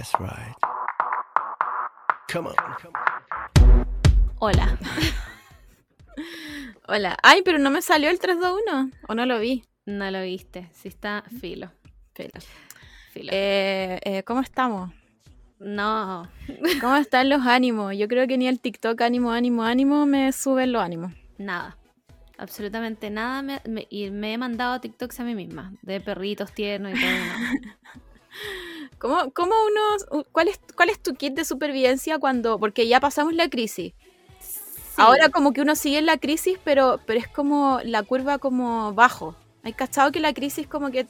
That's right. Come on. Hola. Hola. Ay, pero no me salió el 321. ¿O no lo vi? No lo viste. Sí está filo. Filo. Filo. Eh, eh, ¿Cómo estamos? no. ¿Cómo están los ánimos? Yo creo que ni el TikTok ánimo, ánimo, ánimo me suben los ánimos. Nada. Absolutamente nada. Me, me- y me he mandado TikToks a mí misma. De perritos tiernos y todo. no. ¿Cómo, cómo uno, cuál, es, ¿Cuál es tu kit de supervivencia cuando, porque ya pasamos la crisis? Ahora como que uno sigue en la crisis, pero, pero es como la curva como bajo. ¿Hay cachado que la crisis como que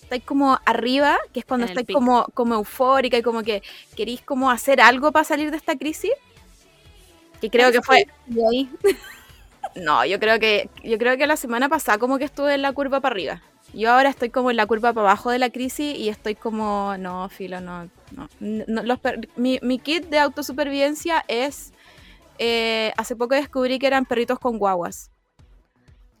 estáis como arriba, que es cuando estáis pico. como, como eufórica y como que queréis como hacer algo para salir de esta crisis? Que creo que fue... Ahí. No, yo creo que yo creo que la semana pasada como que estuve en la curva para arriba. Yo ahora estoy como en la curva para abajo de la crisis y estoy como, no, filo, no, no. No, los per- mi, mi kit de autosupervivencia es, eh, hace poco descubrí que eran perritos con guaguas.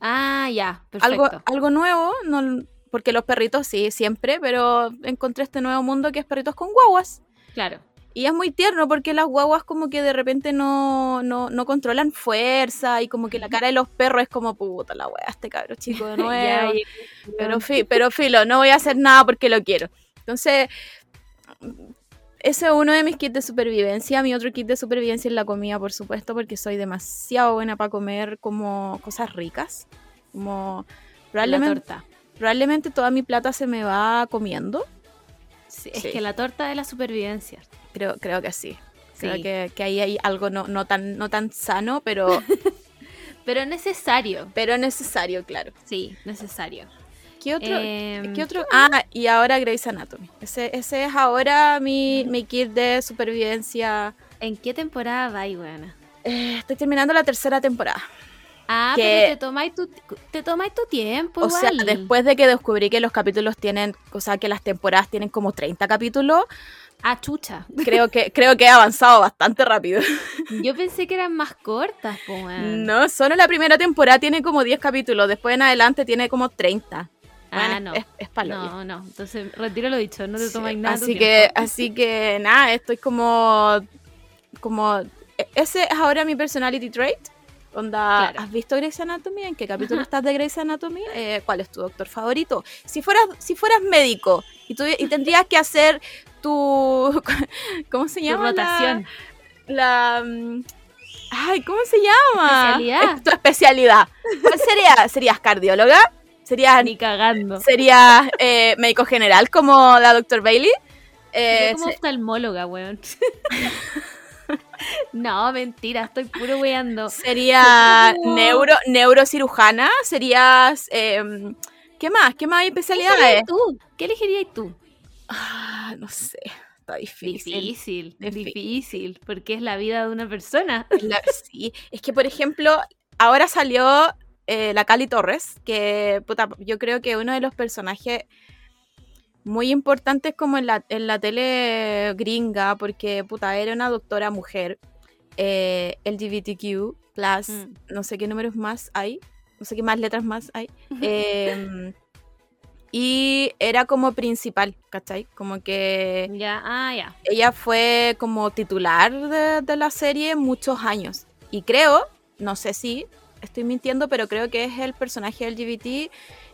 Ah, ya. Perfecto. Algo, algo nuevo, no, porque los perritos sí, siempre, pero encontré este nuevo mundo que es perritos con guaguas. Claro. Y es muy tierno porque las guaguas como que de repente no, no, no controlan fuerza y como que la cara de los perros es como puta la wea, este cabro chico de nuevo. Pero, fi- pero filo, no voy a hacer nada porque lo quiero. Entonces, ese es uno de mis kits de supervivencia. Mi otro kit de supervivencia es la comida, por supuesto, porque soy demasiado buena para comer como cosas ricas. Como probablemente, torta. probablemente toda mi plata se me va comiendo. Sí, es Sí. que la torta de la supervivencia. Creo, creo que sí. Creo que, que ahí hay algo no, no tan, no tan sano, pero, Pero necesario. pero necesario, claro. Sí, necesario. ¿Qué otro? Em, ¿Qué otro? Ah, y ahora Grey's Anatomy. Ese, ese es ahora mi, mi kit de supervivencia. ¿En qué temporada va, buena? Eh, estoy terminando la tercera temporada. Ah, Que- pero te tomáis tu, te tomáis tu tiempo. o sea, después de que descubrí que los capítulos tienen, o sea, que las temporadas tienen como 30 capítulos, Ah, chucha. creo que, creo que he avanzado bastante rápido. Yo pensé que eran más cortas, weón. No, solo la primera temporada tiene como 10 capítulos, después en adelante tiene como 30. Ah, no. Es, es palo, No, no. Entonces, retiro lo dicho. No te Sí, tomáis nada. Así tiempo. que, así que nada, estoy como, como, e- ese es ahora mi personality trait. Onda, Claro. ¿has visto Grey's Anatomy? ¿En qué capítulo estás de Grey's Anatomy? Eh, ¿Cuál es tu doctor favorito? Si fueras, si fueras médico y, tuvi- y tendrías que hacer tu, ¿cómo se Tu llama? La- rotación. La, mm, ay, ¿cómo se llama? Especialidad. Es tu especialidad. ¿Cuál sería? ¿Serías cardióloga? ¿Serías, Ni cagando. serías eh, médico general como la doctor Bailey? Eh, como se- oftalmóloga, weón. no, mentira, estoy puro weando. sería neuro, neurocirujana, serías... em, ¿Qué más? ¿Qué más hay ¿Qué especialidades? elegirías tú? ¿Qué elegirías tú? Ah, no sé, está difícil. Difícil, Difícil. difícil, porque es la vida de una persona. La- sí, es que por ejemplo, ahora salió eh, la Cali Torres, que puta, yo creo que uno de los personajes muy importantes como en la, en la tele gringa, porque puta, era una doctora mujer, eh, LGBTQ, plus, Mm. no sé qué números más hay, no sé qué más letras más hay. em, y era como principal, ¿cachai? Como que Ya, ah, ya. ella fue como titular de, de la serie muchos años. Y creo, no sé si estoy mintiendo, pero creo que es el personaje LGBT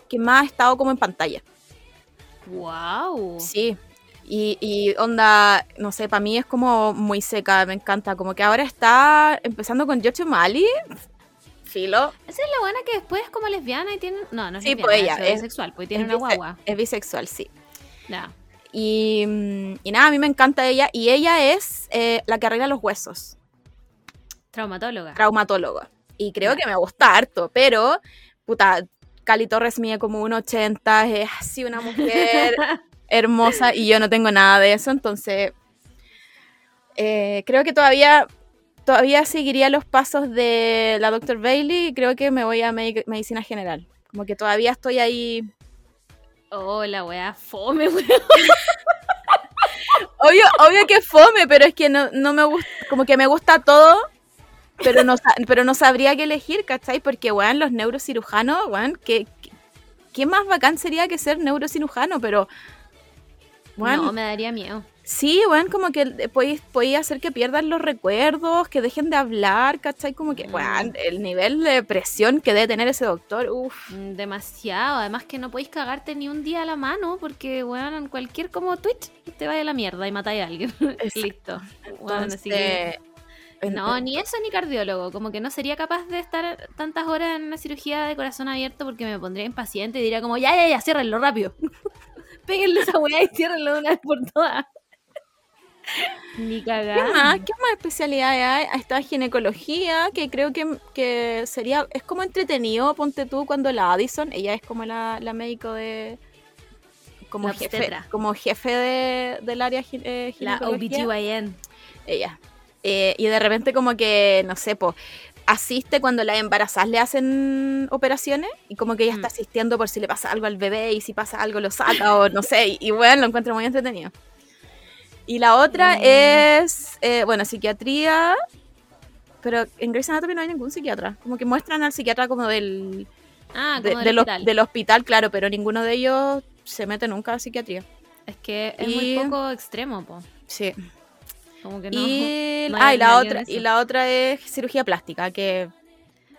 que más ha estado como en pantalla. Wow. Sí. Y, y onda, no sé, para mí es como muy seca, me encanta. Como que ahora está empezando con George Mali. Filo. Esa es la buena que después es como lesbiana y tiene. No, no es Sí, lesbiana, pues ella es es- bisexual, pues tiene una bise- guagua. Es bisexual, sí. Ya. Y, mm, y nada, a mí me encanta ella. Y ella es eh, la que arregla los huesos. Traumatóloga. traumatólogo. Y creo que me gusta harto, pero, puta, Cali Torres mide como 1,80, es así una mujer hermosa y yo no tengo nada de eso, entonces eh, creo que todavía, todavía seguiría los pasos de la Dr. Bailey y creo que me voy a medic- medicina general. Como que todavía estoy ahí. Oh, la weá fome, weón. Obvio, obvio que fome, pero es que no, no me gusta, como que me gusta todo, pero no, pero no sabría qué elegir, ¿cachai? Porque, weón, los neurocirujanos, weón, ¿qué, qué, qué más bacán sería que ser neurocirujano? Pero Bueno, No, me daría miedo. Sí, bueno, como que podéis podéis hacer que pierdan los recuerdos, que dejen de hablar, ¿cachai? Como que, Mm. bueno, el nivel de presión que debe tener ese doctor, uff. Mm, Demasiado. Además que no podéis cagarte ni un día a la mano porque, bueno, en cualquier como Twitch te vaya a la mierda y matáis a alguien. Listo. Bueno, así que- No, ni eso ni cardiólogo. Como que no sería capaz de estar tantas horas en una cirugía de corazón abierto porque me pondría impaciente y diría como, ya, ya, ya, ciérrenlo rápido. Péguenle esa weá y ciérrenlo de una vez por todas. Ni ¿Qué cagar. más? ¿Qué más especialidades hay? Está ginecología, que creo que, que sería, es como entretenido, ponte tú cuando la Addison, ella es como la, la médico de... Como La jefe, obstetra. como jefe de, del área eh, La ginecología. OBGYN. ella. Eh, y de repente como que, no sé, pues, asiste cuando las embarazadas le hacen operaciones y como que ella está Mm. asistiendo por si le pasa algo al bebé y si pasa algo lo saca o no sé, y, y bueno, lo encuentro muy entretenido. Y la otra Mm. es, eh, bueno, psiquiatría, pero en Grey's Anatomy no hay ningún psiquiatra, como que muestran al psiquiatra como del, Ah, de- como del del, hos- hospital. del hospital, claro, pero ninguno de ellos se mete nunca a psiquiatría. Es que es Y- muy poco extremo, po. Sí. Como que no. y, no ah, y la otra y la otra es cirugía plástica, que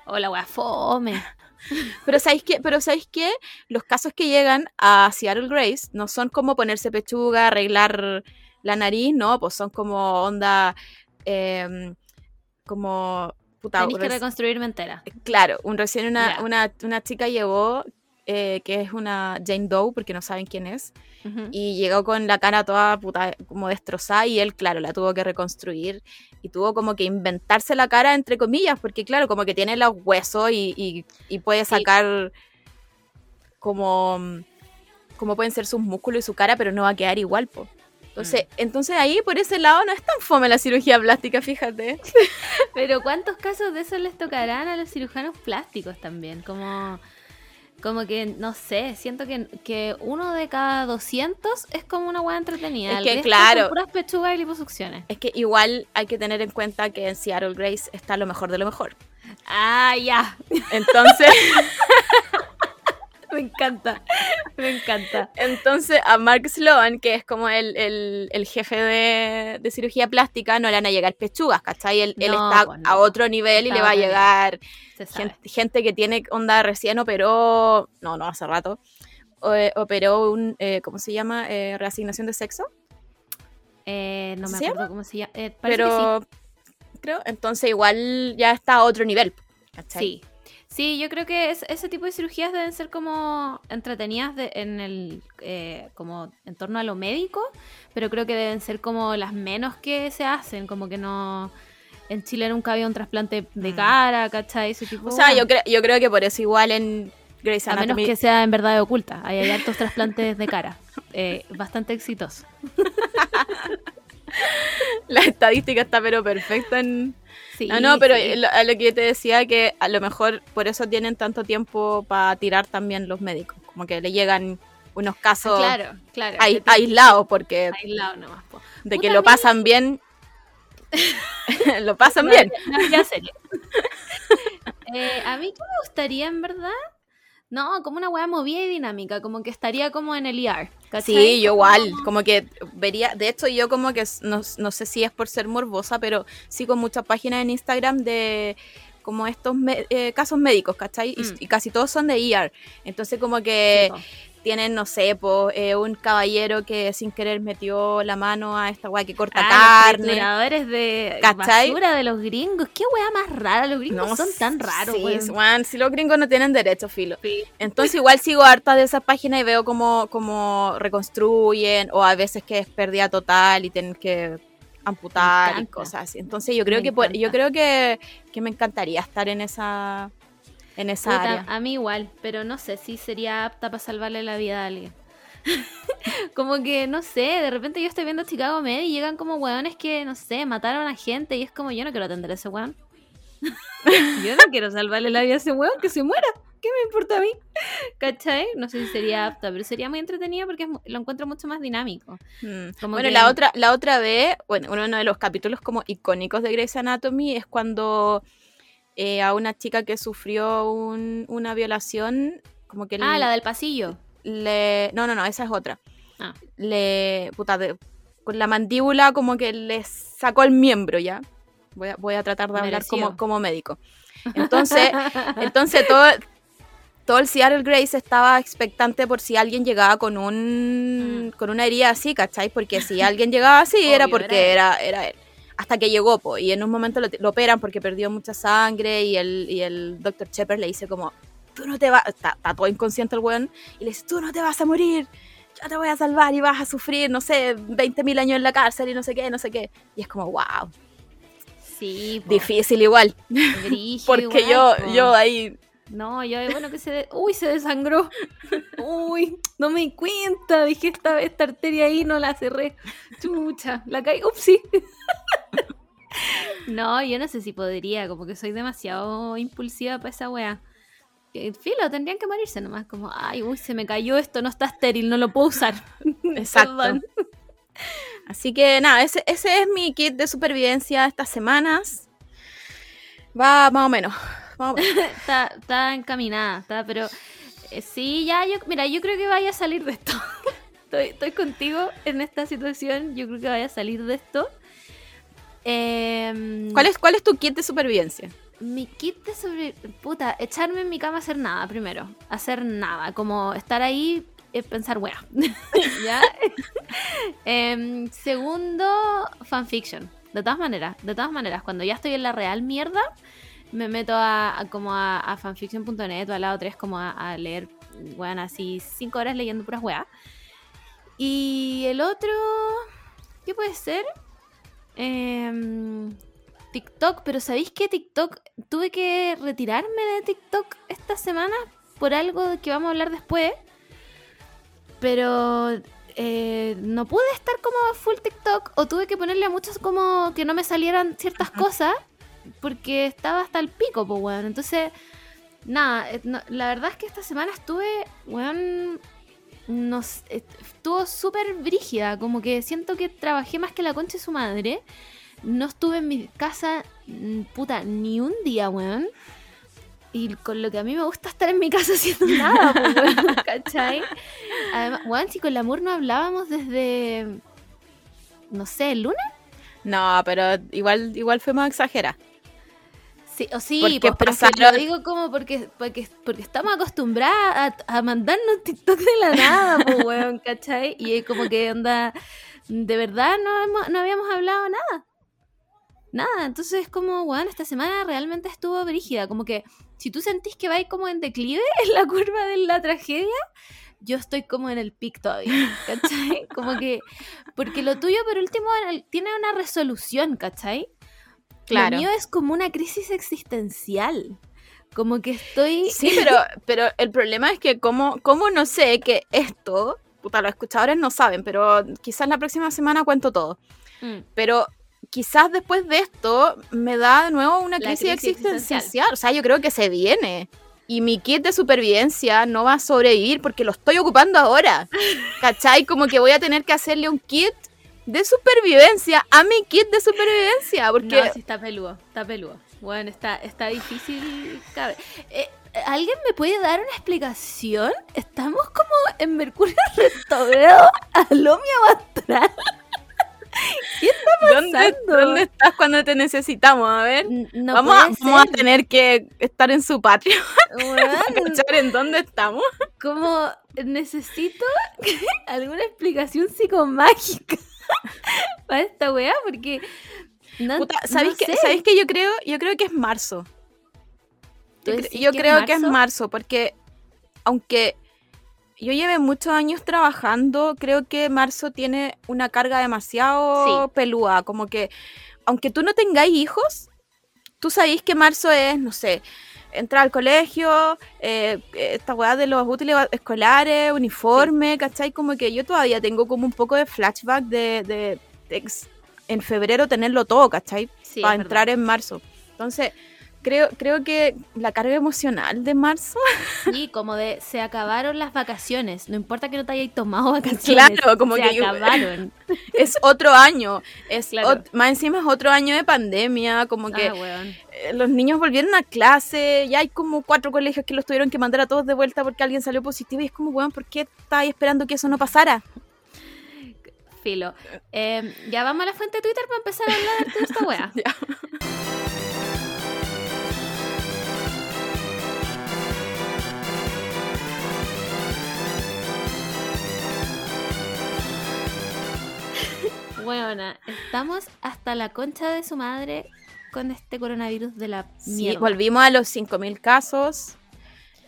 O la wea fome. Pero ¿sabéis qué? Pero ¿sabéis qué? Los casos que llegan a Seattle Grace no son como ponerse pechuga, arreglar la nariz, no, pues son como onda, em, como... Puta, que reconstruirme entera. claro, un recién una, una, una chica llegó, eh, que es una Jane Doe, porque no saben quién es, y llegó con la cara toda puta, como destrozada y él, claro, la tuvo que reconstruir y tuvo como que inventarse la cara, entre comillas, porque claro, como que tiene los huesos y, y- y puede Sí. sacar como, como pueden ser sus músculos y su cara, pero no va a quedar igual, po. Entonces, Mm. entonces ahí por ese lado no es tan fome la cirugía plástica, fíjate. Pero ¿cuántos casos de eso les tocarán a los cirujanos plásticos también? Como, como que, no sé, siento que, que uno de cada 200 es como una hueá entretenida. Es que, claro. son puras pechugas y liposucciones. Es que igual hay que tener en cuenta que en Seattle Grace está lo mejor de lo mejor. Ah, ya. Entonces, Me encanta. Me encanta. Entonces a Mark Sloan, que es como el, el- el jefe de, de cirugía plástica, no le van a llegar pechugas, ¿cachai? Él, está pues no. a otro nivel y le va a llegar gente, gente que tiene onda recién operó, no, no, hace rato, eh, operó un, eh, ¿cómo se llama? Eh, reasignación de sexo, Eh, no me ¿Se acuerdo cómo se llama. Eh, parece que sí. pero creo, entonces igual ya está a otro nivel, ¿cachai? Sí. Sí, yo creo que es- ese tipo de cirugías deben ser como entretenidas de- en el eh, como en torno a lo médico, pero creo que deben ser como las menos que se hacen, como que no en Chile nunca había un trasplante de Mm. cara, ¿cachai? Ese tipo O sea, yo, creo yo creo que por eso igual en Grey's a menos Anatomy... que sea en verdad oculta. Ahí hay hartos trasplantes de cara. Eh, bastante exitosos. La estadística está pero perfecta en... Sí, Ah, no, pero sí. lo- a lo que yo te decía que a lo mejor por eso tienen tanto tiempo para tirar también los médicos. Como que le llegan unos casos Claro, claro. ai- que aislados porque aislado nomás. po. de Puta, que lo pasan bien. lo pasan No, bien. ya- ya serio. Eh, a mí, ¿qué me gustaría en verdad? No, como una weá movida y dinámica, como que estaría como en el ER. ¿cachai? Sí, yo igual, como que vería, de hecho yo como que no, no sé si es por ser morbosa, pero sigo muchas páginas en Instagram de como estos me- eh, casos médicos, ¿cachai? Y- Mm. Y, casi todos son de ER. Entonces como que Sí. Tienen, no sé, po, eh, un caballero que sin querer metió la mano a esta weá que corta Ah, los carne. trituradores de ¿Cachai? basura de los gringos. Qué weá más rara. Los gringos No, son tan raros, sí, weón. weón, si los gringos no tienen derecho, filo. Sí. Entonces igual sigo harta de esas páginas y veo cómo, cómo reconstruyen o a veces que es pérdida total y tienen que amputar y cosas así. Entonces yo creo Me que por- yo creo que, que me encantaría estar en esa en esa Puta, área. a mí igual, pero no sé si sería apta para salvarle la vida a alguien. como que, no sé, de repente yo estoy viendo Chicago Med y llegan como weones que, no sé, mataron a gente y es como, yo no quiero atender a ese weón. yo no quiero salvarle la vida a ese weón, que se muera. ¿Qué me importa a mí? ¿Cachai? No sé si sería apta, pero sería muy entretenido porque es lo encuentro mucho más dinámico. Mm. como Bueno, que- la otra la otra vez, bueno, uno de los capítulos como icónicos de Grey's Anatomy es cuando eh, a una chica que sufrió un- una violación como que Ah, le- la del pasillo. le... No, no, no, esa es otra. Ah. le, puta, de- con la mandíbula como que le sacó el miembro ya. Voy a, voy a tratar de hablar como, como médico. Entonces, entonces todo, todo el Seattle Grace estaba expectante por si alguien llegaba con un Mm. con una herida así, ¿cachai? Porque si alguien llegaba así era porque era era, era él. Hasta que llegó, po, y en un momento lo, lo operan porque perdió mucha sangre y el, y el Dr. Shepard le dice como, tú no te vas, está, está todo inconsciente el weón, y le dice, tú no te vas a morir, yo te voy a salvar y vas a sufrir, no sé, 20.000 años en la cárcel y no sé qué, no sé qué. Y es como, wow, Sí, po, difícil igual, porque igual, yo, po. yo ahí No, yo, bueno, que se... de- Uy, se desangró. Uy, no me di cuenta. Dije, esta, esta arteria ahí no la cerré. Chucha, la caí. Upsi. No, yo no sé si podría. Como que soy demasiado impulsiva para esa wea. Eh, Filo, tendrían que morirse nomás. Como, ay, uy, se me cayó esto, no está estéril, no lo puedo usar. Exacto. Así que nada, ese, ese es mi kit de supervivencia estas semanas. Va más o menos. Está, está encaminada, está, pero eh, sí, ya, yo, mira, yo creo que vaya a salir de esto. estoy, estoy contigo en esta situación, yo creo que vaya a salir de esto. Em, ¿Cuál, es, ¿Cuál es tu kit de supervivencia? Mi kit de sobre... Puta, echarme en mi cama a hacer nada primero. Hacer nada, como estar ahí y pensar, wea. ¿Ya? Em, segundo, fanfiction. De todas maneras, de todas maneras, cuando ya estoy en la real mierda, me meto a, a como a, a fanfiction.net o al lado 3 como a, a leer, weón, así cinco horas leyendo puras weas. Y el otro, ¿qué puede ser? Em, TikTok, pero ¿sabéis que TikTok tuve que retirarme de TikTok esta semana por algo que vamos a hablar después? Pero eh, no pude estar como full TikTok o tuve que ponerle a muchos como que no me salieran ciertas cosas porque estaba hasta el pico, pues, weón. Entonces, nada, eh, no- la verdad es que esta semana estuve, weón, nos, eh, estuvo súper brígida, como que siento que trabajé más que la concha de su madre. No estuve en mi casa, mm, puta, ni un día, weón. Y con lo que a mí me gusta estar en mi casa haciendo nada, pues, weón, ¿cachai? Además, weón, si con el amor no hablábamos desde, no sé, el lunes. No, pero igual, igual fuimos exagerar. Sí, o sí, Porque pues, pero es que pasaron- lo digo como porque, porque, porque estamos acostumbradas a, a mandarnos TikTok de la nada, pues, weón, ¿cachai? Y es como que onda, de verdad no, hemos- no habíamos hablado nada. Nada, entonces es como, weón, esta semana realmente estuvo brígida, como que si tú sentís que vais como en declive en la curva de la tragedia, yo estoy como en el pic todavía, ¿cachai? Como que, porque lo tuyo por último tiene una resolución, ¿cachai? Claro. Lo mío es como una crisis existencial. Como que estoy. Sí, pero, pero el problema es que como, como no sé que esto, puta, los escuchadores no saben, pero quizás la próxima semana cuento todo. Mm, Pero quizás después de esto me da de nuevo una crisis existencial. existencial. O sea, yo creo que se viene. Y mi kit de supervivencia no va a sobrevivir porque lo estoy ocupando ahora. ¿Cachai? Como que voy a tener que hacerle un kit de supervivencia a mi kit de supervivencia. Porque No, sí está peludo, está peludo. Bueno, está, está difícil. Eh, ¿Alguien me puede dar una explicación? Estamos como en Mercurio Retrogrado Alomia Astral. ¿dónde, pasando? ¿dónde estás cuando te necesitamos? A ver. No vamos, a, vamos a tener que estar en su patria para cachar en dónde estamos. como necesito alguna explicación psicomágica para esta weá, porque no, Puta, no ¿sabéis que. ¿sabéis que yo creo? Yo creo que es marzo. ¿Tú Yo, cre- decís yo que es creo que es marzo? marzo, porque aunque yo lleve muchos años trabajando, creo que marzo tiene una carga demasiado Sí. pelúa. Como que, aunque tú no tengáis hijos, tú sabéis que marzo es, no sé, entrar al colegio, eh, esta weá de los útiles escolares, uniforme, ¿cachai? Como que yo todavía tengo como un poco de flashback de, de- en febrero tenerlo todo, ¿cachai? Sí, para entrar verdad. en marzo. Entonces, creo, creo que la carga emocional de marzo. Sí, como de se acabaron las vacaciones. No importa que no te hayáis tomado vacaciones. Claro, como se que yo- acabaron. es otro año. Es Claro. más encima es otro año de pandemia. Como que Ah, weón. eh, los niños volvieron a clase. Ya hay como cuatro colegios que los tuvieron que mandar a todos de vuelta porque alguien salió positivo. Y es como, weón, ¿por qué estáis esperando que eso no pasara? filo. Eh, ya vamos a la fuente de Twitter para empezar a hablar de esta wea. Bueno, estamos hasta la concha de su madre con este coronavirus de la sí, volvimos a los 5.000 casos.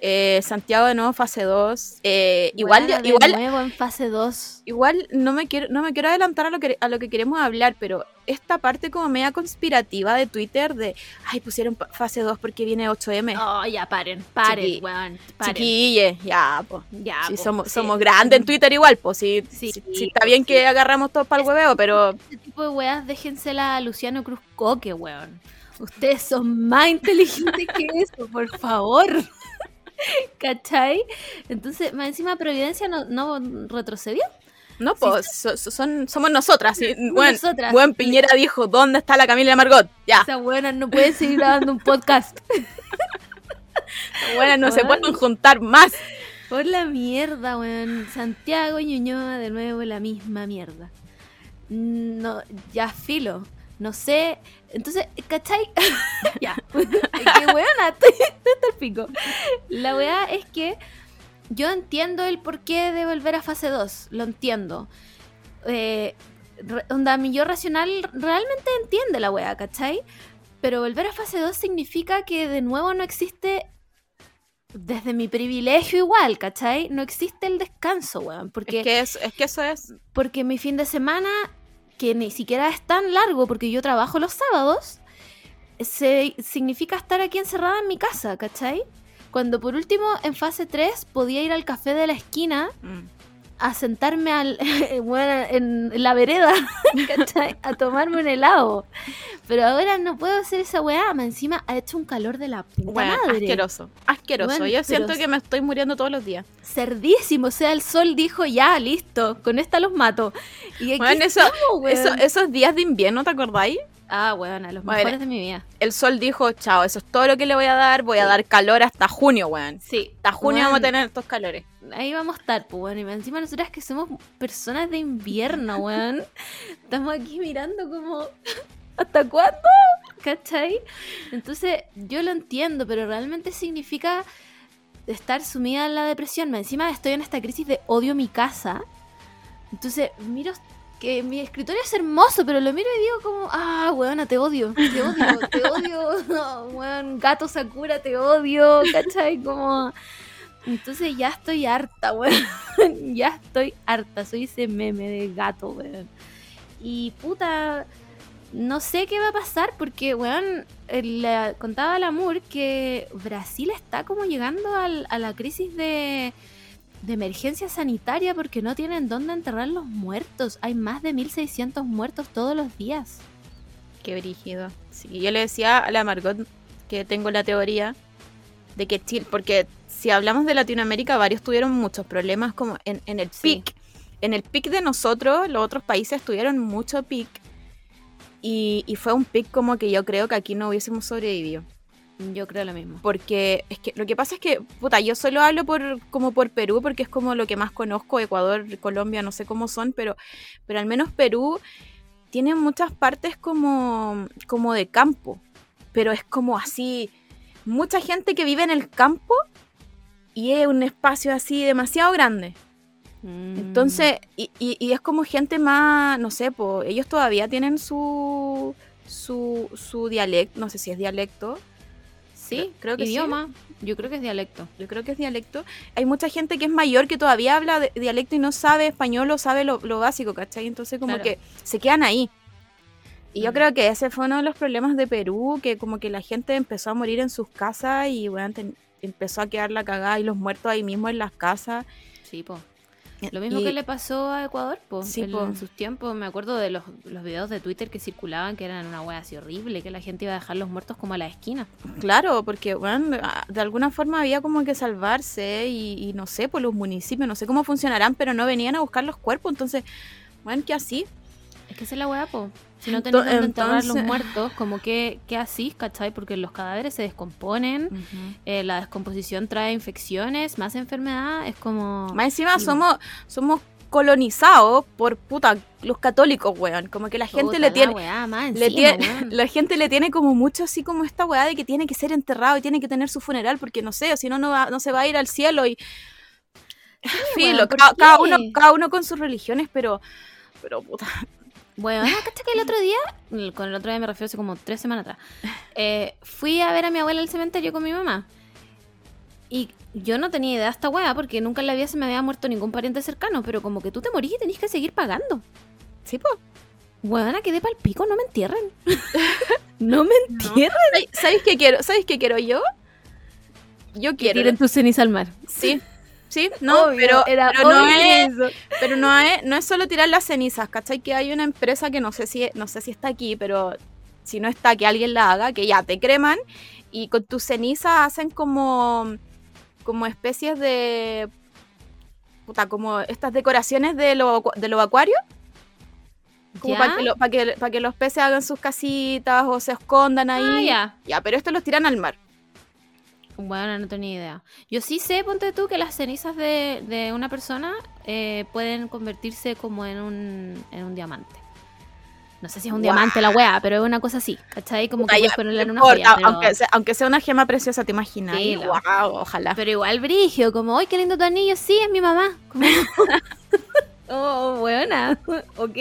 Eh, Santiago de nuevo fase 2. Eh, igual, de igual, nuevo en fase 2. Igual no me quiero, no me quiero adelantar a lo que a lo que queremos hablar, pero esta parte como media conspirativa de Twitter de ay pusieron fase 2 porque viene 8M. Oh, ya paren, paren, Chiqui, weón, Chiquille, ya, pues. Ya, sí, somos, somos grandes en Twitter igual, pues sí, sí, sí, está bien que agarramos todo para el hueveo, pero. Este tipo de weas, déjensela a Luciano Cruz Coque, weón. Ustedes son más inteligentes que eso, por favor. ¿Cachai? Entonces, más encima Providencia no, no retrocedió. No, pues son, somos nosotras. Buen, buen Piñera dijo, ¿dónde está la Camila Margot? Ya. Esa buena no puede seguir grabando un podcast. buenas no se pueden juntar más. Por la mierda, weón. Santiago y Ñuñoa de nuevo la misma mierda. No, ya filo no sé. Entonces, ¿cachai? ya. Qué buena, estoy, el pico. La weá es que yo entiendo el porqué de volver a fase 2. Lo entiendo. Eh, onda, mi yo racional realmente entiende la weá, ¿cachai? Pero volver a fase 2 significa que de nuevo no existe desde mi privilegio igual, ¿cachai? No existe el descanso, weón. Porque, es, que es que eso es. Porque mi fin de semana que ni siquiera es tan largo porque yo trabajo los sábados, se, significa estar aquí encerrada en mi casa, ¿cachai? Cuando por último en fase 3 podía ir al café de la esquina mm a sentarme al, en la vereda, A tomarme un helado. Pero ahora no puedo hacer esa weá. Encima ha hecho un calor de la puta madre. Asqueroso, asqueroso. Yo siento que me estoy muriendo todos los días. Cerdísimo. O sea, el sol dijo, ya, listo, con esta los mato. Y aquí eso, esos días de invierno, ¿te acordáis? Ah, weón, los mejores de mi vida. El sol dijo, chao, eso es todo lo que le voy a dar, voy a dar calor hasta junio, weón. Sí. Hasta junio vamos a tener estos calores. Ahí vamos a estar, pues, weón. Y encima nosotras que somos personas de invierno, weón. Estamos aquí mirando como, ¿hasta cuándo? ¿Cachai? Entonces, yo lo entiendo, pero realmente significa estar sumida en la depresión. Encima estoy en esta crisis de odio mi casa. Entonces, miro que mi escritorio es hermoso, pero lo miro y digo como, ah, weona, te odio, te odio, te odio, weón, gato Sakura, te odio, ¿cachai? Como... Entonces ya estoy harta, weón. ya estoy harta. Soy ese meme de gato, weón. Y puta, no sé qué va a pasar porque, weón, le contaba al Amur que Brasil está como llegando a la crisis de de emergencia sanitaria porque no tienen dónde enterrar los muertos. Hay más de 1600 muertos todos los días. Qué brígido. Sí, yo le decía a la Margot que tengo la teoría de que Chile, porque si hablamos de Latinoamérica, varios tuvieron muchos problemas como en, el pic. En el pic de nosotros, los otros países tuvieron mucho pic. Y, y fue un pic como que yo creo que aquí no hubiésemos sobrevivido. Yo creo lo mismo. Porque es que lo que pasa es que, puta, yo solo hablo por como por Perú porque es como lo que más conozco, Ecuador, Colombia, no sé cómo son, pero, pero al menos Perú tiene muchas partes como, como de campo, pero es como así, mucha gente que vive en el campo y es un espacio así demasiado grande. Mm. Entonces, y, y, es como gente más, no sé, pues ellos todavía tienen su, su, su dialecto, no sé si es dialecto, Sí, creo que idioma. Yo creo que es dialecto. Yo creo que es dialecto. Hay mucha gente que es mayor que todavía habla de dialecto y no sabe español o sabe lo, básico, ¿cachai? Entonces como que se quedan ahí. Y yo mm. creo que ese fue uno de los problemas de Perú, que como que la gente empezó a morir en sus casas y bueno, empezó a quedar la cagada y los muertos ahí mismo en las casas. Sí, pues. Lo mismo que le pasó a Ecuador, pues, en, sus tiempos. Me acuerdo de los, los, videos de Twitter que circulaban que eran una wea así horrible, que la gente iba a dejar los muertos como a la esquina. Claro, porque bueno, de alguna forma había como que salvarse y, no sé, pues los municipios, no sé cómo funcionarán, pero no venían a buscar los cuerpos, entonces, bueno, que así. Es que esa es la wea, po. Si no tenés donde enterrar los muertos, como que, ¿qué así, cachai? Porque los cadáveres se descomponen, eh, la descomposición trae infecciones, más enfermedad, es como... Más encima somos, somos colonizado por puta los católicos, weón. Como que la gente le tiene. le tiene la gente le tiene como mucho así como esta weá de que tiene que ser enterrado y tiene que tener su funeral, porque no sé, si no, no, se va a ir al cielo y. Filo, cada, uno, cada uno con sus religiones, pero. Pero puta. Bueno, ¿cachai que el otro día, con el otro día me refiero hace como tres semanas atrás, eh, fui a ver a mi abuela al cementerio con mi mamá. Y yo no tenía idea de esta weá porque nunca en la vida se me había muerto ningún pariente cercano, pero como que tú te morís y tenés que seguir pagando. Sí, pues. Weona, quedé pa'l pico, no me entierren. no me entierren. ¿Sabes qué quiero? ¿Sabes qué quiero yo? Yo quiero. tiren tu ceniza al mar. Sí. Sí, no, pero, pero, no es, pero no es, no es solo tirar las cenizas, ¿cachai? Que hay una empresa que no sé si, no sé si está aquí, pero si no está, que alguien la haga, que ya te creman y con tus cenizas hacen como como especies de. Puta, como estas decoraciones de, lo, de los acuarios. Como para que, que, que, los peces hagan sus casitas o se escondan ah, ahí. ya. ya, pero estos los tiran al mar. Bueno, no tengo ni idea. Yo sí sé, ponte tú, que las cenizas de, de una persona eh, pueden convertirse como en un, en un diamante. No sé si es un diamante la weá, pero es una cosa así, ¿cachai? Como que puedes ponerle en una joya. Aunque, sea, aunque, sea, una gema preciosa, ¿te imaginas? Sí, wow, ojalá. Pero igual brigio, como, ¡ay, qué lindo tu anillo! Sí, es mi mamá. oh, buena. ok.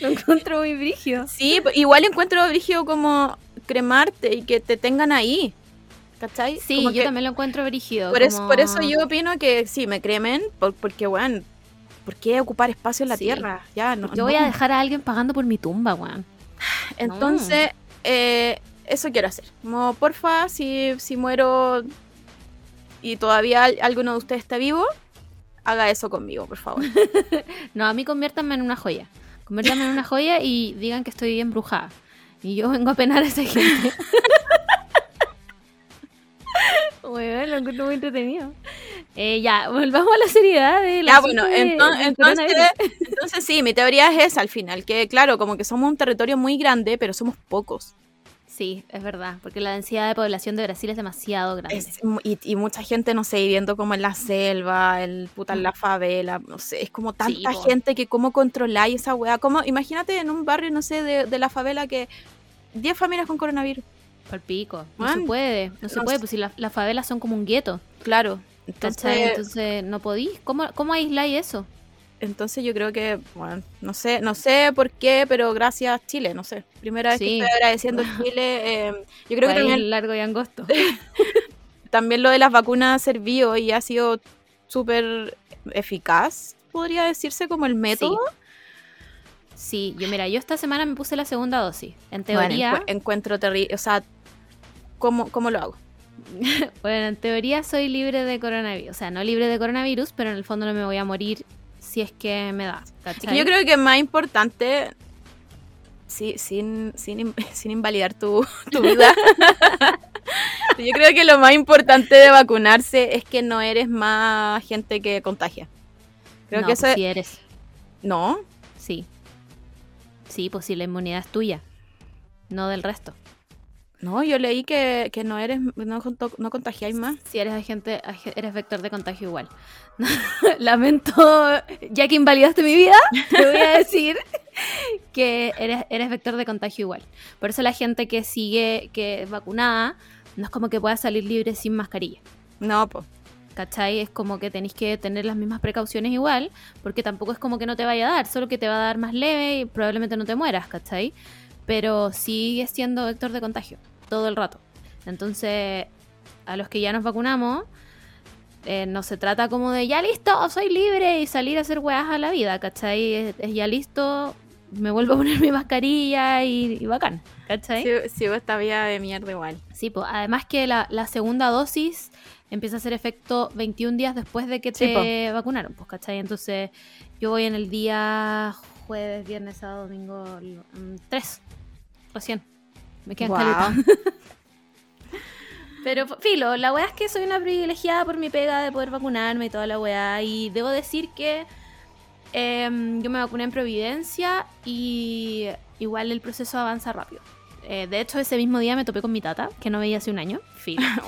Lo encuentro muy brigio. Sí, igual encuentro brigio como cremarte y que te tengan ahí. ¿Cachai? Sí, yo también lo encuentro brígido. Por, por eso yo opino que sí, me cremen, porque, bueno, ¿por qué ocupar espacio en la tierra? Ya, no. Yo voy a dejar a alguien pagando por mi tumba, weón. Entonces, eh, eso quiero hacer. Como, porfa, si, si muero y todavía alguno de ustedes está vivo, haga eso conmigo, por favor. no, a mí conviértanme en una joya. Conviértanme en una joya y digan que estoy embrujada. Y yo vengo a penar a esa gente. bueno, lo encuentro muy entretenido. Eh, ya, volvamos a la seriedad de la Ya, bueno, entonces, entonces, sí, mi teoría es esa al final, que claro, como que somos un territorio muy grande, pero somos pocos. Sí, es verdad, porque la densidad de población de Brasil es demasiado grande. y, mucha gente, no sé, viviendo como en la selva, el, puta, en la mm. favela, no sé, es como tanta gente que cómo controláis esa weá. Como, imagínate en un barrio, no sé, de, la favela que 10 familias con coronavirus. Por pico, no se puede, no se puede, pues si las favelas son como un gueto. Claro, entonces, Entonces no podís. ¿Cómo, cómo aisláis eso? Entonces yo creo que, bueno, no sé, no sé por qué, pero gracias Chile, no sé. Primera vez que estoy agradeciendo a Chile. Eh, yo creo que también largo y angosto. también lo de las vacunas servido y ha sido súper eficaz, podría decirse como el método. Sí. yo mira, yo esta semana me puse la segunda dosis. En teoría. encuentro terrible. O sea, ¿cómo, ¿cómo lo hago? bueno, en teoría soy libre de coronavirus. O sea, no libre de coronavirus, pero en el fondo no me voy a morir si es que me da. yo creo que es más importante, sí, sin, sin, sin invalidar tu, vida, yo creo que lo más importante de vacunarse es que no eres más gente que contagia. Creo que eso pues eres. ¿No? Sí. Sí, pues si la inmunidad es tuya, no del resto. No, yo leí que, no eres, no, no contagiáis más. Si eres agente, eres vector de contagio igual. Lamento, ya que invalidaste mi vida, te voy a decir que eres, eres vector de contagio igual. Por eso la gente que sigue, que es vacunada, no es como que pueda salir libre sin mascarilla. No, pues. ¿Cachai? Es como que tenéis que tener las mismas precauciones igual, porque tampoco es como que no te vaya a dar, solo que te va a dar más leve y probablemente no te mueras, ¿cachai? pero sigue siendo vector de contagio todo el rato. Entonces, a los que ya nos vacunamos, eh, no se trata como de ya listo, soy libre y salir a hacer weas a la vida, ¿cachai? Es, ya listo, me vuelvo a poner mi mascarilla y, bacán, ¿cachai? Sigo, esta vida de mierda igual. Sí, pues además que la, segunda dosis empieza a hacer efecto 21 días después de que te vacunaron, pues, ¿cachai? Entonces, yo voy en el día jueves, viernes, sábado, domingo, 3 recién. Me quedan Pero, filo, la weá es que soy una privilegiada por mi pega de poder vacunarme y toda la weá. Y debo decir que em, yo me vacuné en Providencia y igual el proceso avanza rápido. Eh, de hecho, ese mismo día me topé con mi tata, que no veía hace un año.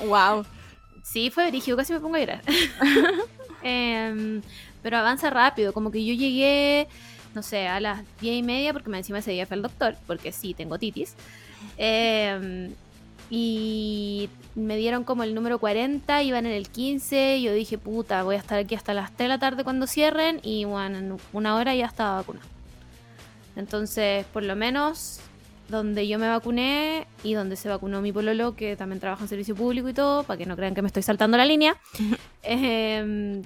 wow. Sí, fue dirigido, casi me pongo a llorar. Em, pero avanza rápido. Como que yo llegué, no sé, a las 10 y media, porque me encima ese día fue el doctor, porque sí, tengo titis. Em, y me dieron como el número 40, iban en el 15. Yo dije, puta, voy a estar aquí hasta las 3 de la tarde cuando cierren. Y bueno, en una hora ya estaba vacunado. Entonces, por lo menos donde yo me vacuné y donde se vacunó mi pololo, que también trabaja en servicio público y todo, para que no crean que me estoy saltando la línea, em,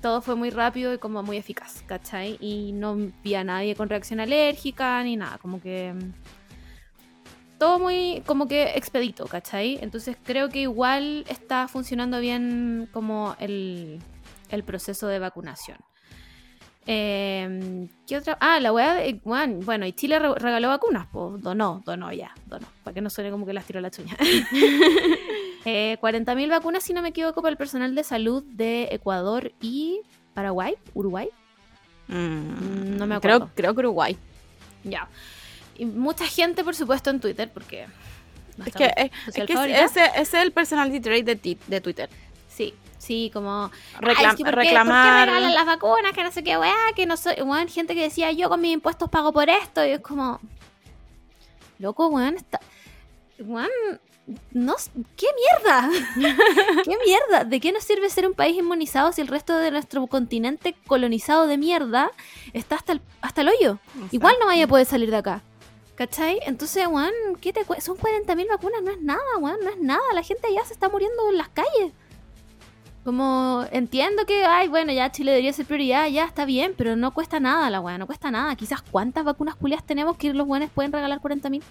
todo fue muy rápido y como muy eficaz, ¿cachai? Y no vi a nadie con reacción alérgica ni nada, como que... Todo muy como que expedito, ¿cachai? Entonces creo que igual está funcionando bien como el, el proceso de vacunación. Eh, ¿Qué otra? Ah, la weá de. Bueno, y Chile regaló vacunas, pues donó, donó ya, donó, para que no suene como que las tiró la chuña. eh, 40.000 vacunas, si no me equivoco, para el personal de salud de Ecuador y Paraguay, Uruguay. Mm, no me acuerdo. Creo, creo que Uruguay. Ya. Y mucha gente, por supuesto, en Twitter, porque. es que, eh, es, que ese, ese, es el personality trait de, de Twitter. Sí, Sí, como reclamar. ¿por, qué, regalan las vacunas? Que no sé qué, weá, que no soy. Weón, gente que decía yo con mis impuestos pago por esto. Y es como. Loco, weón, está. Weón, no, ¿qué mierda? ¿Qué mierda? ¿De qué nos sirve ser un país inmunizado si el resto de nuestro continente colonizado de mierda está hasta el, hasta el hoyo? Igual no vaya a poder salir de acá. ¿Cachai? Entonces, weón, ¿qué te Son 40.000 vacunas, no es nada, weón, no es nada. La gente ya se está muriendo en las calles. Como entiendo que, ay, bueno, ya Chile debería ser prioridad, ya está bien, pero no cuesta nada la weá, no cuesta nada. Quizás cuántas vacunas culias tenemos que los buenos pueden regalar 40 mil.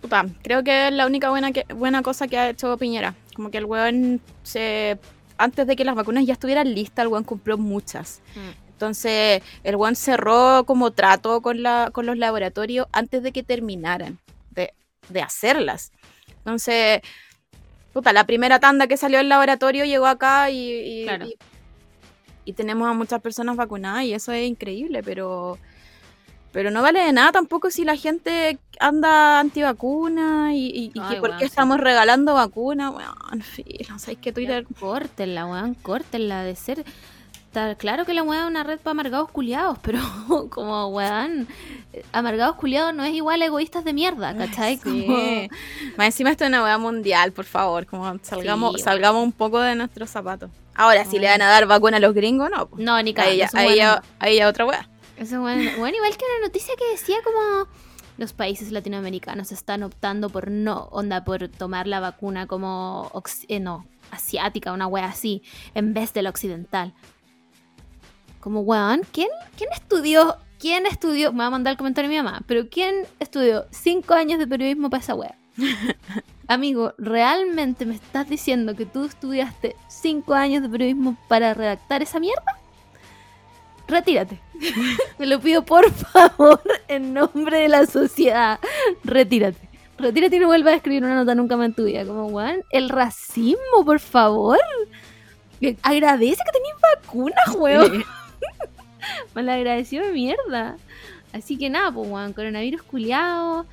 Puta, creo que es la única buena, que, buena cosa que ha hecho Piñera. Como que el weón se. Antes de que las vacunas ya estuvieran listas, el weón compró muchas. Mm. Entonces, el weón cerró como trato con, la, con los laboratorios antes de que terminaran de, de hacerlas. Entonces, la primera tanda que salió del laboratorio llegó acá y, y, tenemos a muchas personas vacunadas y eso es increíble, pero, pero no vale de nada tampoco si la gente anda antivacuna y, y, por qué estamos regalando vacunas. Bueno, en fin, no que Twitter... Córtenla, weón, córtenla de ser claro que la weá es una red para amargados culiados, pero como weón, amargados culiados no es igual a egoístas de mierda, ¿cachai? Más encima esto es una weá mundial, por favor, como salgamos, salgamos un poco de nuestros zapatos. Ahora, si le van a dar vacuna a los gringos, no. No, ni Ahí, ya, ahí, otra weá. Eso bueno, bueno, igual que una noticia que decía como los países latinoamericanos están optando por no, onda, por tomar la vacuna como, eh, no, asiática, una wea así, en vez de la occidental. Como, weón, ¿quién, ¿quién estudió? ¿Quién estudió? Me va a mandar el comentario mi mamá, pero ¿quién estudió cinco años de periodismo para esa wea? Amigo, ¿realmente me estás diciendo que tú estudiaste cinco años de periodismo para redactar esa mierda? Retírate. Me lo pido por favor, en nombre de la sociedad. Retírate. Retírate y no vuelvas a escribir una nota nunca más en tu vida. Como, weón, el racismo, por favor. Agradece que tenéis vacunas, weón. Malagradecido de mierda. Así que nada, pues, weón, coronavirus culiado.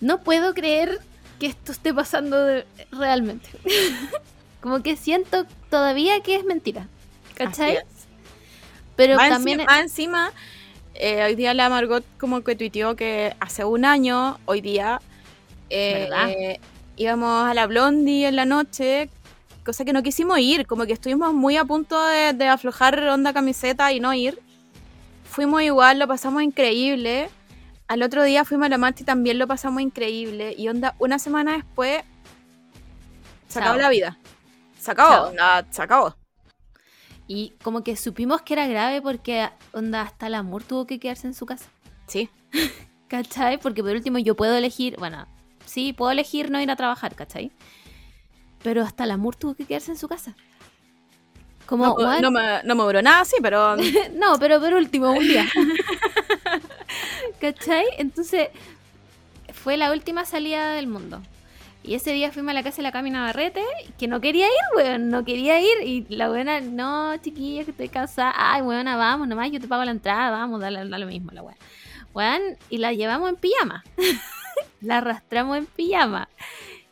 No puedo creer que esto esté pasando realmente. Como que siento todavía que es mentira. ¿Cachai? Pero también. Encima, encima eh, hoy día la Margot como que tuiteó que hace un año, hoy día, eh, íbamos a la Blondie en la noche cosa que no quisimos ir, como que estuvimos muy a punto de, aflojar onda camiseta y no ir. Fuimos igual, lo pasamos increíble. Al otro día fuimos a la marcha y también lo pasamos increíble. Y onda, una semana después, se acabó la vida. Se acabó, onda, se acabó. Y como que supimos que era grave porque onda hasta el amor tuvo que quedarse en su casa. Sí. ¿Cachai? Porque por último yo puedo elegir, bueno, sí, puedo elegir no ir a trabajar, ¿cachai? Pero hasta la Mur tuvo que quedarse en su casa. Como, no, no, me, no me duró nada, sí, pero. no, pero por último, un día. ¿Cachai? Entonces, fue la última salida del mundo. Y ese día fuimos a la casa de la Cami Navarrete, que no quería ir, weón, no quería ir. Y la buena, no, chiquilla, que estoy cansada. Ay, weona, vamos, nomás yo te pago la entrada, vamos, dale, lo mismo, la weón. Weón, y la llevamos en pijama. la arrastramos en pijama.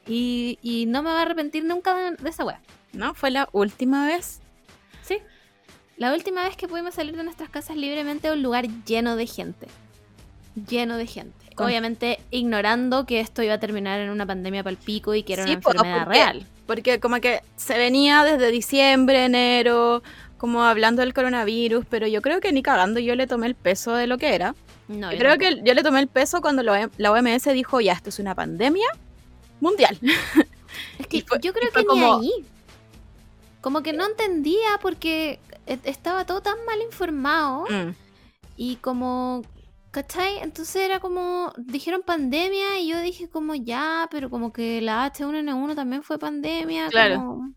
Y, no me voy a arrepentir nunca de, esa weá. ¿No? ¿Fue la última vez? Sí. La última vez que pudimos salir de nuestras casas libremente a un lugar lleno de gente. Lleno de gente. Obviamente ignorando que esto iba a terminar en una pandemia palpico y que era una enfermedad real. Porque como que se venía desde diciembre, enero, como hablando del coronavirus, pero yo creo que ni cagando yo le tomé el peso de lo que era. No, yo creo que yo le tomé el peso cuando la OMS dijo, ya, esto es una pandemia mundial. Es que yo creo que ni ahí. Como que no entendía porque estaba todo tan mal informado. Mm. Y como, ¿cachai? Entonces era como, dijeron pandemia y yo dije como ya, pero como que la H1N1 también fue pandemia. Claro.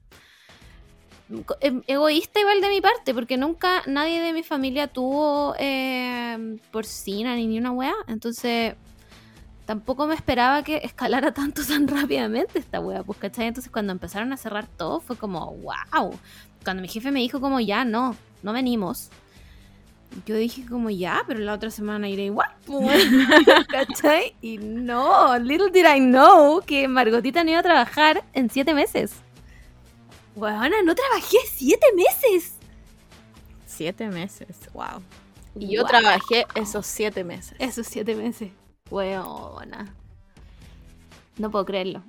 Em, egoísta igual de mi parte, porque nunca nadie de mi familia tuvo eh, porcina ni ni una wea. Entonces tampoco me esperaba que escalara tanto tan rápidamente esta wea, pues, ¿cachai? Entonces cuando empezaron a cerrar todo fue como, wow. Cuando mi jefe me dijo como, ya, no, no venimos. Yo dije como, ya, pero la otra semana iré igual, pues, ¿cachai? Y no, little did I know que Margotita no iba a trabajar en siete meses. Weona, no trabajé siete meses. Siete meses, wow. Y yo trabajé esos siete meses. Esos siete meses. Weona. No puedo creerlo.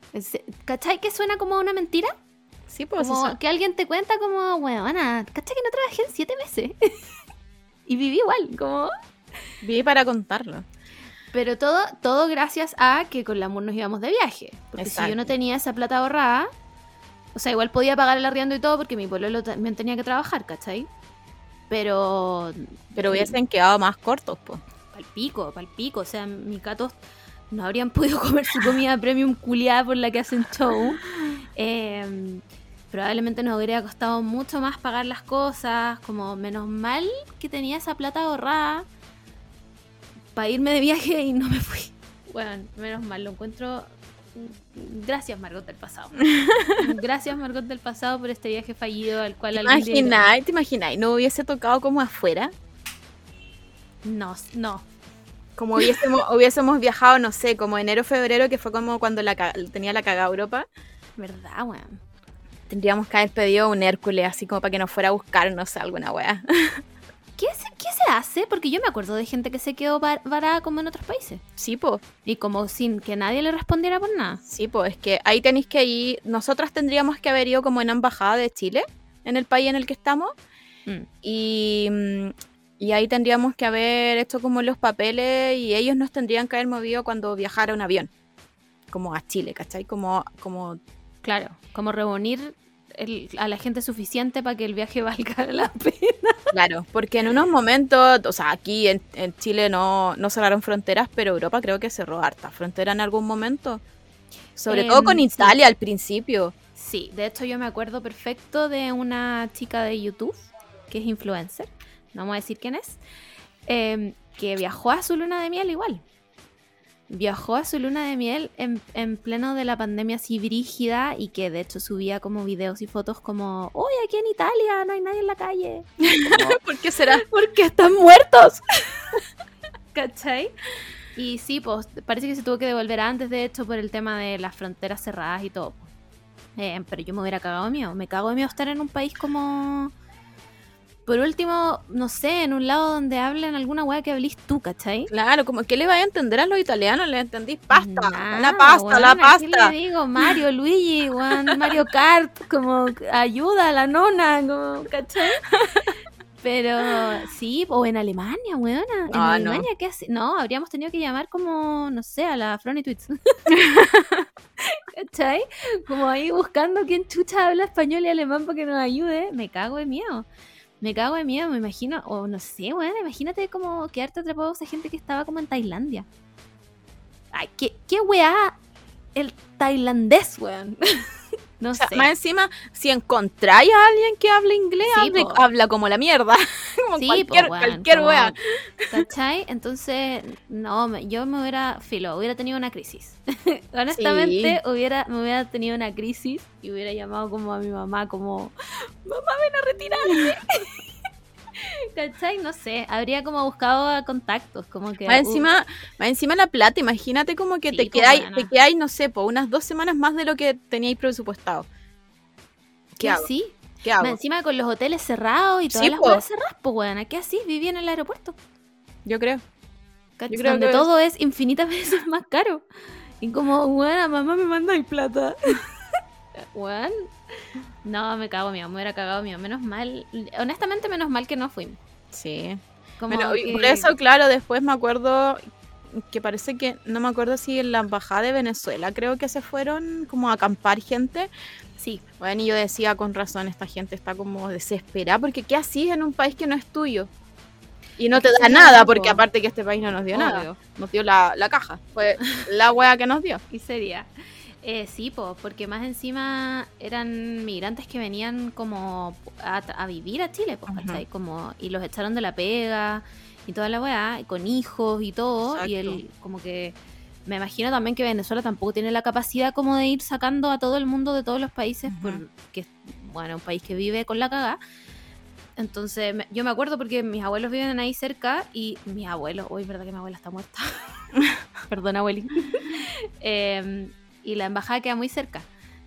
¿Cachai que suena como una mentira? Sí, pues como que alguien te cuenta como, weona, ¿cachai que no trabajé en siete meses? y viví igual, como... Viví para contarlo. Pero todo, todo gracias a que con la amor nos íbamos de viaje. Porque si yo no tenía esa plata ahorrada, o sea, igual podía pagar el arriendo y todo porque mi pueblo también tenía que trabajar, ¿cachai? Pero... Pero hubiesen quedado más cortos, pues palpico, palpico. O sea, mis gatos no habrían podido comer su comida premium culiada por la que hacen show. Em, probablemente nos hubiera costado mucho más pagar las cosas. Como menos mal que tenía esa plata ahorrada para irme de viaje y no me fui. Bueno, menos mal, lo encuentro. Gracias, Margot del pasado. Gracias, Margot del pasado, por este viaje fallido al cual ¿Te imagináis, ¿Te imagináis? ¿No hubiese tocado como afuera? No, no. Como hubiésemos, hubiésemos viajado, no sé, como enero, febrero, que fue como cuando la, tenía la cagada Europa. ¿Verdad, weón? Tendríamos que haber pedido un Hércules así como para que nos fuera a buscar, no sé, alguna weá. ¿Qué se, ¿Qué se hace? Porque yo me acuerdo de gente que se quedó varada como en otros países. Sí, pues. Y como sin que nadie le respondiera por nada. Sí, pues, es que ahí tenéis que ir. Nosotras tendríamos que haber ido como en embajada de Chile, en el país en el que estamos. Mm. Y mm, y ahí tendríamos que haber hecho como los papeles y ellos nos tendrían que haber movido cuando viajara un avión. Como a Chile, ¿cachai? Como, como... Claro, como reunir a la gente suficiente para que el viaje valga la pena. Claro, porque en unos momentos, o sea, aquí en, Chile no, no, cerraron fronteras, pero Europa creo que cerró harta frontera en algún momento. Sobre todo con em, Italia al principio. Sí, de hecho yo me acuerdo perfecto de una chica de YouTube que es influencer no vamos a decir quién es, em, que viajó a su luna de miel igual. Viajó a su luna de miel en, pleno de la pandemia así brígida y que de hecho subía como videos y fotos como, uy, aquí en Italia no hay nadie en la calle. ¿Por qué será? Porque están muertos. ¿Cachai? Y sí, pues parece que se tuvo que devolver antes, de hecho, por el tema de las fronteras cerradas y todo. Eh, pero yo me hubiera cagado miedo. Me cago de miedo estar en un país como por último, no sé, en un lado donde hablen alguna weá que hablís tú, ¿cachai? Claro, como que le vaya a entender a los italianos, le entendís pasta, la pasta, la pasta. le digo? Mario, Luigi, Mario Kart, como ayuda a la nona, como, ¿cachai? Pero sí, o en Alemania, weona. En ah, Alemania, ¿qué hace? No, habríamos tenido que llamar como, no sé, a la Frony Tweets. ¿Cachai? Como ahí buscando quién chucha habla español y alemán para que nos ayude. Me cago de miedo. Me cago de miedo, me imagino, o no sé, weón, imagínate como quedarte atrapado a esa gente que estaba como en Tailandia. Ay, qué, qué weá el tailandés, weón. No sé. Más encima, si encontráis a alguien que hable inglés, habla como la mierda. como sí, cualquier, cualquier wea. ¿Cachai? Entonces, no, yo me hubiera, filo, hubiera tenido una crisis. Honestamente, hubiera, me hubiera tenido una crisis y hubiera llamado como a mi mamá, como, mamá, ven a retirarme. ¿Cachai? No sé, habría como buscado contactos, como que... Más encima, más encima la plata, imagínate como que te, quedáis, te quedáis, no sé, por unas dos semanas más de lo que teníais presupuestado. ¿Qué hago? Sí, ¿Qué hago? encima con los hoteles cerrados y todas las cosas cerradas, pues weón, ¿qué así? Viví en el aeropuerto. Yo creo. Yo creo Donde todo es... infinitas veces más caro. Y como, weón, mamá me manda plata. weón. No, me cago mío, me hubiera cagado mío. Menos mal, honestamente, menos mal que no fuimos. Sí. Como Por eso, claro, después me acuerdo que parece que, no me acuerdo si en la embajada de Venezuela creo que se fueron como a acampar gente. Sí. Bueno, y yo decía con razón, esta gente está como desesperada, porque ¿qué así en un país que no es tuyo? Y no te da nada, porque aparte que este país no nos dio nada, nos dio la, la caja, fue la wea que nos dio. Y sería. Eh, sí, po, porque más encima eran migrantes que venían como a, vivir a Chile, pues, Como, y los echaron de la pega y toda la weá, con hijos y todo, y él como que me imagino también que Venezuela tampoco tiene la capacidad como de ir sacando a todo el mundo de todos los países, porque, bueno, un país que vive con la caga. Entonces, yo me acuerdo porque mis abuelos viven ahí cerca y mis abuelos, hoy verdad que mi abuela está muerta. Perdón, abueli. eh, y la embajada queda muy cerca.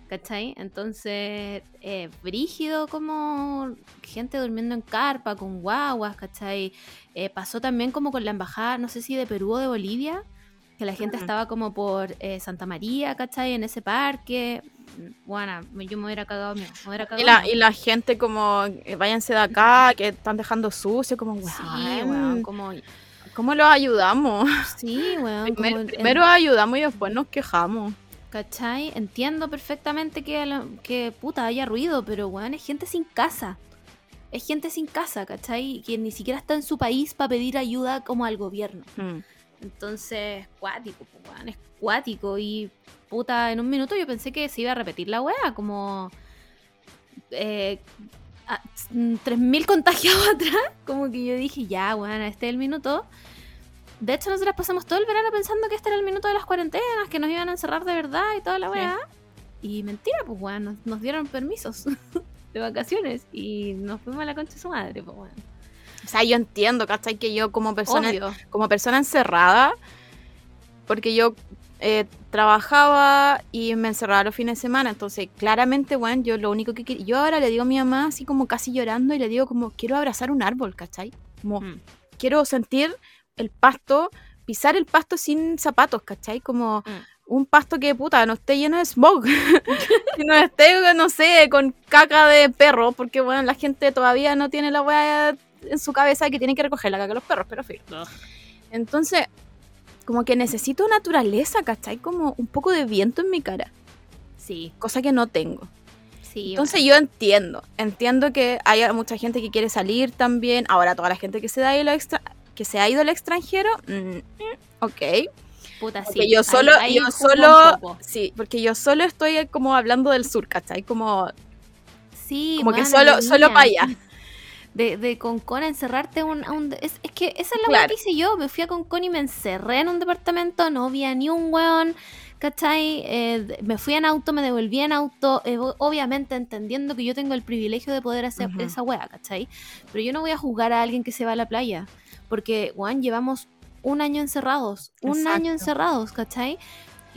¿Cachai? Entonces, eh, brígido como gente durmiendo en carpa, con guaguas, ¿cachai? Eh, pasó también como con la embajada, no sé si de Perú o de Bolivia, que la gente estaba como por eh, Santa María, ¿cachai? En ese parque. Bueno, yo me hubiera cagado, me hubiera cagado y, la, y la gente como, váyanse de acá, que están dejando sucio, como, weón, como... ¿Cómo los ayudamos? Sí, weón. primero ayudamos y después nos quejamos. ¿Cachai? Entiendo perfectamente que, que puta haya ruido, pero weón, es gente sin casa. Es gente sin casa, ¿cachai? Que ni siquiera está en su país para pedir ayuda como al gobierno. Hmm. Entonces, cuático, weón, es cuático. Y puta, en un minuto yo pensé que se iba a repetir la weá, como. Eh, 3.000 contagiados atrás. Como que yo dije, ya, weón, este es el minuto de hecho, nosotros pasamos todo el verano pensando que este era el minuto de las cuarentenas, que nos iban a encerrar de verdad y toda la weá. Y mentira, pues bueno, nos, dieron permisos de vacaciones y nos fuimos a la concha de su madre, pues bueno. O sea, yo entiendo, ¿cachai? Que yo como persona, como persona encerrada, porque yo eh, trabajaba y me encerraba los fines de semana, entonces claramente, bueno, yo lo único que yo ahora le digo a mi mamá así como casi llorando y le digo como quiero abrazar un árbol, ¿cachai? Como mm. quiero sentir el pasto, pisar el pasto sin zapatos, ¿cachai? Como mm. un pasto que, puta, no esté lleno de smog, que no esté, no sé, con caca de perro, porque, bueno, la gente todavía no tiene la weá en su cabeza que tiene que recoger la caca de los perros, pero fin. Entonces, como que necesito naturaleza, ¿cachai? Como un poco de viento en mi cara. Sí. Cosa que no tengo. Sí, Entonces yo entiendo, entiendo que hay mucha gente que quiere salir también. Ahora toda la gente que se da ahí lo extra, que se ha ido al extranjero, mm, ok. Puta, porque yo solo, yo solo, sí, porque yo solo estoy como hablando del sur, ¿cachai? Como, sí, como que solo, solo para allá. De, de Concón a encerrarte un, un es, es, que esa es la que hice yo. Me fui a Concón y me encerré en un departamento, no había ni un weón, ¿cachai? Eh, me fui en auto, me devolví en auto, eh, obviamente entendiendo que yo tengo el privilegio de poder hacer esa wea, ¿cachai? Pero yo no voy a juzgar a alguien que se va a la playa. Porque, Juan, llevamos un año encerrados, un año encerrados, ¿cachai?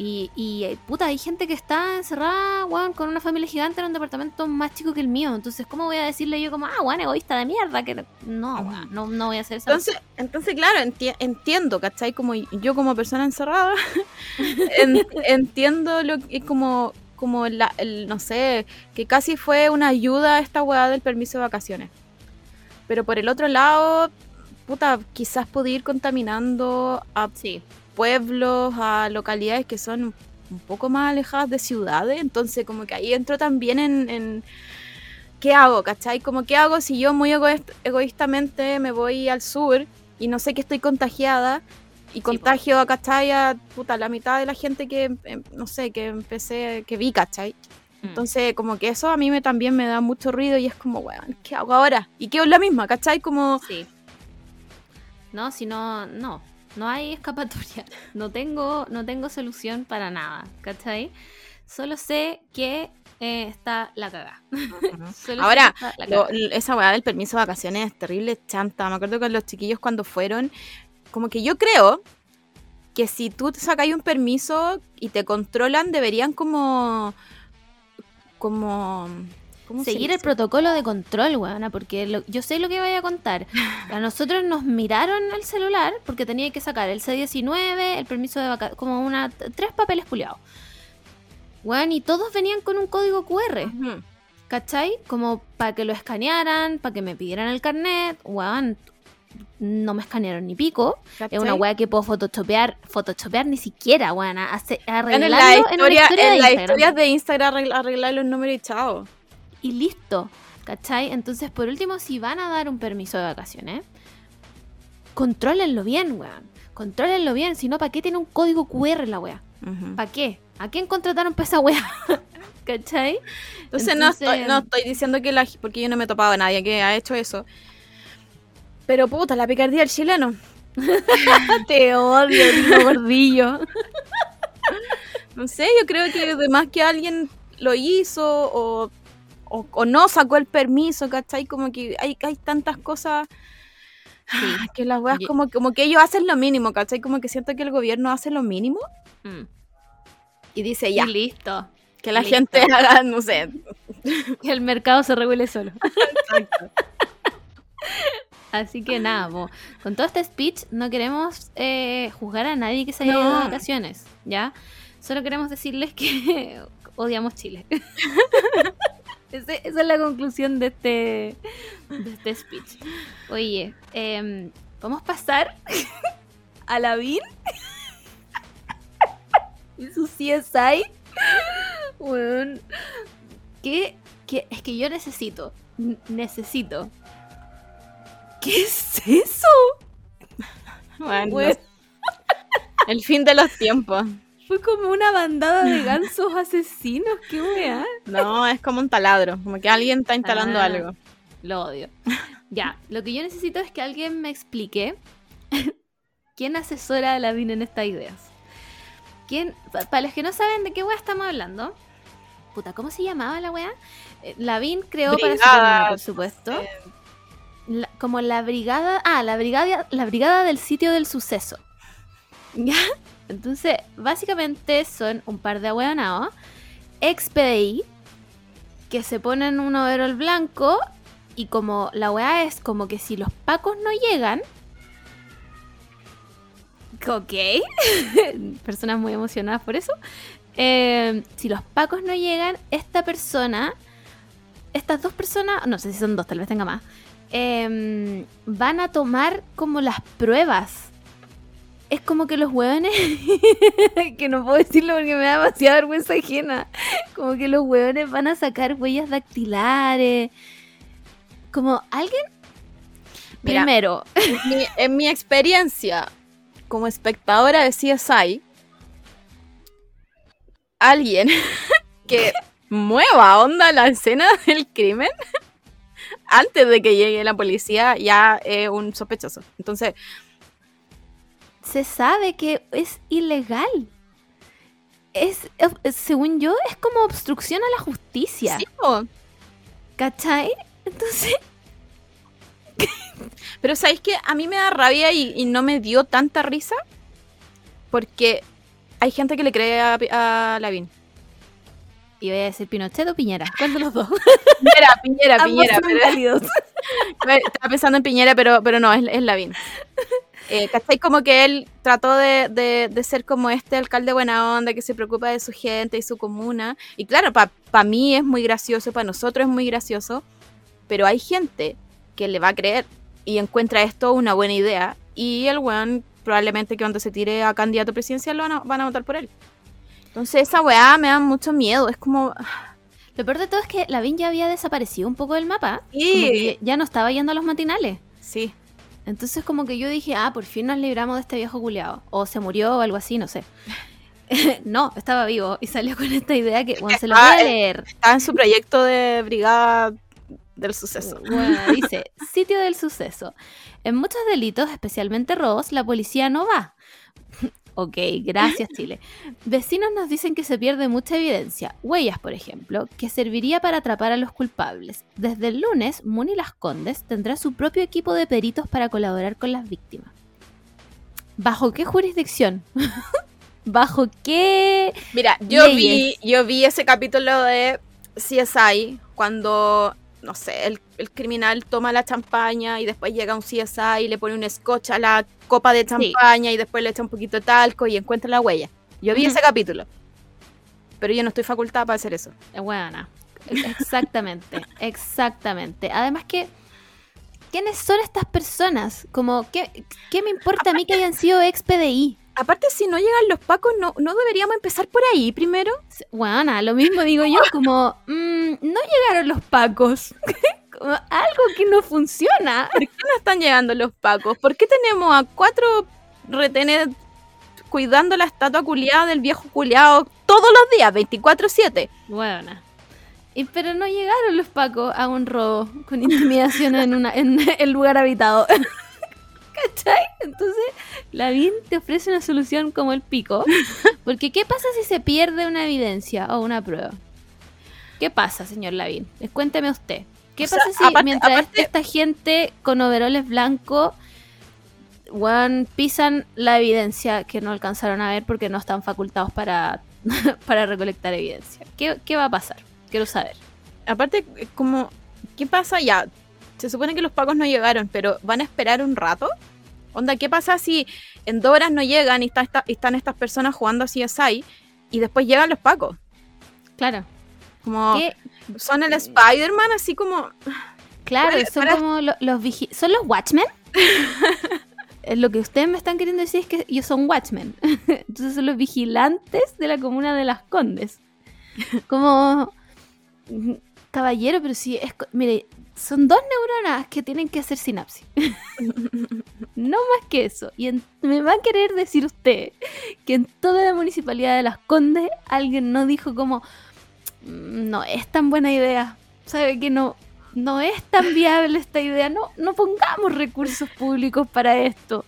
Y, y, eh, puta, hay gente que está encerrada, Juan, con una familia gigante en un departamento más chico que el mío. Entonces, ¿cómo voy a decirle yo como, ah, Juan, egoísta de mierda? Que no, no, no voy a hacer eso. Entonces, entonces claro, entiendo, ¿cachai? Como yo como persona encerrada, entiendo lo que como, como la, el, no sé, que casi fue una ayuda a esta weá del permiso de vacaciones. Pero por el otro lado, puta, quizás puede ir contaminando a pueblos, a localidades que son un poco más alejadas de ciudades. Entonces, como que ahí entro también en, ¿qué hago? ¿Cachai? Como, ¿qué hago si yo muy egoístamente me voy al sur y no sé que estoy contagiada? Y contagio a, ¿cachai? A puta, la mitad de la gente que, em, no sé, que empecé, que vi, ¿cachai? Mm. Entonces, como que eso a mí me, también me da mucho ruido y es como, weón, ¿qué hago ahora? Y quedo la misma, ¿cachai? Como, sí. ¿No? Si no, no, no hay escapatoria. No tengo, no tengo solución para nada, ¿cachai? Solo sé que eh, está la cagada. Ahora, esa weá del permiso de vacaciones es terrible chanta. Me acuerdo que los chiquillos cuando fueron, como que yo creo que si tú sacas un permiso y te controlan, deberían como como seguir el protocolo de control, weona, porque yo sé lo que voy a contar. A nosotros nos miraron el celular porque tenía que sacar el C19, el permiso de vacaciones, como una tres papeles culiados. Weón, y todos venían con un código QR. ¿Cachai? Como para que lo escanearan, para que me pidieran el carnet. Weón, no me escanearon ni pico. Es una weá que puedo photoshopear, photoshopear ni siquiera, weón. Arreglarlo en, la historia, en, de Instagram arreglar los números y chao. Y listo, ¿cachai? Entonces, por último, si van a dar un permiso de vacaciones, contrólenlo bien, weón. Contrólenlo bien, si no, ¿para qué tiene un código QR la weá? ¿Para qué? ¿A quién contrataron para esa weá? ¿Cachai? Entonces, no, estoy, no estoy diciendo que la... Porque yo no me he topado a nadie que ha hecho eso. Pero puta, la picardía del chileno. Te odio, digo gordillo. no sé, yo creo que además que alguien lo hizo o, o, no sacó el permiso, ¿cachai? Como que hay, hay tantas cosas ah, que las weas como, como que ellos hacen lo mínimo, ¿cachai? Como que siento que el gobierno hace lo mínimo mm. y dice ya. listo. Que la gente haga, no sé. Que el mercado se regule solo. Exacto. Así que nada, con todo este speech no queremos eh, juzgar a nadie que se haya ido de vacaciones, ¿ya? Solo queremos decirles que odiamos Chile. Esa es la conclusión de este, de este speech. Oye, eh, vamos a pasar a la VIN y su CSI. Bueno, que, que es que yo necesito, necesito ¿Qué es eso? Bueno, el fin de los tiempos. Fue como una bandada de gansos asesinos, qué wea. No, es como un taladro, como que alguien está instalando ah, algo. Lo odio. Ya, lo que yo necesito es que alguien me explique quién asesora a la VIN en estas ideas. ¿Quién, para los que no saben de qué wea estamos hablando, puta, ¿cómo se llamaba la wea? Eh, Lavín creó para su por supuesto. Eh, como la brigada, ah, la brigada, la brigada del sitio del suceso. ¿Ya? Entonces, básicamente son un par de ahueonados, ex PDI, que se ponen un overol blanco y como la weá es como que si los pacos no llegan, ok, personas muy emocionadas por eso, eh, si los pacos no llegan, esta persona, estas dos personas, no sé si son dos, tal vez tenga más, Em, van a tomar como las pruebas. Es como que los hueones, que no puedo decirlo porque me da demasiada vergüenza ajena, como que los hueones van a sacar huellas dactilares. Como alguien... Primero, en mi, experiencia como espectadora de CSI, alguien que mueva onda la escena del crimen antes de que llegue la policía ya es un sospechoso. Entonces... Se sabe que es ilegal. Es, según yo, es como obstrucción a la justicia. Sí, ¿Cachai? Entonces... Pero ¿sabéis que a mí me da rabia y, no me dio tanta risa? Porque hay gente que le cree a, a Lavín. Y voy a decir Pinochet o Piñera. ¿Cuál de los dos? Piñera, Piñera, Piñera. Pero... Estaba pensando en Piñera, pero, pero no, es, es Lavín. Eh, ¿Cachai? Como que él trató de, de, ser como este alcalde buena onda, que se preocupa de su gente y su comuna. Y claro, para mí es muy gracioso, para nosotros es muy gracioso, pero hay gente que le va a creer y encuentra esto una buena idea. Y el weón probablemente que cuando se tire a candidato presidencial van a, van a votar por él. Entonces esa weá me da mucho miedo, es como... Lo peor de todo es que la Vin ya había desaparecido un poco del mapa. Sí. ya no estaba yendo a los matinales. Sí. Entonces como que yo dije, ah, por fin nos libramos de este viejo culeado. O se murió o algo así, no sé. no, estaba vivo y salió con esta idea que, bueno, se lo voy a leer. Está en su proyecto de brigada del suceso. Bueno, dice, sitio del suceso. En muchos delitos, especialmente robos, la policía no va. Ok, gracias Chile. Vecinos nos dicen que se pierde mucha evidencia, huellas por ejemplo, que serviría para atrapar a los culpables. Desde el lunes, Muni Las Condes tendrá su propio equipo de peritos para colaborar con las víctimas. ¿Bajo qué jurisdicción? ¿Bajo qué? Mira, yo vi, yo vi ese capítulo de CSI cuando, no sé, el, el criminal toma la champaña y después llega un CSI y le pone un scotch a la copa de champaña y después le echa un poquito de talco y encuentra la huella. Yo vi ese capítulo. Pero yo no estoy facultada para hacer eso. Es buena. Exactamente, exactamente. Además que, ¿quiénes son estas personas? Como, ¿qué, qué me importa a mí que hayan sido ex PDI? Aparte, si no llegan los pacos, ¿no, no deberíamos empezar por ahí primero? Bueno, lo mismo digo yo, como, mm, no llegaron los pacos. Como algo que no funciona. ¿Por qué no están llegando los pacos? ¿Por qué tenemos a cuatro retenes cuidando la estatua culiada del viejo culiado todos los días, 24-7? Bueno. Y, pero no llegaron los pacos a un robo con intimidación en, una, en el lugar habitado. ¿Cachai? Entonces, Lavín te ofrece una solución como el pico. Porque, ¿qué pasa si se pierde una evidencia o una prueba? ¿Qué pasa, señor Lavín? Les cuénteme usted. ¿Qué O sea, pasa si aparte- mientras aparte- esta gente con overoles blancos weón, pisan la evidencia que no alcanzaron a ver porque no están facultados para, para recolectar evidencia? ¿Qué, ¿Qué va a pasar? Quiero saber. Aparte, como, ¿qué pasa ya? Se supone que los pacos no llegaron, pero ¿van a esperar un rato? Onda, ¿qué pasa si en dos horas no llegan y, está están estas personas jugando a CSI y después llegan los pacos? Claro. Como, ¿Qué? son el Spider-Man, así como... Claro, Para- son para- como lo- los vigi- ¿Son los Watchmen? Eh, Lo que ustedes me están queriendo decir es que ellos son Watchmen. Entonces son los vigilantes de la comuna de Las Condes. Como. mm, Caballero, pero sí, es, mire, son dos neuronas que tienen que hacer sinapsis. no más que eso. Y en- me va a querer decir usted que en toda la municipalidad de Las Condes alguien no dijo como, "Mm, no es tan buena idea. ¿Sabe que no? No es tan viable esta idea. No, no pongamos recursos públicos para esto.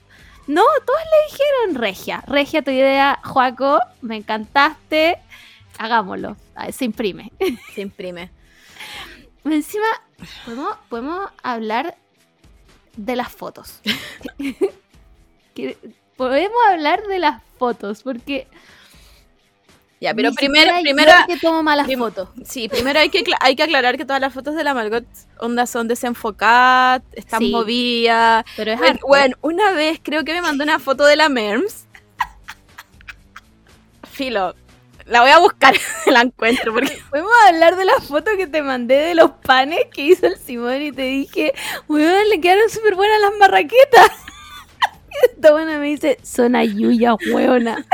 No, todos le dijeron, Regia, Regia, tu idea, Joaco, me encantaste, hagámoslo. Ah, Se imprime. Se imprime. Encima, podemos, podemos hablar de las fotos. Podemos hablar de las fotos, porque. Ya, pero ni primero, primero, que tomo malas prim- fotos. sí, primero hay que, hay que aclarar que todas las fotos de la Margot onda son desenfocadas, están Sí. movidas. Pero es Bueno, bueno, una vez creo que me mandó una foto de la Merms. Filo, la voy a buscar, la encuentro porque Podemos hablar de la foto que te mandé de los panes que hizo el Simón y te dije, weón, le quedaron súper buenas las marraquetas. Y esta buena me dice, son ayuya, weona.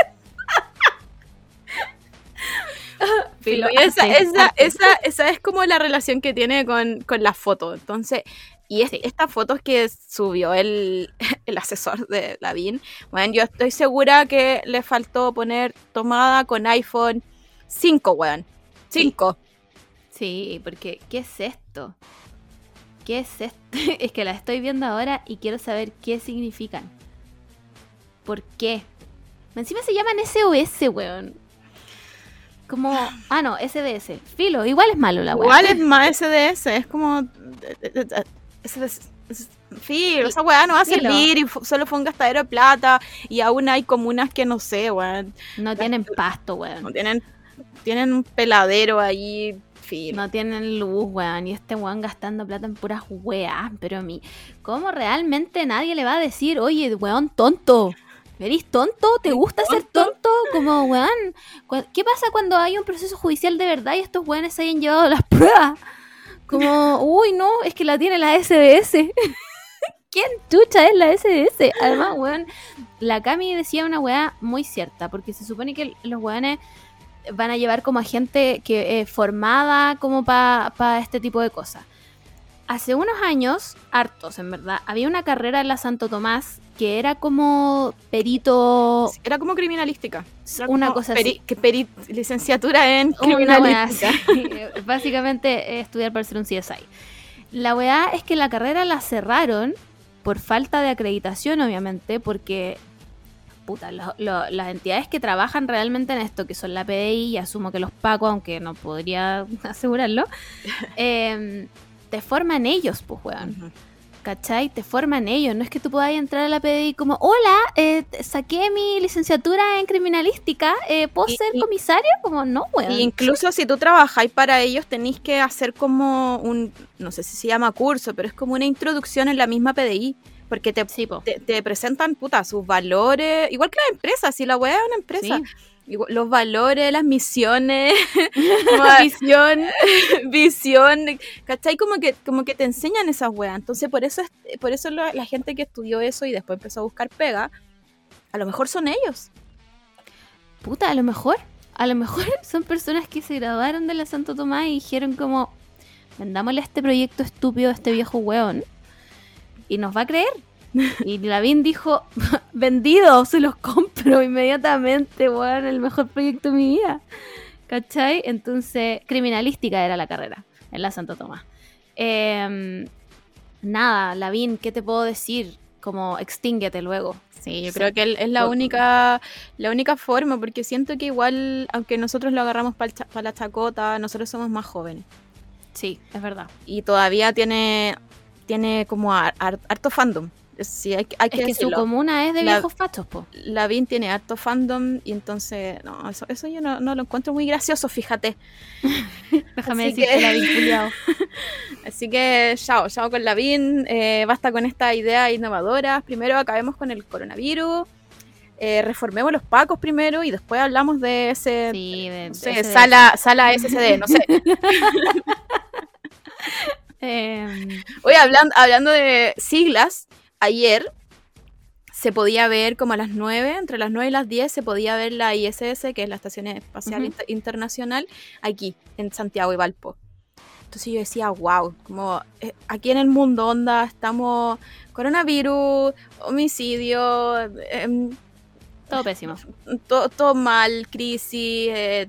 Filo, esa, arte, esa, arte. esa, esa es como la relación que tiene con, con la foto. Entonces, y es- Sí. estas fotos que subió el, el asesor de Lavín, bueno, yo estoy segura que le faltó poner tomada con iPhone 5, weón. 5. Sí, porque, ¿qué es esto? ¿Qué es esto? Es que la estoy viendo ahora y quiero saber qué significan. ¿Por qué? Encima se llaman SOS, weón. Como, ah, no, SDS. Filo, igual es malo la weón. Igual es más SDS, es como. Filo, esa weá no va a servir y solo fue un gastadero de plata. Y aún hay comunas que no sé, weón. No tienen pasto, weón. No tienen, tienen un peladero ahí. No tienen luz, weón. Y este weón gastando plata en puras weas. Pero a mí, ¿cómo realmente nadie le va a decir, oye, weón, tonto? ¿Eres tonto? ¿Te gusta ser tonto? Como, weón, ¿qué pasa cuando hay un proceso judicial de verdad y estos weones se hayan llevado las pruebas? Como, uy, no, es que la tiene la SDS. ¿Quién chucha es la SDS? Además, weón, la Cami decía una weá muy cierta, porque se supone que los weones van a llevar como a gente que formada como para este tipo de cosas. Hace unos años, hartos en verdad, había una carrera en la Santo Tomás que era como perito, Era como criminalística. Una cosa peri- así. que peri- licenciatura en Una así. Básicamente eh, estudiar para ser un CSI. La weá es que la carrera la cerraron por falta de acreditación, obviamente, porque puta, lo- lo- las entidades que trabajan realmente en esto, que son la PDI, y asumo que los PACO, aunque no podría asegurarlo, eh, te forman ellos, pues, weón. ¿Cachai? Te forman ellos, no es que tú puedas entrar a la PDI como, hola, eh, saqué mi licenciatura en criminalística, eh, ¿puedo ser comisario? Como, no, weón. incluso si tú trabajáis para ellos, tenéis que hacer como un, no sé si se llama curso, pero es como una introducción en la misma PDI. Porque te, te, presentan, puta, sus valores, igual que la empresa, si la weá es una empresa los valores, las misiones, visión, visión, ¿cachai? Como que, como que te enseñan esas weas. Entonces, por eso, por eso la gente que estudió eso y después empezó a buscar pega, a lo mejor son ellos. Puta, a lo mejor, a lo mejor son personas que se graduaron de la Santo Tomás y dijeron como, vendámosle este proyecto estúpido a este viejo weón y nos va a creer. Y Lavín dijo, vendido, se los compro inmediatamente, weón, el mejor proyecto de mi vida. ¿Cachai? Entonces, criminalística era la carrera en la Santo Tomás. Em, nada, Lavín, ¿qué te puedo decir? Como extínguete luego. Sí, yo creo que es la única, la única forma, porque siento que igual, aunque nosotros lo agarramos para la chacota, nosotros somos más jóvenes. Sí, es verdad. Y todavía tiene, tiene como harto fandom. Sí, hay, hay es que, su comuna es de viejos fachos, po. Lavín tiene harto fandom y entonces, no, eso, eso yo no, lo encuentro muy gracioso, fíjate. Déjame decir Lavín culiao. Así que, chao, chao con Lavín, eh, basta con esta idea innovadora. Primero acabemos con el coronavirus. Eh, reformemos los pacos primero y después hablamos de ese sí, de, sala, sala SSD, no sé. eh, Oye, hablando, hablando de siglas, ayer se podía ver como a las 9, entre las 9 y las 10 se podía ver la ISS, que es la Estación Espacial Internacional, aquí, en Santiago y Valpo. Entonces yo decía, wow, como eh, aquí en el mundo, onda, estamos coronavirus, homicidio, em, todo pésimo. Todo, mal, crisis, eh,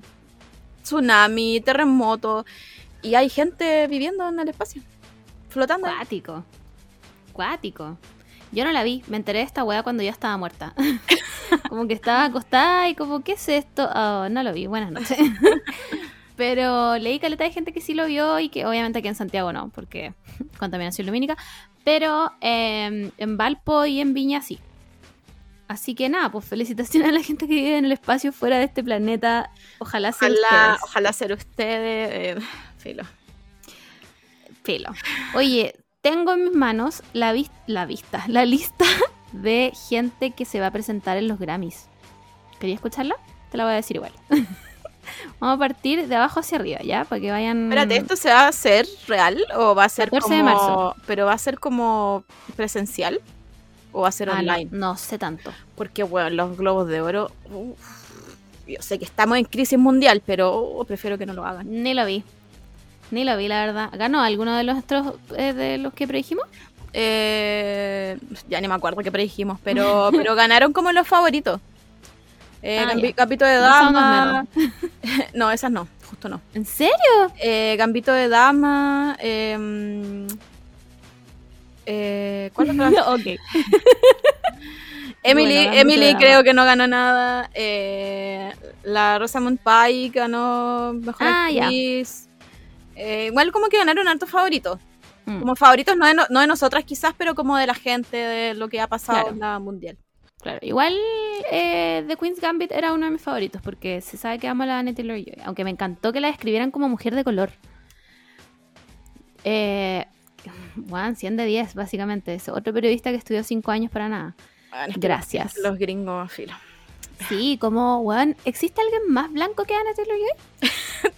tsunami, terremoto, y hay gente viviendo en el espacio, flotando. Cuático. Cuático. Yo no la vi, me enteré de esta weá cuando ya estaba muerta. como que estaba acostada y como, ¿qué es esto? Oh, no lo vi, buenas noches. Pero leí caleta de gente que sí lo vio y que obviamente aquí en Santiago no, porque contaminación lumínica. Pero em, en Valpo y en Viña sí. Así que nada, pues felicitaciones a la gente que vive en el espacio fuera de este planeta. Ojalá sea ustedes. Ojalá ser ustedes. Eh, filo. Filo. Oye, tengo en mis manos la, la vista, la lista de gente que se va a presentar en los Grammys. ¿Quería escucharla? Te la voy a decir igual. Vamos a partir de abajo hacia arriba, ¿ya? Para que vayan... Espérate, ¿esto se va a hacer real o va a ser 14 como... de marzo. ¿Pero va a ser como presencial? ¿O va a ser ah, online? No, sé tanto. Porque, bueno, los globos de oro... yo sé que estamos en crisis mundial, pero prefiero que no lo hagan. Ni lo vi. Ni lo vi, la verdad. ¿Ganó alguno de los otros eh, de los que predijimos? Eh, ya ni me acuerdo qué predijimos, pero, pero ganaron como los favoritos. Eh, ah, Gambito de Dama. No, esas no, justo no. ¿En serio? Eh, Gambito de Dama. Em, eh, ¿Cuál Ok. Emily, Emily creo que no ganó nada. Eh, la Rosamund Pike ganó mejor ah, actriz. Eh, igual como que ganaron altos favoritos. Mm. Como favoritos no de, no de nosotras quizás, pero como de la gente, de lo que ha pasado en la mundial. Claro, igual eh, The Queen's Gambit era uno de mis favoritos porque se sabe que amo a la Anne Taylor Joy, aunque me encantó que la describieran como mujer de color. Eh, bueno, 100 de 10, básicamente. Es otro periodista que estudió 5 años para nada. Gracias. Los gringos, filo. Sí, como, weón, ¿existe alguien más blanco que Anna Taylor Joy?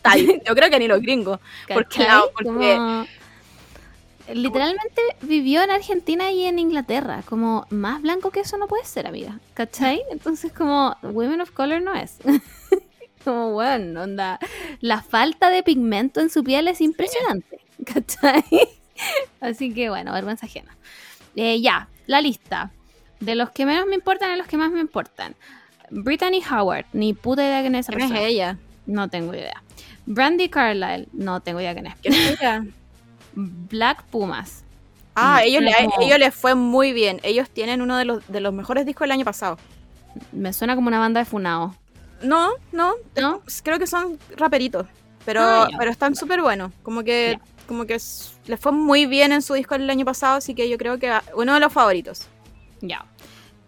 Yo creo que ni los gringos. Porque, porque... Literalmente vivió en Argentina y en Inglaterra. Como, más blanco que eso no puede ser, amiga. ¿Cachai? Entonces, como, Women of Color no es. como, weón, onda. La falta de pigmento en su piel es impresionante. ¿Cachai? Así que, bueno, vergüenza ajena. Eh, ya, la lista. De los que menos me importan a los que más me importan. Brittany Howard, ni puta idea quién es esa ¿Quién es ella? No tengo idea. Brandy Carlyle, no tengo idea quién es. Black Pumas. Ah, mm, ellos, le, ellos les fue muy bien. Ellos tienen uno de los, de los mejores discos del año pasado. Me suena como una banda de Funao. No, no, no. Creo que son raperitos. Pero, ah, pero están súper buenos. Como que, como que le fue muy bien en su disco el año pasado, así que yo creo que uno de los favoritos. Ya.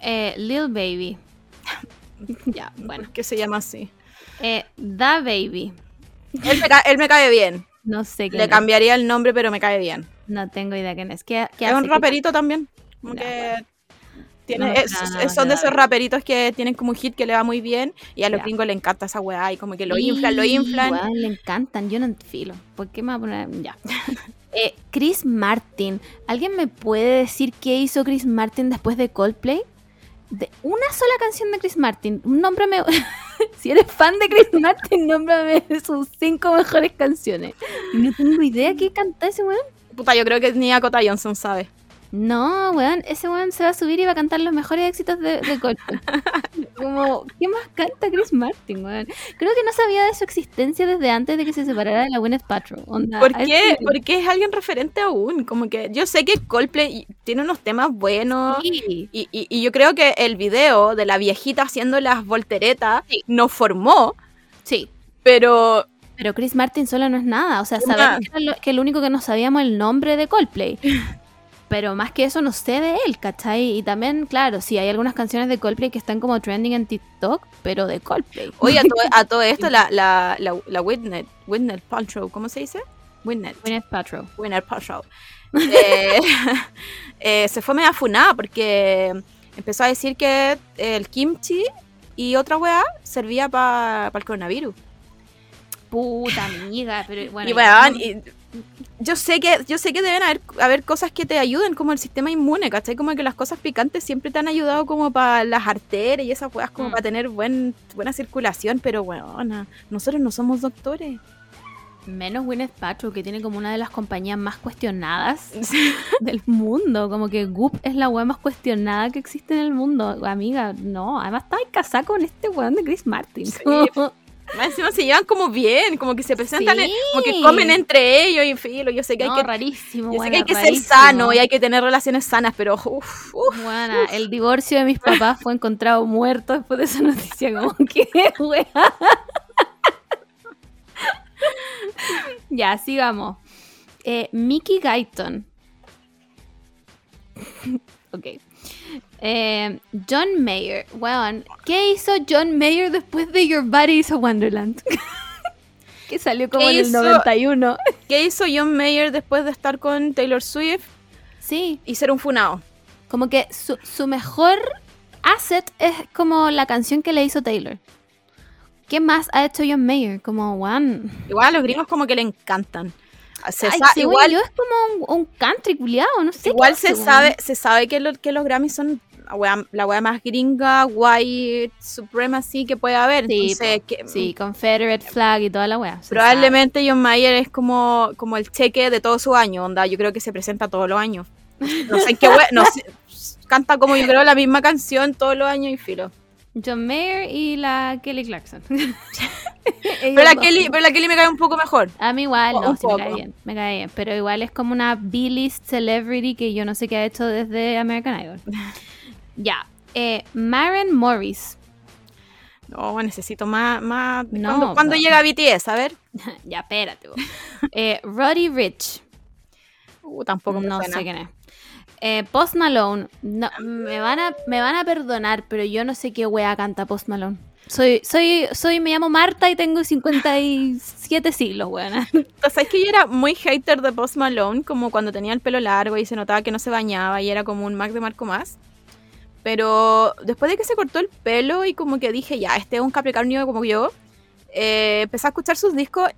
Eh, Lil Baby. ya, bueno. ¿Qué se llama así? Eh, da Baby. Él me, ca- él me cae bien. No sé qué. Le cambiaría el nombre, pero me cae bien. No tengo idea quién es. ¿Qué, qué Es hace? un ¿Qué- raperito también. Como que tiene, No, es- no, no, es- son de esos raperitos que tienen como un hit que le va muy bien y a los gringos le encanta esa weá y como que lo inflan, lo inflan. Le encantan, yo no filo. ¿Por qué me va a poner? Ya. Eh, Chris Martin. ¿Alguien me puede decir qué hizo Chris Martin después de Coldplay? Una sola canción de Chris Martin. Nómbrame. si eres fan de Chris Martin, nómbrame sus cinco mejores canciones. No tengo idea qué canta ese weón. Puta, yo creo que ni Dakota Johnson sabe. No, weón, ese weón se va a subir y va a cantar los mejores éxitos de, de Coldplay. Como, ¿qué más canta Chris Martin, weón? Creo que no sabía de su existencia desde antes de que se separara de la Gwyneth Paltrow. Onda, ¿Por qué? nivel. Porque es alguien referente aún. Como que yo sé que Coldplay tiene unos temas buenos. Sí. Y, y- y yo creo que el video de la viejita haciendo las volteretas Sí. nos formó, Sí. pero Pero Chris Martin solo no es nada. O sea, sabemos que, lo, que lo único que no sabíamos el nombre de Coldplay. Pero más que eso no sé de él, ¿cachai? Y también, claro, sí, hay algunas canciones de Coldplay que están como trending en TikTok, pero de Coldplay. oye, a todo, a todo esto la, la, la, la Whitney, Whitney Paltrow, ¿cómo se dice? Whitney. Gwyneth Paltrow. Winner Paltrow. Eh, eh, se fue media funada porque empezó a decir que el kimchi y otra weá servía para el coronavirus. Puta amiga, pero bueno. y weón, y yo sé que yo sé que deben haber, haber cosas que te ayuden como el sistema inmune, ¿cachai? Como que las cosas picantes siempre te han ayudado como para las arterias y esas weas como Mm. para tener buen, buena circulación, pero weón, nosotros no somos doctores. Menos Gwyneth Paltrow, que tiene como una de las compañías más cuestionadas del mundo. Como que Goop es la weá más cuestionada que existe en el mundo. Amiga, no. Además está casada con este weón de Chris Martin. Sí. Más encima se llevan como bien, como que se presentan, en- Sí. como que comen entre ellos y filo, yo sé que No, hay que rarísimo, Yo sé que hay que ser sano y hay que tener relaciones sanas, pero uff. Weona, el divorcio de mis papás fue encontrado muerto después de esa noticia. Como que, weá. ya, sigamos. Eh, Mickey Guyton. ok. Eh, John Mayer. Weón, ¿qué hizo John Mayer después de Your Body is a Wonderland? que salió como ¿Qué en el hizo? 91. ¿Qué hizo John Mayer después de estar con Taylor Swift Sí, y ser un funado? Como que su, su mejor asset es como la canción que le hizo Taylor. ¿Qué más ha hecho John Mayer? Como, one. Igual a los gringos como que le encantan. Se Ay, según igual yo es como un, un country culiado, no sé. igual qué se sabe, se sabe que, lo- que los Grammys son wea, la wea más gringa, white, supremacy que puede haber. Sí, Entonces, po. que- Sí, Confederate flag y toda la wea. se probablemente John Mayer es como, como el cheque de todo su año, onda. Yo creo que se presenta todos los años. No sé qué wea, no sé, canta como yo creo la misma canción todos los años y filo. John Mayer y la Kelly Clarkson. Pero la, Kelly, pero la Kelly me cae un poco mejor. A mí igual, no, sí me cae poco. bien, me cae bien. Pero igual es como una B-list celebrity que yo no sé qué ha hecho desde American Idol. ya. Eh, Maren Morris. No, necesito más. más... No, ¿Cuándo, llega BTS? A ver. ya, espérate. Eh, Roddy Rich. Uh, tampoco me no suena. sé quién es. Eh, Post Malone. No, me, van a, me van a perdonar, pero yo no sé qué wea canta Post Malone. Soy, soy, soy, me llamo Marta y tengo 57 siglos, weona. ¿Sabes que yo era muy hater de Post Malone? Como cuando tenía el pelo largo y se notaba que no se bañaba y era como un Mac de Marco Más. Pero después de que se cortó el pelo y como que dije, ya, este es un Capricornio como yo, eh, empecé a escuchar sus discos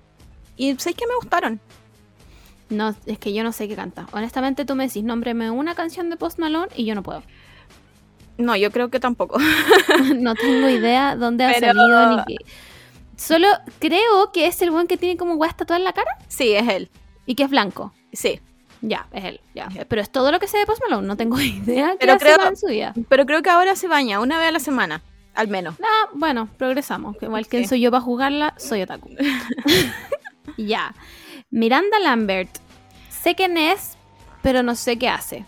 y ¿sabes que me gustaron? No, es que yo no sé qué canta. Honestamente, tú me decís, nómbreme una canción de Post Malone y yo no puedo. No, yo creo que tampoco. no tengo idea dónde ha salido ni qué. Solo creo que es el buen que tiene como weas tatuadas en la cara sí, es él. y que es blanco. Sí. Ya, es él, ya. Pero es todo lo que sé de Post Malone, no tengo idea Pero hace creo- en su vida. Pero creo que ahora se baña una vez a la semana, al menos. Ah, bueno, progresamos. que Igual que soy yo para jugarla, soy otaku. ya. Miranda Lambert. Sé quién es, pero no sé qué hace.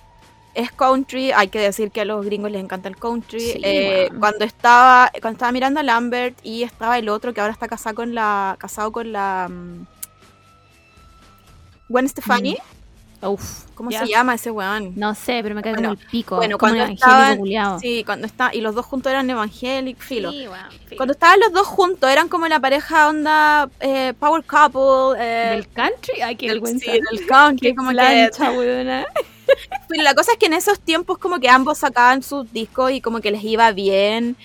es country, hay que decir que a los gringos les encanta el country. Sí, Eh, cuando estaba cuando estaba Miranda Lambert y estaba el otro que ahora está casado con la casado con la mm, Gwen Stefani, Uf, ¿Cómo ya. se llama ese weón? No sé, pero me cae Bueno, como el pico. bueno, como cuando evangélico estaban- culiao. Sí, cuando está y los dos juntos eran evangélicos, filo. Sí, weón, filo. Cuando estaban los dos juntos eran como la pareja onda eh, power couple eh, Del country, ay, qué del, sí, del country, Qué como que plancha, weona. Pero la cosa es que en esos tiempos como que ambos sacaban sus discos y como que les iba bien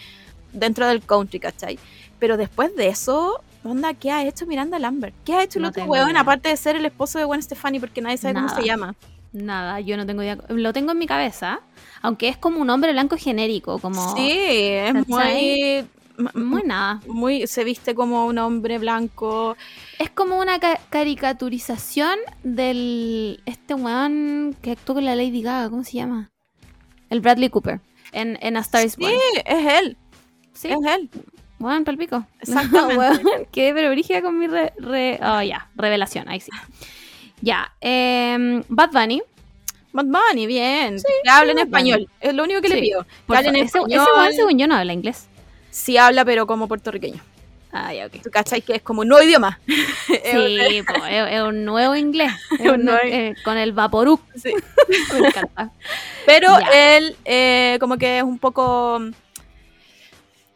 dentro del country, ¿cachai? Pero después de eso, onda, ¿qué ha hecho Miranda Lambert? ¿Qué ha hecho el No otro weón idea. aparte de ser el esposo de Gwen Stefani porque nadie sabe cómo se llama? Nada, yo no tengo idea. Lo tengo en mi cabeza, aunque es como un hombre blanco genérico, como Sí, es ¿cachai? muy, muy nada. muy se viste como un hombre blanco. Es como una ca- caricaturización del este weón que actuó con la Lady Gaga, ¿cómo se llama? El Bradley Cooper en, en A Star is Sí, Born. es él, Sí, es él. Weón, palpico. Exactamente. No, weón, quedé pero brígida con mi re, re- oh, ya, revelación, ahí sí. Ya, em, Bad Bunny. Bad Bunny, bien. que hable en Bunny. español. Es lo único que le Sí, pido. Que hable en ese, ese español. según yo, no habla inglés. Sí habla, pero como puertorriqueño. Ah, ya, ok. ¿Tú cachai que es como un nuevo idioma? Sí, es, es un nuevo inglés. Es es un un- nuevo- eh, con el Vaporub. Sí. Me encanta. Pero Ya. él eh, como que es un poco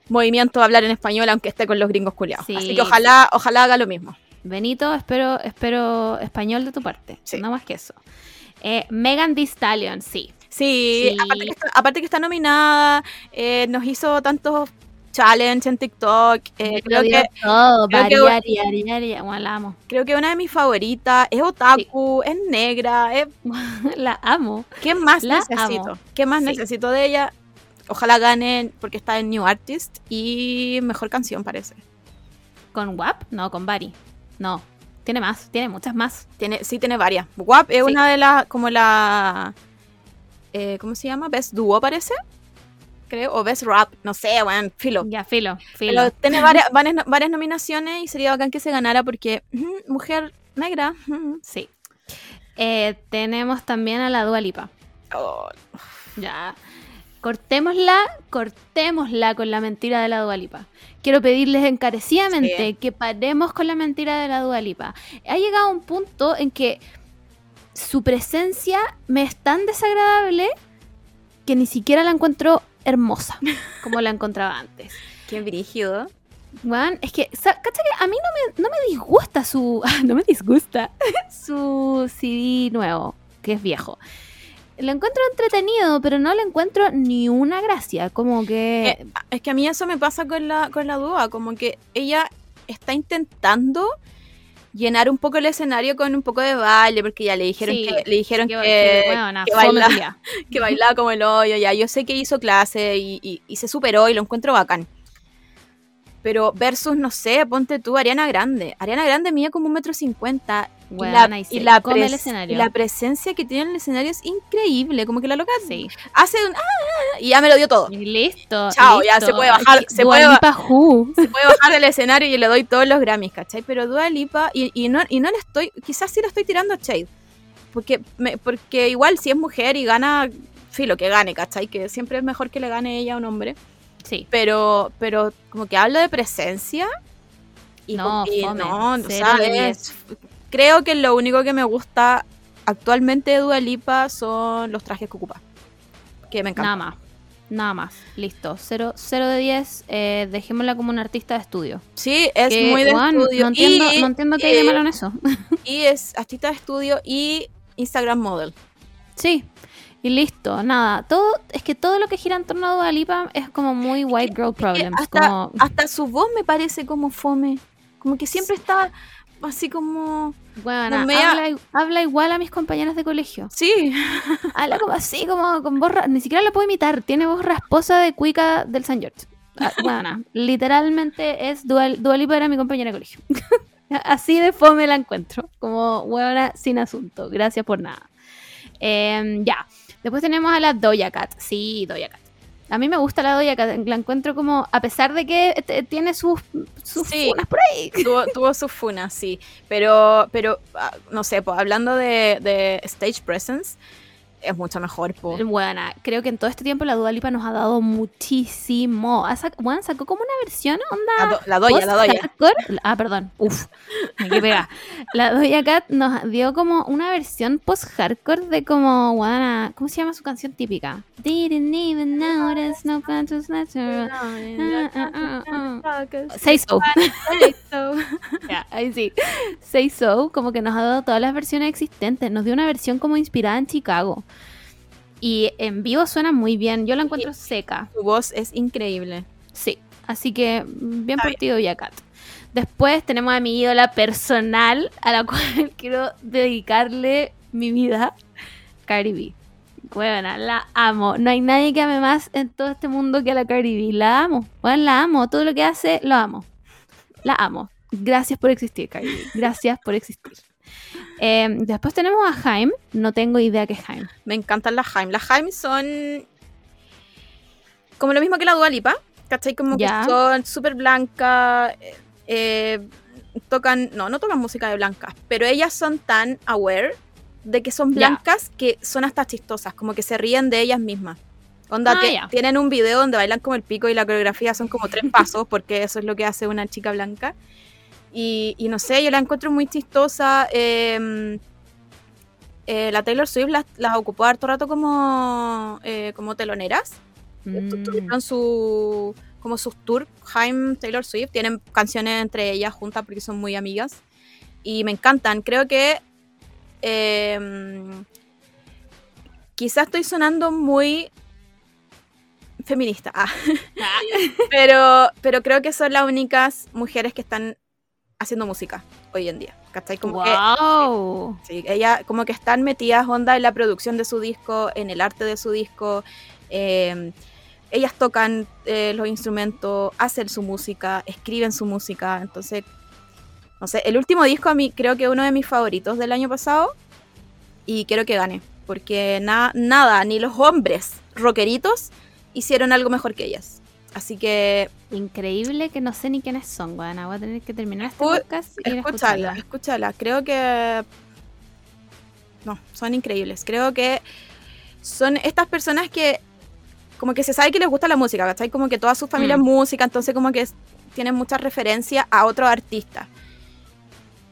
movimiento hablar en español aunque esté con los gringos culiados. Sí. Así que ojalá, ojalá haga lo mismo. Benito, espero, espero español de tu parte. Sí. No más que eso. Eh, Megan Thee Stallion, sí. Sí, Sí. Aparte, que está, aparte que está nominada, eh, nos hizo tantos challenge en TikTok. eh, creo, que, todo, creo que-. Bueno, la amo. creo que una de mis favoritas es otaku, es negra. es- la amo. ¿Qué más La necesito? amo. ¿Qué más Sí. necesito de ella? Ojalá gane porque está en New Artist y mejor canción parece. ¿Con WAP? No, con Bari. No. Tiene más, tiene muchas más. Tiene, sí, tiene varias. WAP es Sí. una de las, como la, eh, ¿cómo se llama? Best Duo parece, creo, o Best Rap, no sé, bueno, filo. Ya, filo, filo. Pero tiene varias, varias, varias nominaciones y sería bacán que se ganara porque mujer negra. Sí. Eh, tenemos también a la Dua Lipa. Oh, Ya. Cortémosla, cortémosla con la mentira de la Dualipa. Quiero pedirles encarecidamente Sí. que paremos con la mentira de la Dualipa. Ha llegado un punto en que su presencia me es tan desagradable que ni siquiera la encuentro hermosa como la encontraba antes. qué brígido. Juan, es que, ¿cacha que a mí no me, no me disgusta su. No me disgusta su CD nuevo, que es viejo. Lo encuentro entretenido, pero no le encuentro ni una gracia. Como que. Eh, es que a mí eso me pasa con la, con la Dua, como que ella está intentando llenar un poco el escenario con un poco de baile, porque ya le dijeron Sí, que, le dijeron que, que, baila- que bailaba como el hoyo, ya. Yo sé que hizo clase y, y- y se superó y lo encuentro bacán. Pero versus, no sé, ponte tú, Ariana Grande. Ariana Grande mide como un metro cincuenta. La, y la come el pres- escenario. y la presencia que tiene en el escenario es increíble. Como que la loca Sí. hace un... "Ah", y ya me lo dio todo. Listo. Chao, ya se puede bajar, se Dua puede ba- Lipa who. Se puede bajar del escenario y le doy todos los Grammys, ¿cachai? Pero Dua Lipa, y, y no, y no le estoy, quizás sí le estoy tirando a Shade. Porque, me- porque igual si es mujer y gana, filo, que gane, ¿cachai? Que siempre es mejor que le gane ella a un hombre. Sí. Pero, pero como que hablo de presencia. Y No, fome, no, o cero sea, de es- creo que lo único que me gusta actualmente de Dua Lipa son los trajes que ocupa. Que me Nada encantan. más. Nada más. Listo. 0 de 10. Eh, dejémosla como una artista de estudio. Sí, es Que, muy de estudio. No entiendo, y, no entiendo qué hay de malo en eso. y es artista de estudio y Instagram model. Sí. Y listo, nada. Todo, es que todo lo que gira en torno a Dua Lipa es como muy white girl problems. hasta, como, hasta su voz me parece como fome. Como que siempre está así como. bueno, no me ha- habla, igual a mis compañeras de colegio. Sí. Habla como así, como con voz Ni siquiera la puedo imitar. Tiene voz rasposa de cuica del San George. Ah, Bueno, literalmente es Dua, Dua Lipa era mi compañera de colegio. Así de fome la encuentro. Como huevona sin asunto. Gracias por nada. Em, ya. Después tenemos a la Doja Cat. Sí, Doja Cat. A mí me gusta la Cat. La encuentro como, a pesar de que tiene sus, sus Sí. funas por ahí. tuvo, tuvo sus funas, sí. Pero, pero ah, no sé, pues, hablando de, de stage presence, es mucho mejor, po. Bueno, creo que en todo este tiempo la Dua Lipa nos ha dado muchísimo. Sac- bueno, sacó como una versión, onda. La, do- la doya, la doya. Ah, perdón. Uf, me quedé pegada. La Doja Cat nos dio como una versión post-hardcore de como, bueno, ¿cómo se llama su canción típica? Didn't even notice no pantos natural. Ah, ah, ah. Say so. Ya, ahí sí. Say So, como que nos ha dado todas las versiones existentes. Nos dio una versión como inspirada en Chicago. Y en vivo suena muy bien. Yo la encuentro seca. Su voz es increíble. Sí. Así que bien por ti, Doja Cat. Después tenemos a mi ídola personal, a la cual quiero dedicarle mi vida, Cardi B. Buena, la amo. No hay nadie que ame más en todo este mundo que a la Cardi B. La amo. Bueno, la amo. Todo lo que hace, lo amo. La amo. Gracias por existir, Cardi B. Gracias por existir. Eh, después tenemos a Jaime. No tengo idea qué es Jaime. Me encantan las Haim. Las Haim son como lo mismo que la Dualipa, ¿cachai? Como que son súper blancas, eh, tocan, no, no tocan música de blancas, pero ellas son tan aware de que son blancas que son hasta chistosas, como que se ríen de ellas mismas. Onda, Ah, tienen un video donde bailan como el pico y la coreografía son como tres pasos, porque eso es lo que hace una chica blanca. Y, y no sé, yo la encuentro muy chistosa. eh, eh, la Taylor Swift las, las ocupó harto rato como, eh, como teloneras. Mm, Tuvieron su, como sus tours, Jaime, Taylor Swift, tienen canciones entre ellas juntas porque son muy amigas. Y me encantan. Creo que eh, quizás estoy sonando muy feminista. Ah. pero, pero creo que son las únicas mujeres que están haciendo música hoy en día. ¿Cachai? Como que wow. Sí, ella como que están metidas onda en la producción de su disco, en el arte de su disco. eh, ellas tocan eh, los instrumentos, hacen su música, escriben su música. Entonces, no sé, el último disco a mí creo que es uno de mis favoritos del año pasado y quiero que gane. Porque na- nada, ni los hombres rockeritos hicieron algo mejor que ellas. Así que Increíble que no sé ni quiénes son, weón. Voy a tener que terminar este podcast y a Escúchala, escucharla. escúchala. Creo que. No, son increíbles. Creo que son estas personas que. Como que se sabe que les gusta la música, ¿cachai? Como que toda su familia es Mm. música, entonces como que tienen muchas referencias a otros artistas.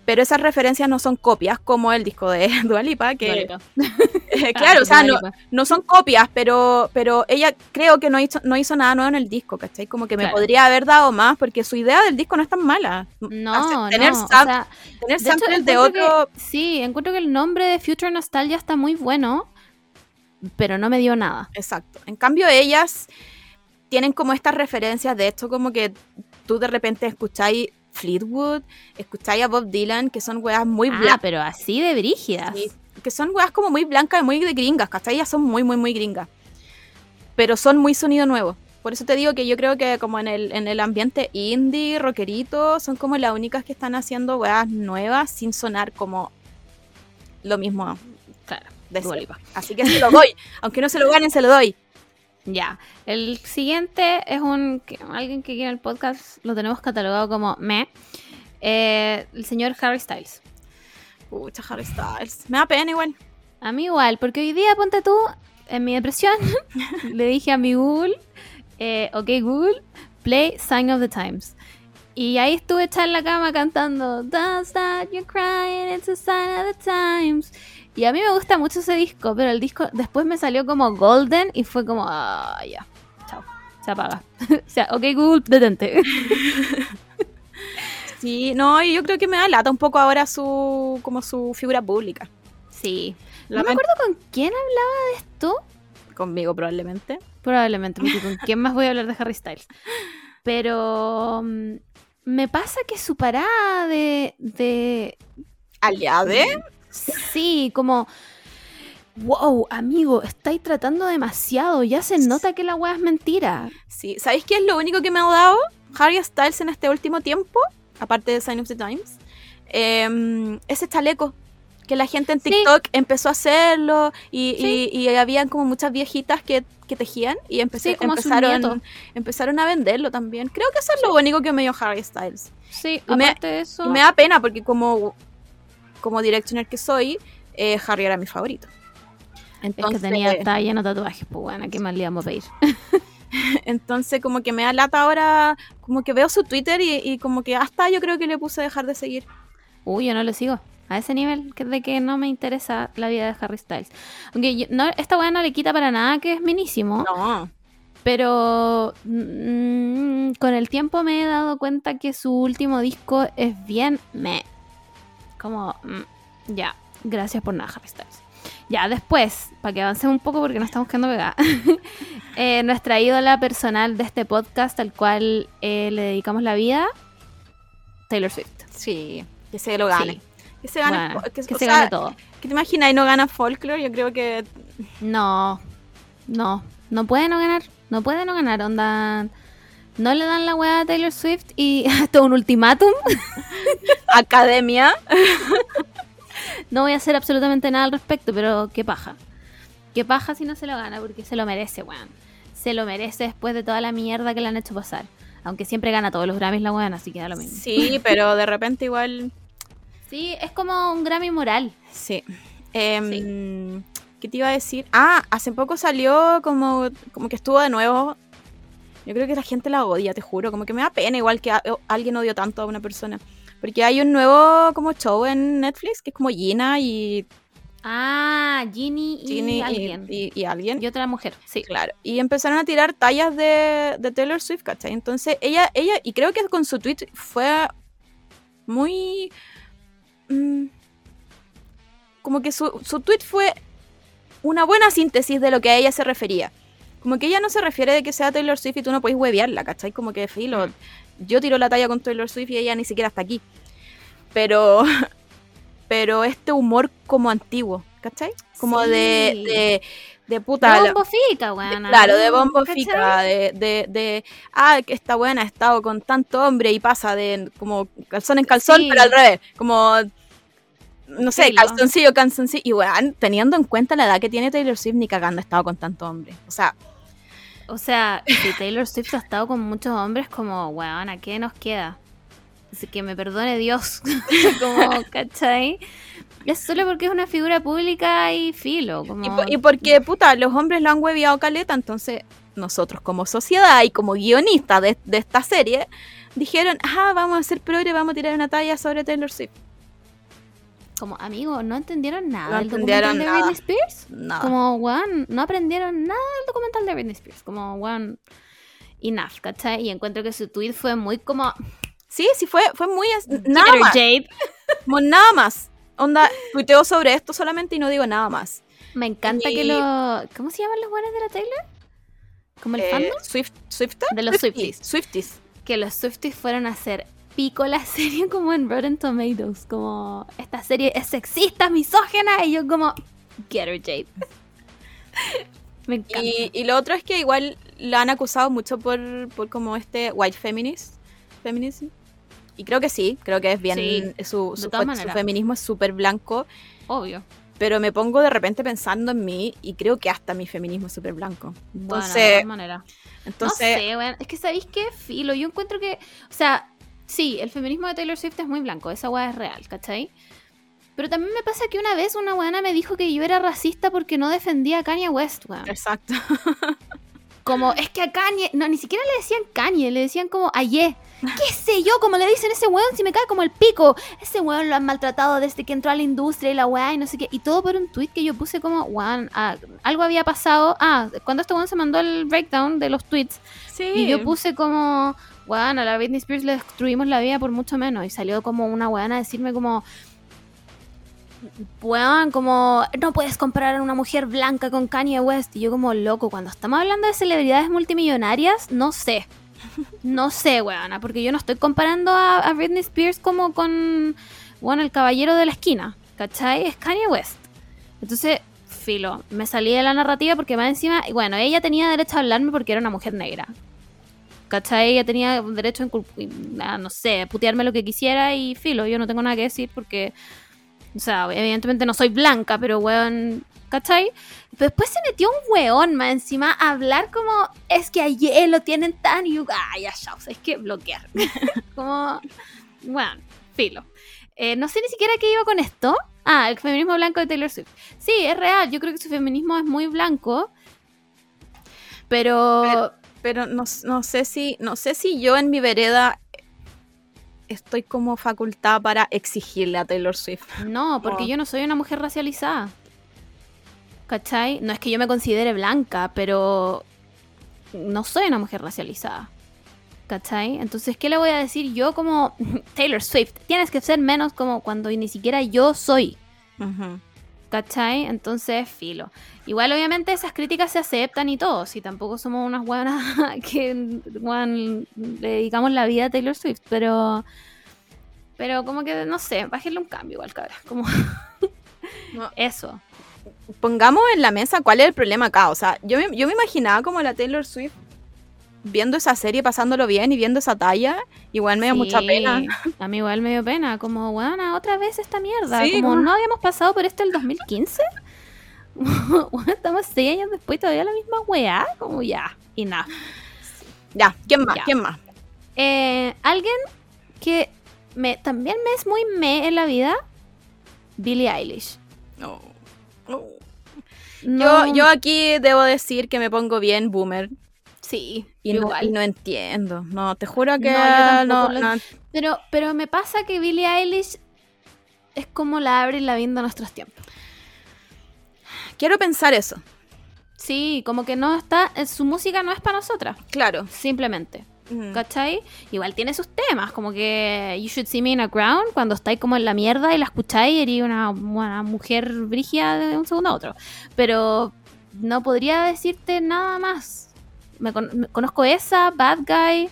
Pero esas referencias no son copias, como el disco de Dua Lipa, que eh, claro, o sea, no, no son copias, pero, pero ella creo que no hizo, no hizo nada nuevo en el disco, ¿cachai? Como que me Claro. podría haber dado más, porque su idea del disco no es tan mala. No, Hace- tener no. o sam- sea, tener de hecho, de otro que- sí, encuentro que el nombre de Future Nostalgia está muy bueno, pero no me dio nada. Exacto. En cambio, ellas tienen como estas referencias, de hecho, como que tú de repente escucháis Fleetwood, escucháis a Bob Dylan, que son weas muy Ah, blancas. pero así de brígidas. que son weas como muy blancas y muy de gringas, ¿cachai? Ellas son muy, muy, muy gringas. Pero son muy sonido nuevo. Por eso te digo que yo creo que como en el, en el ambiente indie, rockerito, son como las únicas que están haciendo weas nuevas sin sonar como lo mismo Claro, de. Así que se lo doy. Aunque no se lo ganen, se lo doy. Ya. El siguiente es un que- alguien que aquí en el podcast lo tenemos catalogado como me. Eh, el señor Harry Styles. Pucha, Harry Styles. Me da pena igual. A mí igual, porque hoy día, ponte tú, en mi depresión, le dije a mi Google, eh, ok Google, play Sign of the Times. Y ahí estuve echada en la cama cantando Don't stop you crying, it's a sign of the times. Y a mí me gusta mucho ese disco, pero el disco después me salió como Golden y fue como, ah, ya, chao, se apaga. o sea, ok Google, detente. Sí, no, y yo creo que me da lata un poco ahora su como su figura pública. sí. La no me acuerdo con quién hablaba de esto. Conmigo probablemente. Probablemente, porque con quién más voy a hablar de Harry Styles. Pero mm, me pasa que su parada de, de. Aliade. Sí, como. Wow, amigo, estáis tratando demasiado. Ya se nota que la weá es mentira. Sí, ¿sabéis qué es lo único que me ha dado Harry Styles en este último tiempo? Aparte de Sign of the Times. Em, ese chaleco. Que la gente en Sí. TikTok empezó a hacerlo y, Sí. y, y habían como muchas viejitas que, que tejían y empecé- Sí, como a empezaron, empezaron a venderlo también. Creo que eso es lo único que me dio Harry Styles. Sí, Y me- aparte de eso. Y me da pena porque como, como directioner que soy, eh, Harry era mi favorito. Entonces, es que tenía, estaba lleno de tatuajes, pues bueno, ¿qué más le íbamos a pedir? Entonces como que me da lata ahora, como que veo su Twitter y, como que hasta yo creo que le puse a dejar de seguir. Uy, yo no le sigo. A ese nivel de que no me interesa la vida de Harry Styles. Aunque no, esta weá no le quita para nada que es minísimo. No. Pero mm, con el tiempo me he dado cuenta que su último disco es bien me. Como, mm, ya, gracias por nada, Harry Styles. Ya, después, para que avancemos un poco porque nos estamos quedando pegadas, eh, nuestra ídola personal de este podcast, al cual eh, le dedicamos la vida, Taylor Swift. Sí, que se lo gane. Que se gane, que, se gane todo. ¿Qué te imaginas y no gana Folklore? Yo creo que... No, no, no puede no ganar, no puede no ganar, onda... No le dan la weá a Taylor Swift y todo un ultimátum. Academia. No voy a hacer absolutamente nada al respecto, pero qué paja. Qué paja si no se lo gana, porque se lo merece, weón. Se lo merece después de toda la mierda que le han hecho pasar. Aunque siempre gana todos los Grammys la weón, así que da lo mismo. Sí, pero de repente igual. Sí, es como un Grammy moral. Sí. Em, ¿Qué te iba a decir? Ah, hace poco salió como, como que estuvo de nuevo. Yo creo que la gente la odia, te juro. Como que me da pena igual que alguien odió tanto a una persona. Porque hay un nuevo como show en Netflix que es como Gina y... Ah, Ginny y alguien. Y, alguien. Y otra mujer, sí. Claro. Y empezaron a tirar tallas de, de Taylor Swift, ¿cachai? Entonces ella, ella, y creo que con su tweet fue muy... Mm, como que su, su tweet fue una buena síntesis de lo que a ella se refería. Como que ella no se refiere de que sea Taylor Swift y tú no puedes huevearla, ¿cachai? Como que filo, mm yo tiro la talla con Taylor Swift y ella ni siquiera está aquí. Pero, pero este humor como antiguo, ¿cachai? Como de, de, puta. De bombo fica, buena. Claro, de bombo de, de, de, ah, que esta buena ha estado con tanto hombre y pasa de como calzón en calzón, pero al revés, como no sé, calzoncillo, calzoncillo. Y bueno, teniendo en cuenta la edad que tiene Taylor Swift, ni cagando ha estado con tanto hombre. O sea, o sea, si Taylor Swift ha estado con muchos hombres, como, weón, ¿a qué nos queda? Así que me perdone Dios. como, ¿cachai? Es solo porque es una figura pública y filo. Como... Y, porque, puta, los hombres lo han hueviado caleta, entonces nosotros como sociedad y como guionistas de, de, esta serie, dijeron, ah, vamos a hacer progre, vamos a tirar una talla sobre Taylor Swift como, amigo, ¿no entendieron nada del documental de Britney Spears? Nada. Como, weón, no aprendieron nada del documental de Britney Spears. Como, weón, enough, ¿cachai? Y encuentro que su tweet fue muy como... Sí, sí, fue, fue muy... Nada más. Jade. Como nada más. Onda, tuiteo sobre esto solamente y no digo nada más. Me encanta que lo... ¿Cómo se llaman los buenos de la Taylor? ¿Como el eh, fandom? Swift, De los Swifties. Swifties. Que los Swifties fueron a hacer pico la serie como en Rotten Tomatoes, como esta serie es sexista, misógena, y yo como, get her Jade. Me encanta. Y, lo otro es que igual la han acusado mucho por, por como este white feminist, feminism. Y creo que sí, creo que es bien, su, su, feminismo es súper blanco. Obvio. Pero me pongo de repente pensando en mí y creo que hasta mi feminismo es súper blanco. Entonces, bueno, de todas maneras. Entonces, no sé, bueno, es que sabéis qué filo. Yo encuentro que, o sea, Sí, el feminismo de Taylor Swift es muy blanco, esa weá es real, ¿cachai? Pero también me pasa que una vez una weana me dijo que yo era racista porque no defendía a Kanye West, weón. Exacto. Como, es que a Kanye, no, ni siquiera le decían Kanye, le decían como Aye. ¿Qué sé yo? Como le dicen ese weón, si me cae como el pico. Ese weón lo han maltratado desde que entró a la industria y la weá y no sé qué. Y todo por un tweet que yo puse como, weón, ah, algo había pasado. Ah, cuando este weón se mandó el breakdown de los tweets. Sí. Y yo puse como, weón, a la Britney Spears le destruimos la vida por mucho menos. Y salió como una weón a decirme como, weón, como, no puedes comparar a una mujer blanca con Kanye West. Y yo como, loco, cuando estamos hablando de celebridades multimillonarias, no sé. No sé, weón, porque yo no estoy comparando a, Britney Spears como con, bueno, el caballero de la esquina. ¿Cachai? Es Kanye West. Entonces, filo, me salí de la narrativa porque más encima, bueno, ella tenía derecho a hablarme porque era una mujer negra. ¿Cachai? Ella tenía derecho a, no sé, putearme lo que quisiera y filo, yo no tengo nada que decir porque, o sea, evidentemente no soy blanca, pero weón, ¿cachai? después se metió un weón más encima a hablar como, es que ayer lo tienen tan y ay, ya, es que bloquear. como, weón, filo. Eh, no sé ni siquiera qué iba con esto. Ah, el feminismo blanco de Taylor Swift. Sí, es real. Yo creo que su feminismo es muy blanco. Pero, no, sé si. No sé si yo en mi vereda estoy como facultada para exigirle a Taylor Swift. No, porque yo no soy una mujer racializada. ¿Cachai? No es que yo me considere blanca, pero no soy una mujer racializada. ¿Cachai? Entonces, ¿qué le voy a decir yo como Taylor Swift? Tienes que ser menos como cuando ni siquiera yo soy. ¿Cachai? Entonces, filo. Igual, obviamente, esas críticas se aceptan y todo. Si tampoco somos unas buenas que le dedicamos la vida a Taylor Swift, pero. Pero como que, no sé, bájenle un cambio igual, cabra. Como. Eso. Pongamos en la mesa cuál es el problema acá. O sea, yo yo me imaginaba como la Taylor Swift viendo esa serie, pasándolo bien y viendo esa talla, igual me dio mucha pena. A mí igual me dio pena, como, bueno, otra vez esta mierda. como, no habíamos pasado por esto el 2015. estamos seis años después todavía la misma weá, como ya, y nada. Ya, ¿quién más? ¿Quién más? Eh, alguien que me, también me es muy me en la vida, Billie Eilish. No. Yo, yo aquí debo decir que me pongo bien boomer. Sí, y no, no, entiendo. No, te juro que no, Pero, pero me pasa que Billie Eilish es como la abre y la vinda de nuestros tiempos. Quiero pensar eso. Sí, como que no está. Eh, su música no es para nosotras. Claro. Simplemente. ¿Cachai? Igual tiene sus temas, como que You Should See Me in a Crown, cuando estáis como en la mierda y la escucháis, eres una, una mujer brigia de un segundo a otro. Pero no podría decirte nada más me, conozco esa, Bad Guy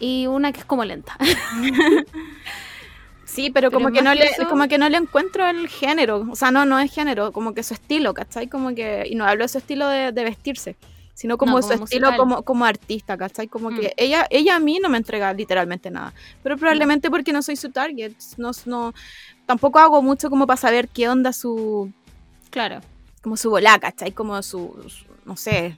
y una que es como lenta. Sí, pero, como que no le, como que no le encuentro el género, o sea, no, no es género, como que su estilo, ¿cachai? Como que, y no hablo de su estilo de, vestirse, sino como, su estilo como, como artista, ¿cachai? Como que mm. ella, ella a mí no me entrega literalmente nada, pero probablemente porque no soy su target, no, no, tampoco hago mucho como para saber qué onda su, claro, como su bola, ¿cachai? Como su no sé,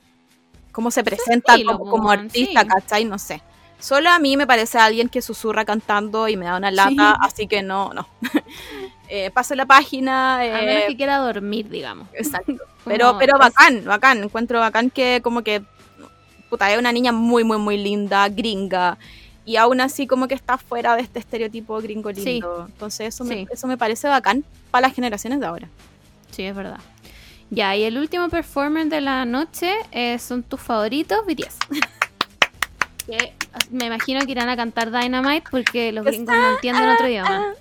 cómo se presenta como, artista, ¿cachai? No sé. Solo a mí me parece alguien que susurra cantando y me da una lata, así que no, no. eh, paso la página. a menos que eh, quiera dormir, digamos. Exacto. Pero, pero bacán, bacán. Encuentro bacán que como que, puta, es una niña muy, muy, muy linda, gringa. Y aún así como que está fuera de este estereotipo gringo lindo. Entonces eso, me, eso me parece bacán para las generaciones de ahora. Sí, es verdad. Ya, y el último performer de la noche eh, son tus favoritos, BTS. que me imagino que irán a cantar Dynamite porque los gringos no entienden otro idioma.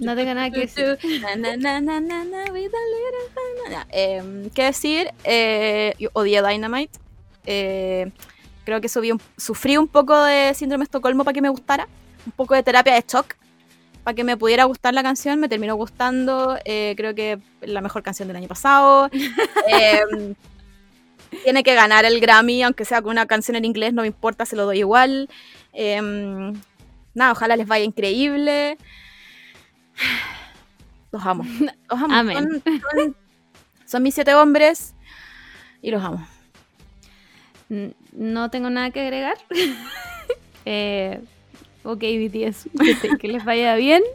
No tengo nada que decir. Eh, ¿Qué decir? Eh, yo odié Dynamite. Eh, creo que subí sufrí un poco de síndrome de Estocolmo para que me gustara. Un poco de terapia de shock para que me pudiera gustar la canción, me terminó gustando. Eh, creo que la mejor canción del año pasado. Em, tiene que ganar el Grammy, aunque sea con una canción en inglés, no me importa, se lo doy igual. Em, nada, ojalá les vaya increíble. Los amo. Los amo. Son, son mis siete hombres y los amo. No tengo nada que agregar. eh, ok BTS, que, les vaya bien.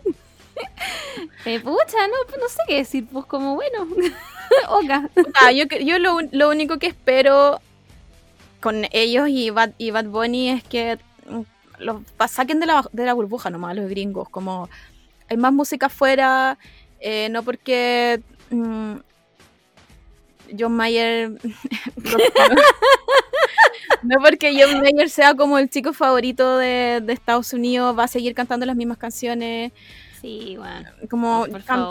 Eh, pucha, no, no sé qué decir, pues como bueno, oka. Ah, yo yo lo, lo, único que espero con ellos y Bad, y Bad Bunny es que mm, los saquen de la, de la burbuja nomás, los gringos, como hay más música afuera, eh, no porque mm, John Mayer No porque John Mayer sea como el chico favorito de, Estados Unidos, va a seguir cantando las mismas canciones. Sí, bueno. Como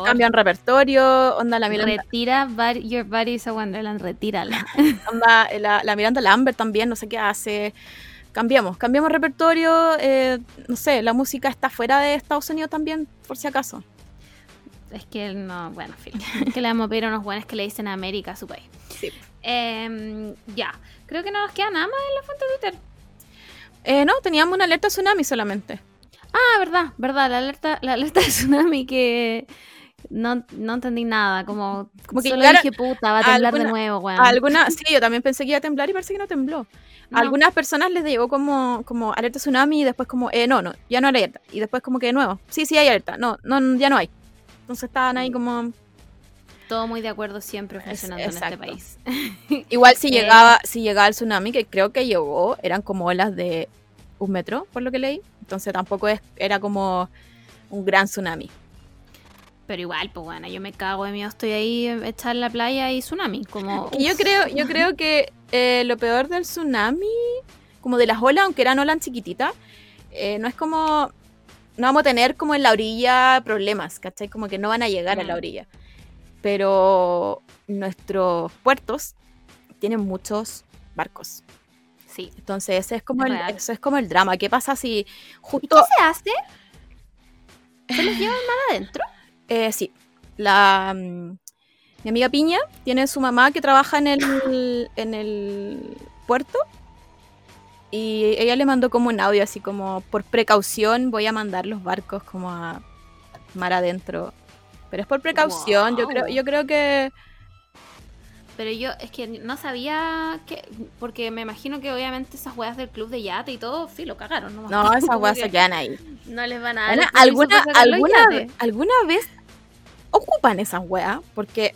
cambian repertorio, onda la Miranda. Retira Your Body's a Wonderland, retírala. onda la, la, Miranda Lambert también, no sé qué hace. Cambiamos, cambiamos repertorio. Eh, no sé, la música está fuera de Estados Unidos también, por si acaso. Es que no, bueno, fin. que le vamos a pedir a unos buenos que le dicen a América a su país. Sí. Em, ya, creo que no nos queda nada más en la fuente de Twitter. Eh, no, teníamos una alerta tsunami solamente. Ah, verdad, verdad, la alerta, la alerta de tsunami que, No, no entendí nada, como, Como que solo dije, puta, va a temblar de alguna- nuevo, weón. Alguna, sí, yo también pensé que iba a temblar y parece que no tembló. No. A algunas personas les llegó como, como alerta tsunami y después como, eh, no, no, ya no hay alerta. Y después como que de nuevo, sí, sí hay alerta, no, no, ya no hay. Entonces estaban ahí como, Todo muy de acuerdo siempre funcionando en este país. igual si Eh. llegaba, si llegaba el tsunami, que creo que llegó, eran como olas de un metro, por lo que leí. Entonces tampoco es, era como un gran tsunami. Pero igual, pues bueno, yo me cago de miedo, estoy ahí echar en la playa y tsunami, como... Yo creo, yo creo que eh, lo peor del tsunami, como de las olas, aunque eran olas chiquititas, eh, no es como. No vamos a tener como en la orilla problemas, ¿cachai? Como que no van a llegar a la orilla. Pero nuestros puertos tienen muchos barcos. Sí. Entonces ese es como Es el, real. eso es como el drama. ¿Qué pasa si ¿Y justo qué se hace? ¿Se los llevan mal adentro? Eh, sí. La, mm, mi amiga Piña tiene su mamá que trabaja en el, en el puerto. Y ella le mandó como un audio así como, por precaución voy a mandar los barcos como a mar adentro. Pero es por precaución, yo creo, yo creo que... Pero yo es que no sabía que... Porque me imagino que obviamente esas weas del club de yate y todo, sí, lo cagaron. No, No, esas weas se quedan ahí. No les van a dar ¿alguna, alguna. ¿Alguna vez ocupan esas weas? Porque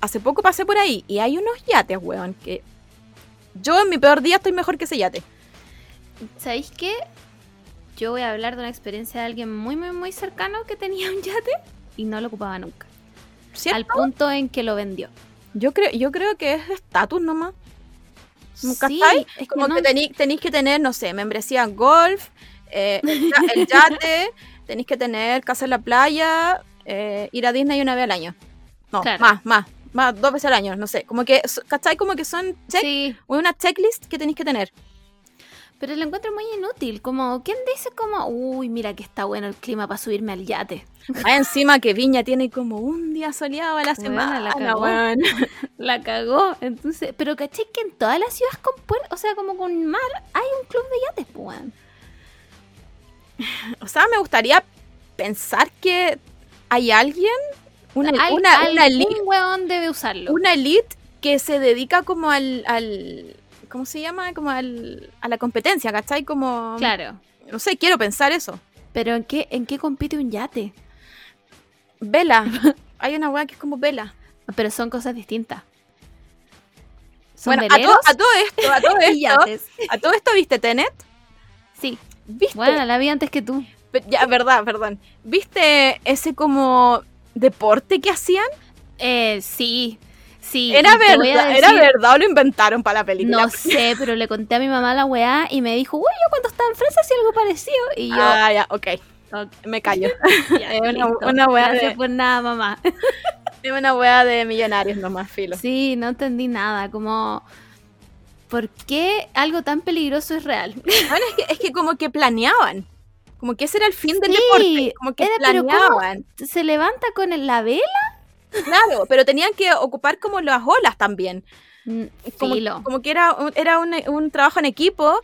hace poco pasé por ahí y hay unos yates, weón, que yo en mi peor día estoy mejor que ese yate. ¿Sabéis qué? Yo voy a hablar de una experiencia de alguien muy, muy, muy cercano que tenía un yate y no lo ocupaba nunca. ¿Cierto? Al punto en que lo vendió. Yo creo, yo creo que es estatus nomás. ¿Nunca Sí, es que Como no- que tenéis que tener, no sé, membresía en golf, eh, el ya- el yate, tenéis que tener casa en la playa, eh, ir a Disney una vez al año. No, Claro. más, más, más, dos veces al año, no sé. Como que, ¿cachai? Como que son check, Sí, una checklist que tenéis que tener. Pero lo encuentro muy inútil. Como, ¿quién dice como, uy, mira que está bueno el clima para subirme al yate? Más encima que Viña tiene como un día soleado a la semana. la cagó. La cagó. Entonces, pero caché que en todas las ciudades con puerto, o sea, como con mar, hay un club de yates, pues. O sea, me gustaría pensar que hay alguien, una, Hay una, una elite weón debe usarlo. una elite que se dedica como al, al ¿cómo se llama? Como al, a la competencia, ¿cachai? Como, Claro. no sé, quiero pensar eso. Pero ¿en qué, ¿en qué compite un yate? Vela, hay una weá que es como vela. Pero son cosas distintas. ¿Son Bueno, a, veleros? to- a todo esto, a todo esto, yates. a todo esto, ¿viste Tenet? Sí. ¿Viste? Bueno, la vi antes que tú. Ya, verdad, perdón. ¿Viste ese como deporte que hacían? Eh, sí. Sí. ¿Era verdad, ¿Era decir- verdad o lo inventaron para la película? No sé, pero le conté a mi mamá la weá y me dijo, güey, yo cuando estaba en Francia hacía algo parecido. Y yo, Ah, ya, ok, me callo. ya, es una- una weá Gracias de- por nada, mamá. Es una weá de millonarios nomás, filo. Sí, no entendí nada. Como, ¿por qué algo tan peligroso es real? Bueno, es que, es que como que planeaban. Como que ese era el fin del Sí, deporte. Como que era, pero planeaban. ¿Se levanta con la vela? Claro, pero tenían que ocupar como las olas también. Mm, Como, Filo. como que era, un, era un, un trabajo en equipo.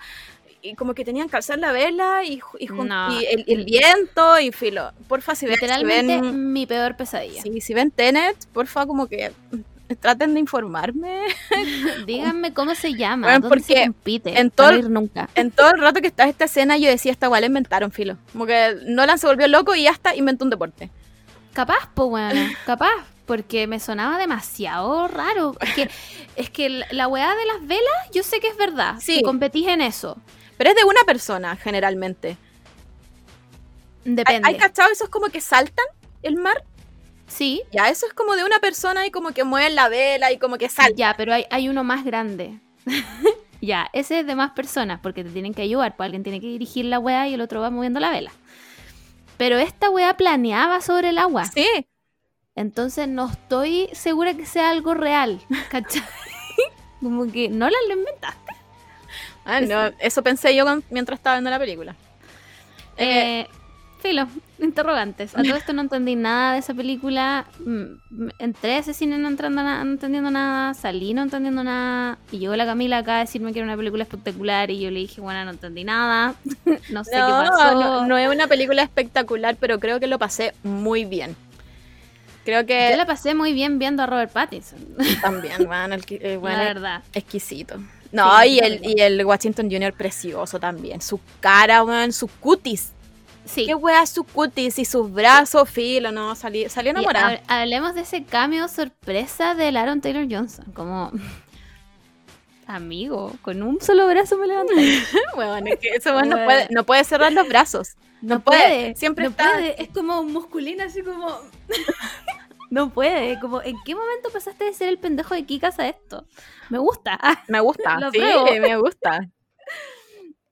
Y como que tenían que alzar la vela y, y, jun- No. y el, el viento y filo. Porfa, si ven, si Literalmente ven, mi peor pesadilla. sí, si ven Tenet, porfa, como que traten de informarme. Díganme cómo se llama, Bueno, dónde se porque compite. en todo- no ir nunca. En todo el rato que está esta escena, yo decía, esta la inventaron, filo. Como que Nolan se volvió loco y hasta inventó un deporte. Capaz, pues bueno, capaz. Porque me sonaba demasiado raro. Es que, es que la- weá de las velas, yo sé que es verdad. Sí. Que competís en eso. Pero es de una persona, generalmente. ¿Hay, Depende. hay cachado esos como que saltan el mar? Sí, Ya, eso es como de una persona y como que mueven la vela y como que saltan. ya, pero hay, hay uno más grande. ya, ese es de más personas porque te tienen que ayudar. Pues alguien tiene que dirigir la weá y el otro va moviendo la vela. Pero esta weá planeaba sobre el agua. Sí, Entonces no estoy segura que sea algo real. ¿Cachai? Como que no la lo inventaste. Ah, no, eso pensé yo mientras estaba viendo la película. Eh, filo, interrogantes. A todo esto no entendí nada de esa película. Mm, Entré a ese cine no, entrando no entendiendo nada, salí no entendiendo nada. Y llegó la Camila acá a decirme que era una película espectacular. Y yo le dije, bueno, no entendí nada. no sé qué pasó. no, no es una película espectacular, pero creo que lo pasé muy bien. Creo que. Yo la pasé muy bien viendo a Robert Pattinson. También, bueno, el, eh, bueno, la verdad. exquisito. No, Sí, y, el, y el Washington Jr. precioso también. Su cara, weón, su cutis. Sí. Qué wea su cutis y sus brazos, filo, no, salí, salió Y enamorada. hab- hablemos de ese cameo sorpresa del Aaron Taylor Johnson. Como. Amigo, con un solo brazo me levanté. Weón, es que weón no puede, no puede cerrar los brazos. No, puede. Siempre no está. puede. Es como musculina, así como. no puede. Como, ¿en qué momento pasaste de ser el pendejo de Kikas a esto? Me gusta. Me gusta, sí, me gusta.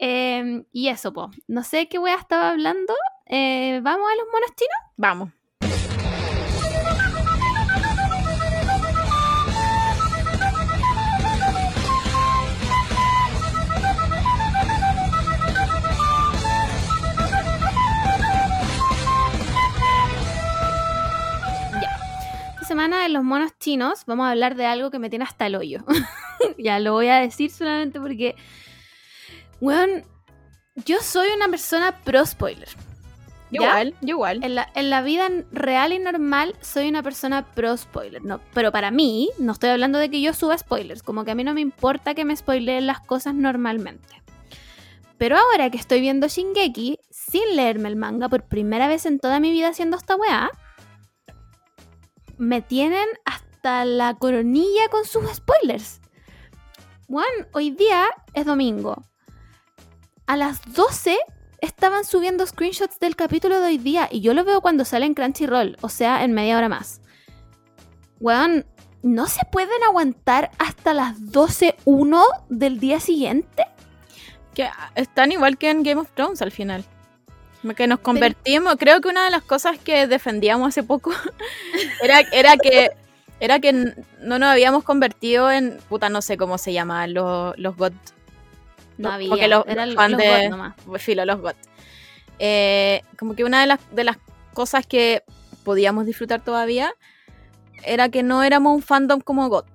Eh, y eso, po. No sé qué wea estaba hablando. Eh, ¿Vamos a los monos chinos? Vamos. Esta semana en los monos chinos vamos a hablar de algo que me tiene hasta el hoyo. ya lo voy a decir solamente porque. Weón, yo soy una persona pro spoiler. Yo igual, yo igual. En la, en la vida real y normal soy una persona pro spoiler. No, pero para mí, no estoy hablando de que yo suba spoilers, como que a mí no me importa que me spoileen las cosas normalmente. Pero ahora que estoy viendo Shingeki, sin leerme el manga por primera vez en toda mi vida haciendo esta weá, me tienen hasta la coronilla con sus spoilers. Juan, hoy día es domingo. A las 12 estaban subiendo screenshots del capítulo de hoy día y yo lo veo cuando sale en Crunchyroll, o sea, en media hora más. Weón, ¿no se pueden aguantar hasta las 12.1 del día siguiente? Que están igual que en Game of Thrones al final. Que nos convertimos. Creo que una de las cosas que defendíamos hace poco era, era que era que no nos habíamos convertido en. Puta, no sé cómo se llama, los, los GOT. No No, había, porque los eran fans los de- nomás. Filo, los GOT. Eh, como que una de las, de las cosas que podíamos disfrutar todavía era que no éramos un fandom como GOT.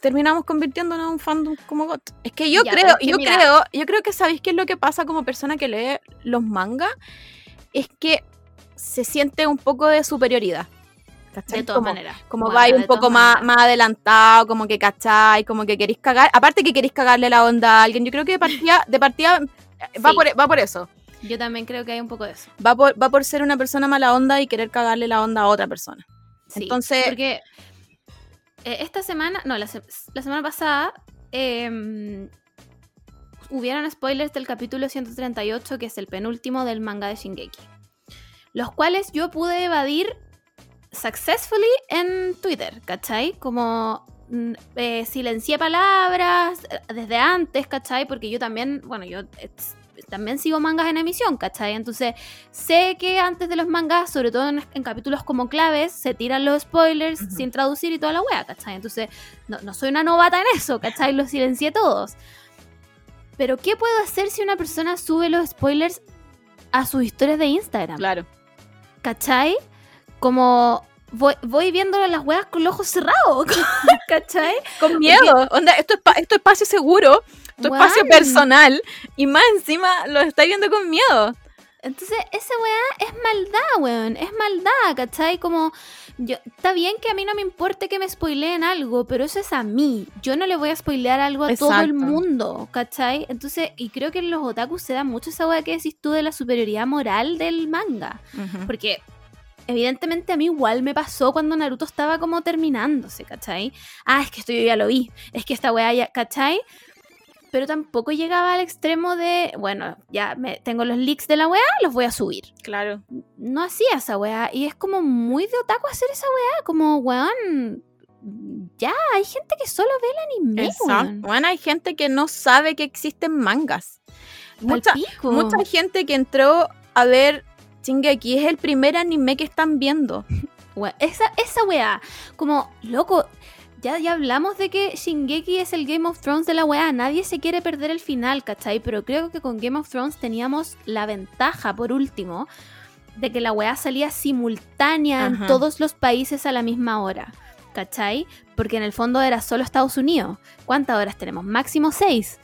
Terminamos convirtiéndonos en un fandom como GOT. Es que yo Ya, creo, es que yo mira- creo, yo creo que sabéis qué es lo que pasa como persona que lee los mangas, es que se siente un poco de superioridad. ¿Cachai? De todas Como- maneras. como Bueno, vais un poco más, maneras. más adelantado, como que cachai, como que queréis cagar. Aparte que queréis cagarle la onda a alguien. Yo creo que de partida, de partida eh, va, por, va por eso. Yo también creo que hay un poco de eso. Va por, va por ser una persona mala onda y querer cagarle la onda a otra persona. Sí, Entonces- Porque eh, esta semana, no, la, la semana pasada, em, hubieron spoilers del capítulo 138, que es el penúltimo del manga de Shingeki. Los cuales yo pude evadir successfully en Twitter, ¿cachai? Como mm, eh, silencié palabras eh, desde antes, ¿cachai? Porque yo también, bueno, yo eh, también sigo mangas en emisión, ¿cachai? Entonces sé que antes de los mangas, sobre todo en, en capítulos como claves, se tiran los spoilers sin traducir y toda la wea, ¿cachai? Entonces no, no soy una novata en eso, ¿cachai? Los silencié todos. Pero ¿qué puedo hacer si una persona sube los spoilers a sus historias de Instagram? Claro. ¿Cachai? Como voy, voy viendo las weas con los ojos cerrados, ¿cachai? Con miedo. Onda, esto es, pa- esto es espacio seguro, tu espacio personal. Y más encima lo estáis viendo con miedo. Entonces, esa weá es maldad, weón. Es maldad, ¿cachai? Como, yo, está bien que a mí no me importe que me spoileen algo, pero eso es a mí. Yo no le voy a spoilear algo a todo el mundo, ¿cachai? Entonces, y creo que en los otakus se da mucho esa weá que decís tú de la superioridad moral del manga. Porque evidentemente a mí igual me pasó cuando Naruto estaba como terminándose, ¿cachai? Ah, es que esto yo ya lo vi, es que esta weá ya, ¿cachai? Pero tampoco llegaba al extremo de, bueno, ya me, tengo los leaks de la weá, los voy a subir. Claro. No hacía esa weá. Y es como muy de otaku hacer esa weá. Como, weón, ya, hay gente que solo ve el anime, Exacto. Bueno, hay gente que no sabe que existen mangas. Mucha, mucha gente que entró a ver Shingeki es el primer anime que están viendo. Esa, esa weá, como, loco, ya, ya hablamos de que Shingeki es el Game of Thrones de la weá. Nadie se quiere perder el final, ¿cachai? Pero creo que con Game of Thrones teníamos la ventaja, por último, de que la weá salía simultánea en todos los países a la misma hora, ¿cachai? Porque en el fondo era solo Estados Unidos. ¿Cuántas horas tenemos? Máximo 6.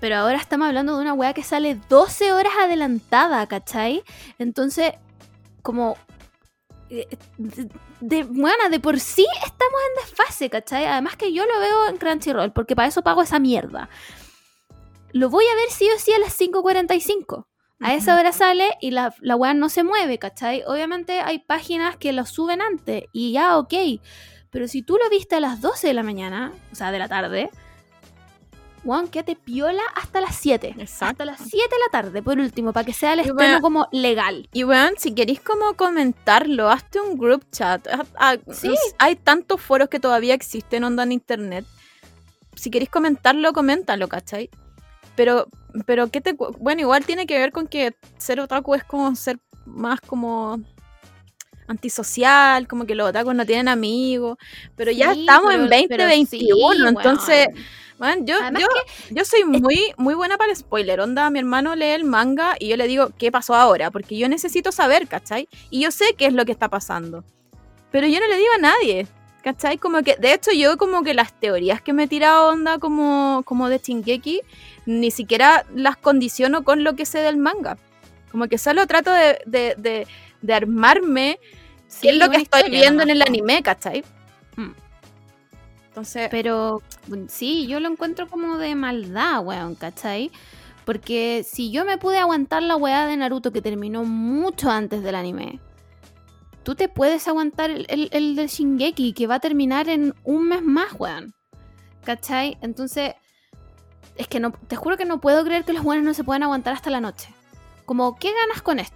Pero ahora estamos hablando de una weá que sale 12 horas adelantada, ¿cachai? Entonces, como eh, de, de, bueno, de por sí estamos en desfase, ¿cachai? Además que yo lo veo en Crunchyroll, porque para eso pago esa mierda. Lo voy a ver sí o sí a las 5.45. A esa hora sale y la, la weá no se mueve, ¿cachai? Obviamente hay páginas que lo suben antes y ya, ok. Pero si tú lo viste a las 12 de la mañana, o sea, de la tarde, weón, quédate piola hasta las 7. Exacto. Hasta las 7 de la tarde, por último, para que sea el estreno como legal. Y weón, si queréis como comentarlo, hazte un group chat. Ah, ah, Sí. Hay tantos foros que todavía existen onda en internet. Si queréis comentarlo, coméntalo, ¿cachai? Pero, pero ¿qué te Bueno, igual tiene que ver con que ser otaku es como ser más como antisocial, como que los otakus no tienen amigos, pero ya estamos pero- en pero 2021, sí, entonces. Yo, yo, yo soy muy, muy buena para el spoiler. Onda, mi hermano lee el manga y yo le digo, ¿qué pasó ahora? Porque yo necesito saber, ¿cachai? Y yo sé qué es lo que está pasando. Pero yo no le digo a nadie, ¿cachai? Como que, de hecho, yo como que las teorías que me he tirado onda como, como de Shingeki, ni siquiera las condiciono con lo que sé del manga. Como que solo trato de, de, de, de armarme Sí, qué es lo que estoy viendo en el anime, ¿cachai? Pero mm, sí, yo lo encuentro como de maldad, weón, ¿cachai? Porque si yo me pude aguantar la weá de Naruto que terminó mucho antes del anime, tú te puedes aguantar el, el, Shingeki que va a terminar en un mes más, weón. ¿Cachai? Entonces, es que no, te juro que no puedo creer que los weones no se puedan aguantar hasta la noche. Como, ¿qué ganas con esto?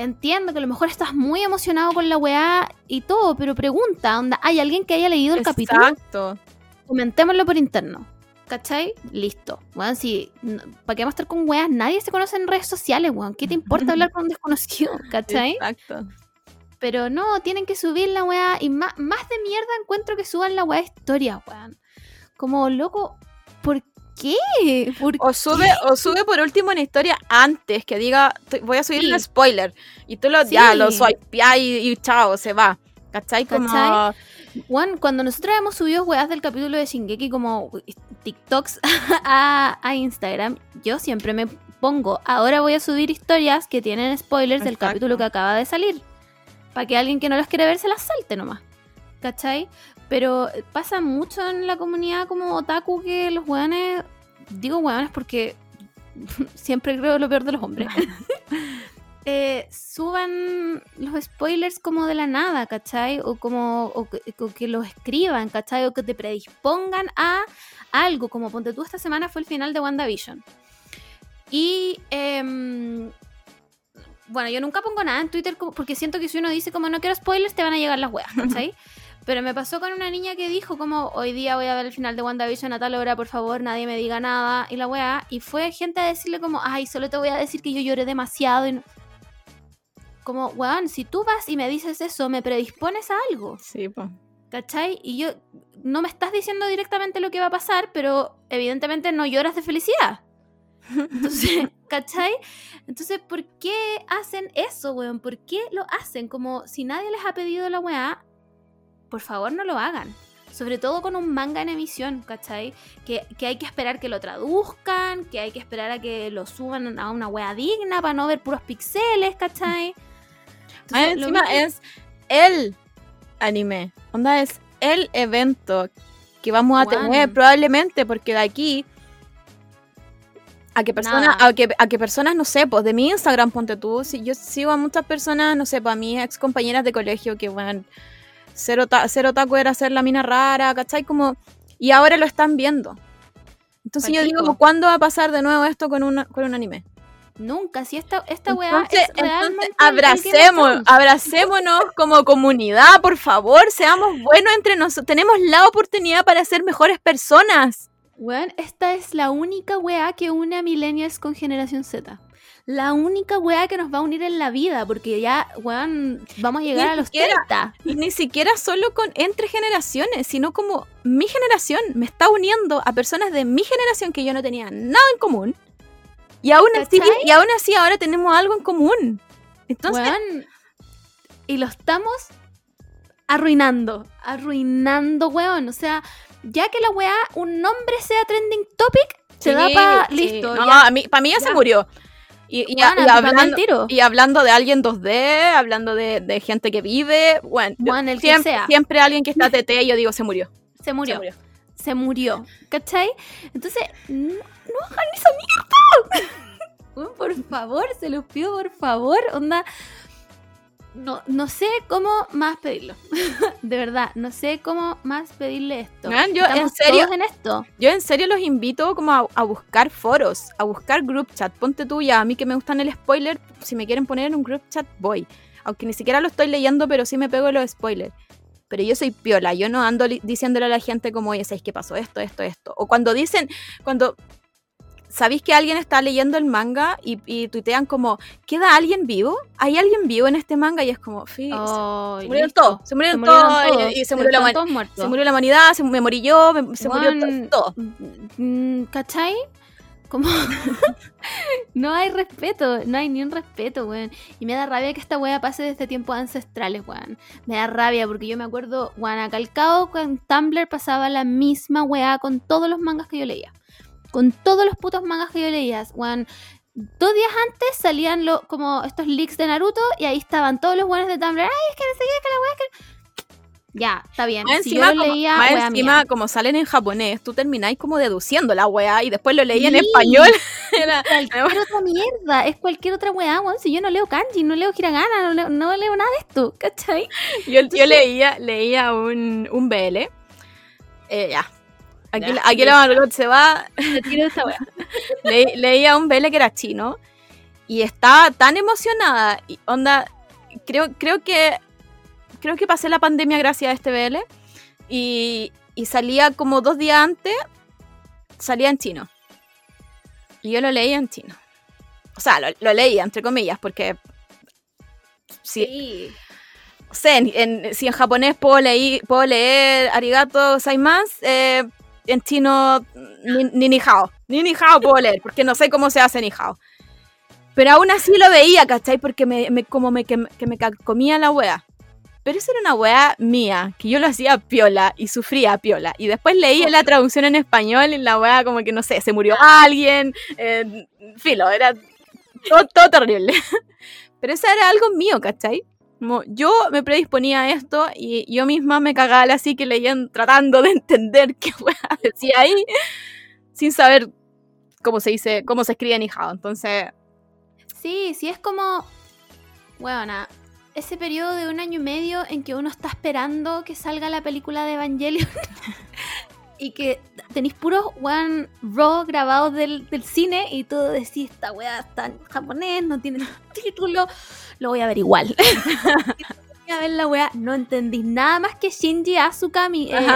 Entiendo que a lo mejor estás muy emocionado con la weá y todo, pero pregunta, onda, ¿hay alguien que haya leído el capítulo? exacto. comentémoslo por interno. ¿Cachai? Listo. Bueno, si. ¿Para qué vamos a estar con weas? Nadie se conoce en redes sociales, weón. ¿Qué te importa hablar con un desconocido? ¿Cachai? Exacto. Pero no, tienen que subir la wea. Y más, más de mierda encuentro que suban la wea de historia, weón. Como, loco, ¿por qué? ¿Por O sube, o sube por último una historia antes que diga, "Te- voy a subir Sí. un spoiler. Y tú lo, Sí. ya, lo swipeás y, y chao, se va. ¿Cachai? Como, ¿Cachai? Juan, cuando nosotros hemos subido weas del capítulo de Shingeki como TikToks a, a Instagram, yo siempre me pongo, ahora voy a subir historias que tienen spoilers del capítulo que acaba de salir. Para que alguien que no las quiere ver se las salte nomás. ¿Cachai? Pero pasa mucho en la comunidad como otaku que los weones, digo weones porque siempre creo lo peor de los hombres. eh, suban los spoilers como de la nada, ¿cachai? O como o que, o que los escriban, ¿cachai? O que te predispongan a algo, como ponte tú esta semana fue el final de WandaVision. Y em, bueno, yo nunca pongo nada en Twitter porque siento que si uno dice como no quiero spoilers te van a llegar las weas, ¿cachai? Pero me pasó con una niña que dijo como hoy día voy a ver el final de WandaVision a tal hora, por favor, nadie me diga nada y la wea. Y fue gente a decirle como, ay, solo te voy a decir que yo lloré demasiado y no- Como, weón, si tú vas y me dices eso, me predispones a algo, sí, po. ¿cachai? Y yo, no me estás diciendo directamente lo que va a pasar, pero evidentemente no lloras de felicidad. Entonces, ¿cachai? Entonces, ¿por qué hacen eso, weón? ¿Por qué lo hacen? Como si nadie les ha pedido la weá, por favor no lo hagan. Sobre todo con un manga en emisión, ¿cachai? Que, que hay que esperar que lo traduzcan, que hay que esperar a que lo suban a una wea digna para no ver puros pixeles, ¿cachai? Entonces, encima mismo- es el anime. Onda es el evento que vamos a tener probablemente porque de aquí a que personas, a que, a que personas, no sé, pues de mi Instagram, ponte tú, si yo sigo a muchas personas, no sé, pues a mis ex compañeras de colegio que bueno, ser otaku era ser la mina rara, ¿cachai? Como, y ahora lo están viendo. Entonces yo digo. ¿cuándo va a pasar de nuevo esto con, una, con un anime? Nunca, si esta, esta weá Entonces, es abracemos, abracémonos como comunidad, por favor, seamos buenos entre nosotros. Tenemos la oportunidad para ser mejores personas. Weón, esta es la única weá que une a millennials con generación Z. La única weá que nos va a unir en la vida, porque ya, weón, vamos a llegar Ni a los siquiera- 30. Y ni siquiera solo con entre generaciones, sino como mi generación me está uniendo a personas de mi generación que yo no tenía nada en común. Y aún así, y aún así ahora tenemos algo en común. Entonces, Weón, y lo estamos arruinando, arruinando, weón. O sea, ya que la weá, un nombre sea trending topic, se da sí, para sí. listo. No, ya. a mí, para mí ya, se murió. Y, y, hablando, y, hablando, de alguien 2D, hablando de, gente que vive, bueno, el siempre, siempre alguien que está TT, yo digo, se murió. Se murió. Se murió. ¿Cachai? Entonces, no, hagan esa mierda. por favor, se los pido, por favor. Onda, no, no sé cómo más pedirlo. de verdad, no sé cómo más pedirle esto. yo en serio, en esto. Yo en serio los invito como a, buscar foros, a buscar group chat. Ponte tú ya, a mí que me gustan el spoiler, si me quieren poner en un group chat, voy. Aunque ni siquiera lo estoy leyendo, pero sí me pego los spoilers. Pero yo soy piola, yo no ando diciéndole a la gente como, oye, ¿sabéis qué pasó? Esto, esto, esto. O cuando dicen, cuando ¿Sabéis que alguien está leyendo el manga y, tuitean como, ¿queda alguien vivo? ¿Hay alguien vivo en este manga? Y es como, se murieron todos, se murieron, todos, y, se, murió la, se murió la humanidad, se, me morí yo, se murió todo. Mm, ¿Cachai? Como no hay respeto, no hay ni un respeto, weón. Y me da rabia que esta weá pase desde tiempos ancestrales, weón. Me da rabia porque yo me acuerdo, weón, a Calcao con Tumblr pasaba la misma weá con todos los mangas que yo leía con todos los putos mangas que yo leía. One, dos días antes salían lo, como estos leaks de Naruto y ahí estaban todos los buenos de Tumblr. Ay, es que no sé qué, que la weá que. Ya, está bien. Más si encima, yo lo leía, como, encima como salen en japonés, tú termináis como deduciendo la weá y después lo leí en español. Era... cualquier otra mierda, es cualquier otra weá, weón. Si yo no leo kanji, no leo hiragana, no leo, no leo nada de esto, ¿cachai? Yo, yo leía, leía un, un BL. Eh, ya, Aquí, aquí la Margot se va. Le, leía un Vele que era chino y estaba tan emocionada. Y onda, creo, creo que creo que pasé la pandemia gracias a este BL. Y, y salía como dos días antes, salía en chino. Y yo lo leía en chino. O sea, lo, leía, entre comillas, porque. Sí. No sé, en, si en japonés puedo, leer, puedo leer arigato saimas, eh, en chino ni, ni, ni hao. Ni ni hao puedo leer, porque no sé cómo se hace ni hao. Pero aún así lo veía, ¿cachai? Porque me, como me, que, me comía la wea. Pero eso era una wea mía, que yo lo hacía piola y sufría piola. Y después leí la traducción en español y la wea como que, no sé, se murió alguien. Eh, filo, era todo, todo terrible. Pero eso era algo mío, ¿cachai? Yo me predisponía a esto y yo misma me cagaba así que leían tratando de entender qué decía ahí, sin saber cómo se dice, cómo se escribe en hijado. Entonces. Sí, sí es como. Bueno, ese periodo de un año y medio en que uno está esperando que salga la película de Evangelion y que tenéis puros one raw grabados del, cine y todo decís, esta weá está en japonés, no tiene título, lo voy a ver igual. voy a ver la weá, no entendí nada más que Shinji Asuka, mi eh,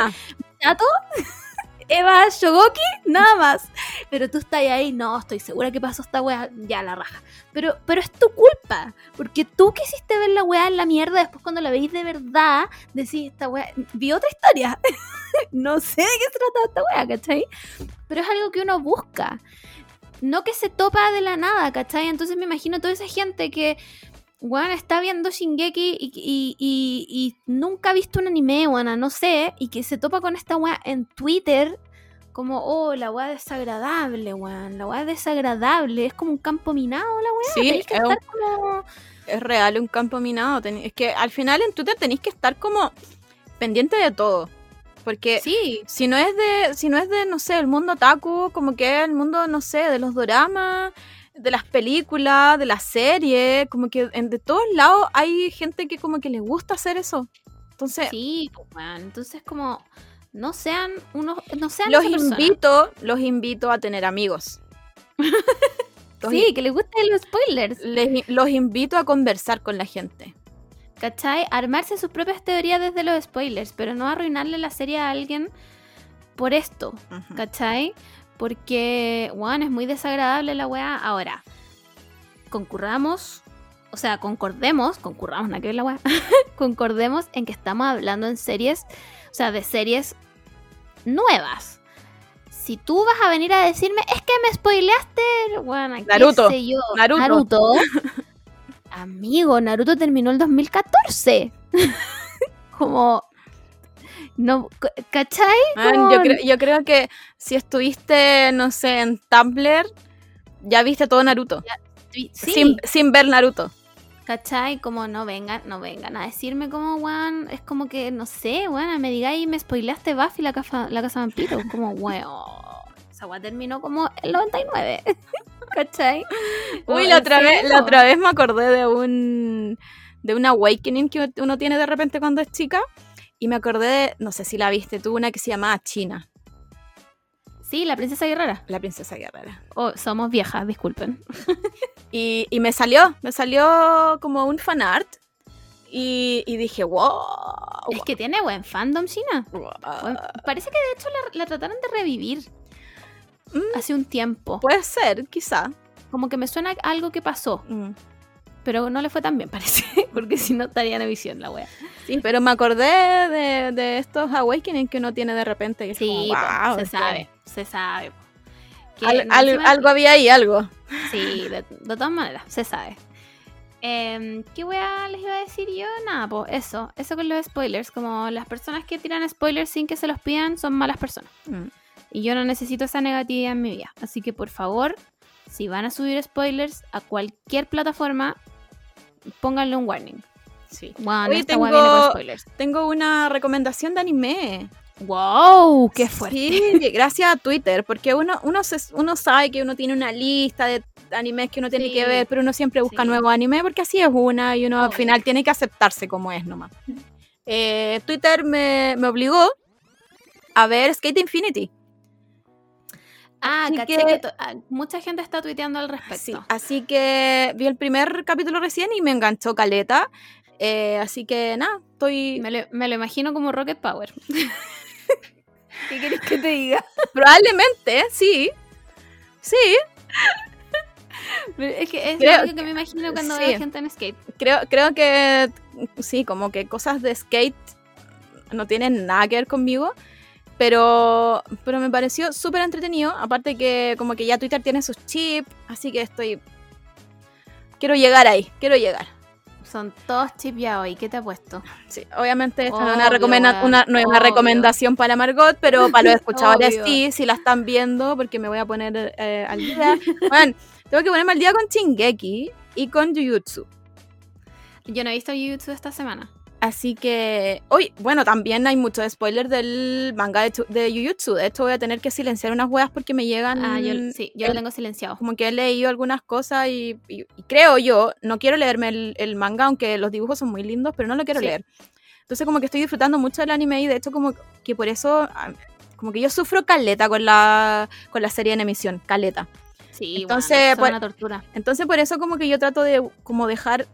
Eva Shogoki, nada más. Pero tú estás ahí, no, estoy segura que pasó esta weá, ya la raja. Pero, pero es tu culpa, porque tú quisiste ver la weá en la mierda, después cuando la veis de verdad, decís, esta weá, vi otra historia. no sé de qué se trata esta weá, ¿cachai? Pero es algo que uno busca. No que se topa de la nada, ¿cachai? Entonces me imagino toda esa gente que Juan está viendo Shingeki y, nunca ha visto un anime, bueno, no sé, y que se topa con esta weá en Twitter, como, oh, la weá desagradable, weón, la weá desagradable, es como un campo minado la weá. Sí, es, como... es real un campo minado, es que al final en Twitter tenéis que estar como pendiente de todo. Porque sí. si no es de, si no es de, no sé, el mundo taku, como que el mundo, no sé, de los doramas, de las películas, de las series, como que en, de todos lados hay gente que como que le gusta hacer eso. Entonces, sí, pues, entonces como no sean unos no sean los invito, los invito a tener amigos. sí, que les gusten los spoilers. los invito a conversar con la gente. ¿Cachai? Armarse sus propias teorías desde los spoilers, pero no arruinarle la serie a alguien por esto, ¿cachai? Porque, weón, es muy desagradable la weá. Ahora, concurramos, o sea, concordemos, concurramos, no que la weá, concordemos en que estamos hablando en series, o sea, de series nuevas. Si tú vas a venir a decirme, es que me spoileaste, bueno, Naruto. yo? Naruto. Naruto. Amigo, Naruto terminó el 2014. Como, no, ¿Cachai? yo, creo, que si estuviste, no sé, en Tumblr, ya viste todo Naruto. sin, sin ver Naruto. ¿Cachai? Como no vengan, no vengan a decirme como, weón, es como que, no sé, weón, me digáis, me spoileaste Buffy la, casa, la casa vampiro. Como, weón, esa weón terminó como el 99. ¿Cachai? Uy, la otra, vez, la otra vez me acordé de un, de un awakening que uno tiene de repente cuando es chica. Y me acordé de, no sé si la viste tú, una que se llamaba China. Sí, la princesa guerrera. La princesa guerrera. Oh, somos viejas, disculpen. y, y, me salió, me salió como un fanart. Y, y dije, wow. Es que tiene buen fandom China. parece que de hecho la, trataron de revivir. Mm. hace un tiempo. Puede ser, quizá. Como que me suena algo que pasó. Mm. Pero no le fue tan bien, parece. Porque si no estaría en visión la wea. Sí, pero me acordé de, de estos awakening que uno tiene de repente. sí, wow, se sabe se sabe. algo había ahí, algo. Sí, de, todas maneras, se sabe. Eh, ¿Qué a les iba a decir yo? Nada, pues eso, eso con los spoilers. Como las personas que tiran spoilers sin que se los pidan son malas personas. Mm. Y yo no necesito esa negatividad en mi vida. Así que por favor, si van a subir spoilers a cualquier plataforma, pónganle un warning. Sí. Bueno, tengo, tengo una recomendación de anime. ¡Wow! ¡Qué fuerte! Sí, gracias a Twitter, porque uno, uno, uno sabe que uno tiene una lista de animes que uno tiene que ver, pero uno siempre busca nuevo anime porque así es una y uno al final tiene que aceptarse como es nomás. Eh, Twitter me, me, obligó a ver Skate Infinity. Ah, caché que, ah, mucha gente está tuiteando al respecto. Sí, así que vi el primer capítulo recién y me enganchó caleta. Eh, así que nada, estoy. Me lo, me lo imagino como Rocket Power. ¿Qué quieres que te diga? Probablemente, sí. Sí. es que es lo que me imagino cuando veo gente en skate. Creo, creo que sí, como que cosas de skate no tienen nada que ver conmigo. Pero, pero me pareció súper entretenido. Aparte que como que ya Twitter tiene sus chips. Así que estoy... Quiero llegar ahí, quiero llegar. Son todos ya hoy. ¿Qué te ha puesto? Sí, obviamente esta no, es una no es una recomendación para Margot, pero para los escuchadores sí, si la están viendo, porque me voy a poner eh, al día. bueno, tengo que ponerme al día con Chingeki y con Jujutsu. Yo no he visto Jujutsu esta semana. Así que, hoy, bueno, también hay muchos spoilers del manga de, de Jujutsu. De hecho, voy a tener que silenciar unas huevas porque me llegan. Ah, yo, sí, yo lo tengo silenciado. Como que he leído algunas cosas y, creo yo, no quiero leerme el, manga, aunque los dibujos son muy lindos, pero no lo quiero leer. Entonces, como que estoy disfrutando mucho del anime y de hecho, como que por eso, ah, como que yo sufro caleta con la, con la serie en emisión, caleta. Sí, entonces, bueno, una tortura. Entonces, por eso, como que yo trato de como dejar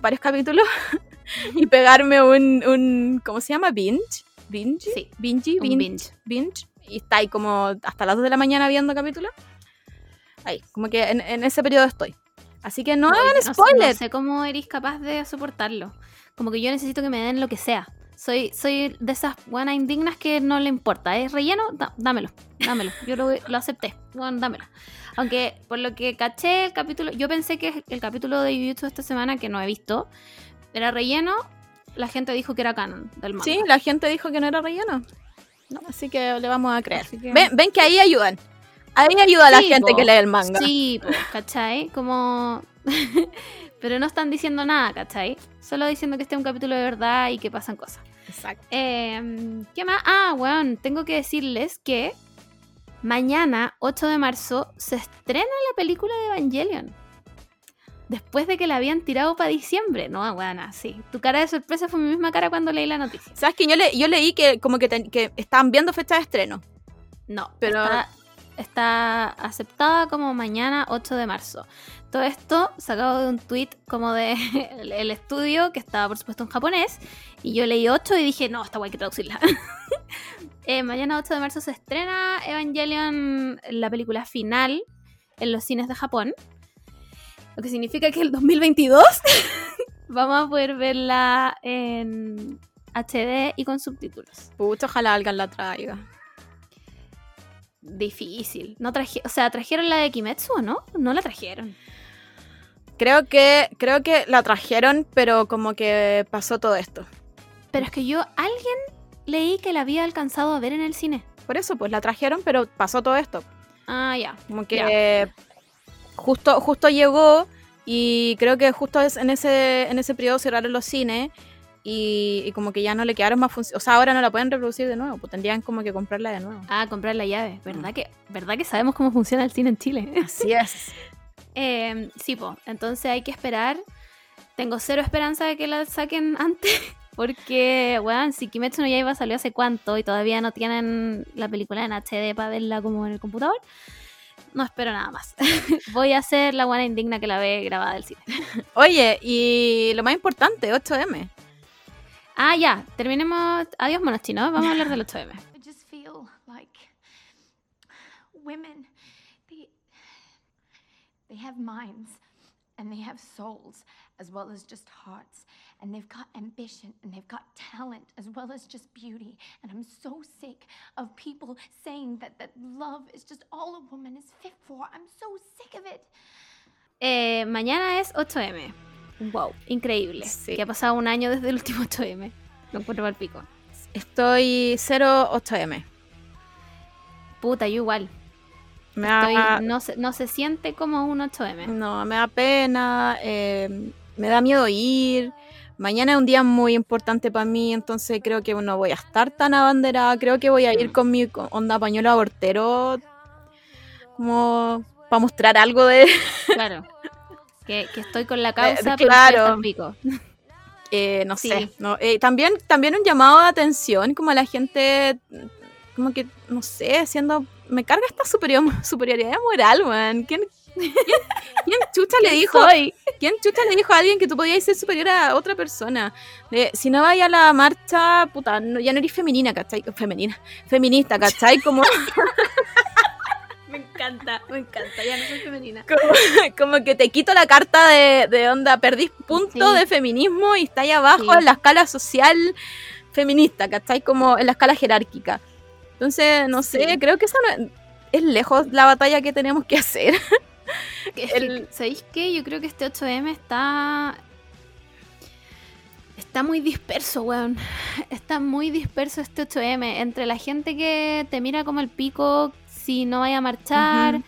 varios capítulos y pegarme un, un, ¿cómo se llama? Binge. Binge. Sí. Binge, binge, binge. Y está ahí como hasta las 2 de la mañana viendo capítulos. Ahí, como que en, ese periodo estoy. Así que no hagan spoilers. No sé cómo eres capaz de soportarlo. Como que yo necesito que me den lo que sea. Soy, soy de esas buenas indignas que no le importa. ¿Es relleno? dámelo, dámelo. Yo lo, lo acepté. Bueno, dámelo. Aunque por lo que caché el capítulo, yo pensé que el capítulo de YouTube esta semana, que no he visto, era relleno, la gente dijo que era canon del manga. Sí, la gente dijo que no era relleno. Así que le vamos a creer. Ven, que ahí ayudan. Ahí ayuda a la gente que lee el manga. Sí, ¿cachai? Como... Pero no están diciendo nada, ¿cachai? Solo diciendo que este es un capítulo de verdad y que pasan cosas. Exacto. Em, ¿Qué más? Ah, bueno, tengo que decirles que mañana, 8 de marzo, se estrena la película de Evangelion después de que la habían tirado para diciembre. No, bueno, sí. Tu cara de sorpresa fue mi misma cara cuando leí la noticia. ¿Sabes que yo, le, yo leí que como que, que estaban viendo fecha de estreno? No, pero está, aceptada como mañana 8 de marzo. Todo esto sacado de un tweet como de el, estudio, que estaba por supuesto en japonés, y yo leí 8 y dije, no, está guay que traducirla. Eh, mañana 8 de marzo se estrena Evangelion, la película final, en los cines de Japón. Lo que significa que el 2022 vamos a poder verla en HD y con subtítulos. Pucha, ojalá alguien la traiga. Difícil. No traje, o sea, ¿trajeron la de Kimetsu o no? No la trajeron. Creo que, creo que la trajeron, pero como que pasó todo esto. Pero es que yo, alguien leí que la había alcanzado a ver en el cine. Por eso, pues la trajeron, pero pasó todo esto. Ah, ya. Como que justo, justo llegó Y creo que justo en ese, en ese periodo cerraron los cines y, y como que ya no le quedaron más funciones. O sea, ahora no la pueden reproducir de nuevo, pues tendrían como que comprarla de nuevo. Ah, comprar la llave. ¿Verdad, que, ¿verdad que sabemos cómo funciona el cine en Chile? Así es. Eh, sí, po. Entonces hay que esperar. Tengo cero esperanza de que la saquen antes. Porque, weón, si Kimetsu no Yaiba salió hace cuánto y todavía no tienen la película en HD para verla como en el computador, no espero nada más. Voy a ser la buena indigna que la ve grabada del cine. Oye, y lo más importante, 8M. Ah, ya, terminemos. Adiós, monos chinos. Vamos a hablar del 8M. I just feel like women they they have minds and they have souls as well as just hearts and they've got ambition and they've got talent as well as just beauty and I'm so sick of people saying that that love is just all a woman is fit for. I'm so sick of it. Eh, mañana es 8M. Wow, increíble. Sí. Que ha pasado un año desde el último 8M. Lo encuentro al pico. Estoy 08M. Puta, yo igual. Me Estoy- da, no, se, no se siente como un 8M. no, me da pena, eh, me da miedo ir. Mañana es un día muy importante para mí, entonces creo que no voy a estar tan abanderada. Creo que voy a ir con mi onda pañuelo abortero, como para mostrar algo de, Claro. Que, que estoy con la causa, pero claro. pico. Eh, no Sí. sé. No, eh, también, también un llamado de atención, como a la gente, como que, no sé, siendo. Me carga esta superior, superioridad moral, man. ¿Quién, quién, quién chucha le dijo? Soy. ¿Quién chucha le dijo a alguien que tú podías ser superior a otra persona? Si no vayas a la marcha, puta, no- ya no eres femenina, ¿cachai? Femenina. Feminista, ¿cachai? Como, Me encanta, me encanta. Ya no soy femenina. como, como que te quito la carta de, de onda, perdís punto Sí. de feminismo y está ahí abajo Sí. en la escala social feminista, ¿cachai? Como en la escala jerárquica. Entonces, no sé, Sí. creo que esa no es, es lejos la batalla que tenemos que hacer. El- ¿Sabéis qué? Yo creo que este 8M está. Está muy disperso, weón. Está muy disperso este 8M. Entre la gente que te mira como el pico si no vaya a marchar.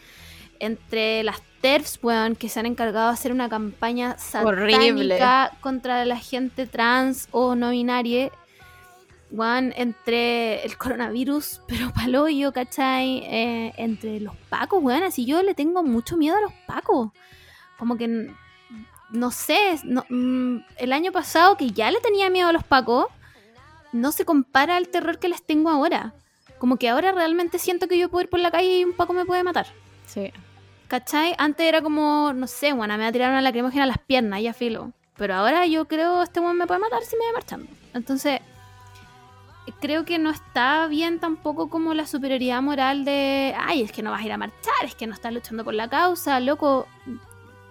Entre las TERFs, weón, que se han encargado de hacer una campaña Horrible. satánica contra la gente trans o no binaria. Weón, entre el coronavirus, pero paloyo, ¿cachai? Eh, entre los pacos, weón, así yo le tengo mucho miedo a los pacos. Como que, no sé, no- mm, el año pasado que ya le tenía miedo a los pacos, no se compara al terror que les tengo ahora. Como que ahora realmente siento que yo puedo ir por la calle y un paco me puede matar. Sí. ¿Cachai? Antes era como, no sé, bueno, me va a tirar una lacrimógena a las piernas, ya filo. Pero ahora yo creo este weón me puede matar si me va marchando. Entonces, creo que no está bien tampoco como la superioridad moral de, ay, es que no vas a ir a marchar, es que no estás luchando por la causa, loco.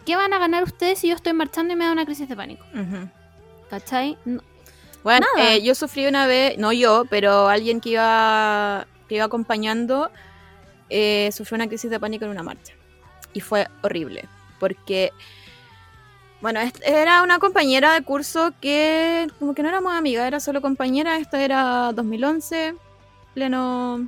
¿Qué van a ganar ustedes si yo estoy marchando y me da una crisis de pánico? ¿Cachai? No- Bueno, eh, yo sufrí una vez, no yo, pero alguien que iba, que iba acompañando eh, sufrió una crisis de pánico en una marcha. Y fue horrible, porque, bueno, era una compañera de curso que como que no éramos amigas, era solo compañera, esto era 2011, pleno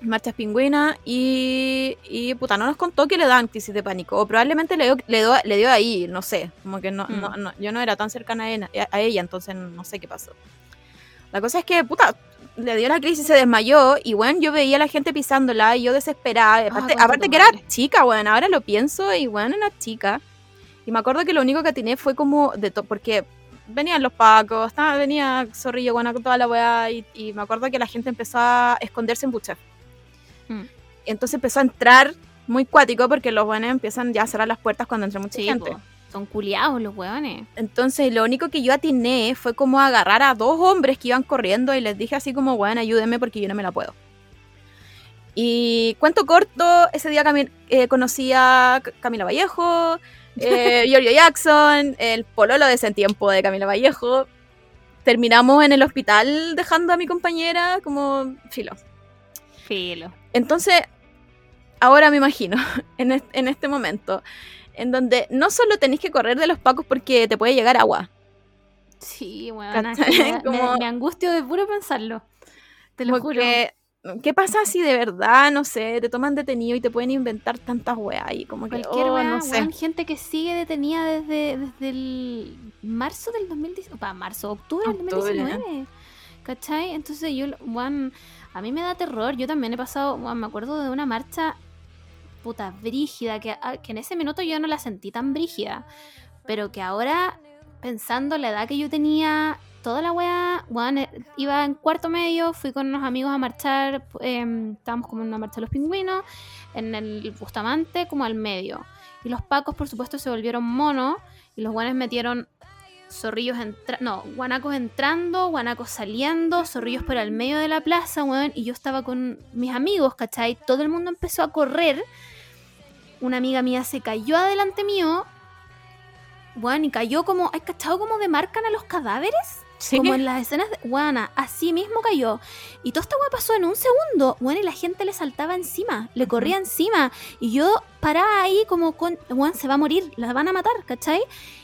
marchas pingüinas, y, y puta, no nos contó que le daban crisis de pánico, o probablemente le dio, le dio, le dio ahí, no sé, como que no, Mm. no- no- yo no era tan cercana a ella, a ella, entonces no sé qué pasó. La cosa es que, puta, le dio la crisis, se desmayó y, bueno, yo veía a la gente pisándola y yo desesperada. Aparte, concha aparte que era chica, bueno, ahora lo pienso y, bueno, era chica. Y me acuerdo que lo único que atiné fue como de todo, porque venían los pacos, estaba, venía Zorrillo, bueno, con toda la weá y, y me acuerdo que la gente empezó a esconderse en buchas. Mm. Entonces empezó a entrar muy cuático porque los buenos empiezan ya a cerrar las puertas cuando entra mucha Sí, gente. po. Son culiados los weones. Entonces lo único que yo atiné fue como agarrar a dos hombres que iban corriendo y les dije así como, bueno, ayúdenme porque yo no me la puedo. Y cuento corto, ese día eh, conocí a Camila Vallejo, eh, Giorgio Jackson, el pololo de ese tiempo de Camila Vallejo. Terminamos en el hospital dejando a mi compañera como filo. Filo. Entonces, ahora me imagino, en est- en este momento, en donde no solo tenéis que correr de los pacos porque te puede llegar agua, Sí. ¿Cachai? Me, angustio de puro pensarlo. Te lo Como juro. ¿Qué pasa si de verdad, no sé, te toman detenido y te pueden inventar tantas weas y como que, Cualquier oh, weá, no sé. weón, gente que sigue detenida desde, desde el marzo del 2019, para marzo, octubre del Octubre. 2019. ¿Cachai? Entonces yo, weón, a mí me da terror. Yo también he pasado, weón, me acuerdo de una marcha puta brígida, que, ah, que en ese minuto yo no la sentí tan brígida, pero que ahora, pensando la edad que yo tenía, toda la weá, weón, eh, iba en cuarto medio, fui con unos amigos a marchar, em, estábamos como en una marcha de los pingüinos, en el Bustamante como al medio. Y los pacos, por supuesto, se volvieron monos y los guanes metieron zorrillos entra no, guanacos entrando, guanacos saliendo, zorrillos por el medio de la plaza, weón, y yo estaba con mis amigos, ¿cachai? Todo el mundo empezó a correr. Una amiga mía se cayó adelante mío, weón, y cayó como, ¿hay cachado como demarcan a los cadáveres? Sí. Como en las escenas de Guana, así mismo cayó. Y toda esta weá pasó en un segundo. Bueno, y la gente le saltaba encima, le corría encima. Y yo paraba ahí como con, weón, se va a morir, la van a matar, ¿cachai?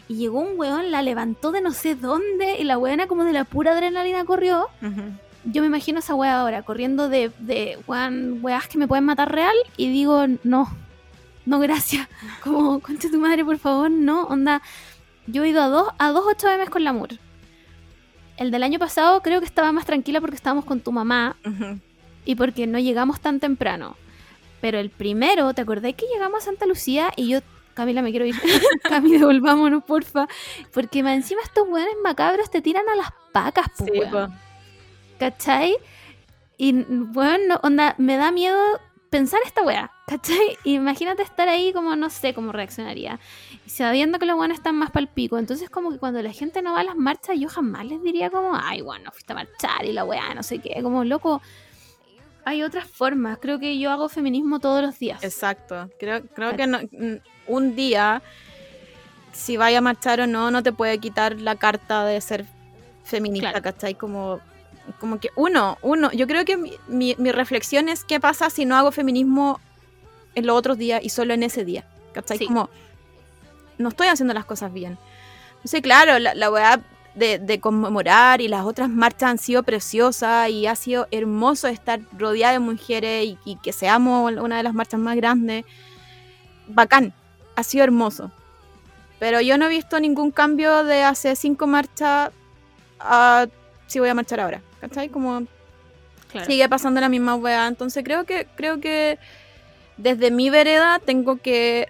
Y llegó un weón, la levantó de no sé dónde, y la weona como de la pura adrenalina corrió. Ujú. Yo me imagino esa weá ahora, corriendo de, de weón, weás que me pueden matar real, y digo, no, no gracias. Como, concha tu madre, por favor, no, onda. Yo he ido a dos, a dos 8 con la MUR. El del año pasado creo que estaba más tranquila porque estábamos con tu mamá y porque no llegamos tan temprano. Pero el primero, ¿te acordás que llegamos a Santa Lucía y yo, Camila, me quiero ir? Camila, devolvámonos, porfa. Porque más encima estos weones macabros te tiran a las pacas, po, Sí. ¿cachai? Y bueno, onda, me da miedo pensar esta weá, ¿cachai? Imagínate estar ahí como no sé cómo reaccionaría. Y sabiendo que los buenos están más pal pico. Entonces como que cuando la gente no va a las marchas, yo jamás les diría como, ay, bueno, fuiste a marchar y la weá, no sé qué. Como loco. Hay otras formas. Creo que yo hago feminismo todos los días. Exacto. Creo, creo que no- mm, un día, si vaya a marchar o no, no te puede quitar la carta de ser feminista, Claro. ¿cachai? Como, como que uno, uno, yo creo que mi, mi- mi reflexión es qué pasa si no hago feminismo en los otros días y solo en ese día, ¿cachai? Sí. Como, no estoy haciendo las cosas bien. Entonces, claro, la, la weá de, de conmemorar y las otras marchas han sido preciosas y ha sido hermoso estar rodeada de mujeres y, y que seamos una de las marchas más grandes. Bacán, ha sido hermoso. Pero yo no he visto ningún cambio de hace cinco marchas a si voy a marchar ahora. ¿Cachai? Como Claro. sigue pasando la misma weá. Entonces creo que, creo que desde mi vereda tengo que,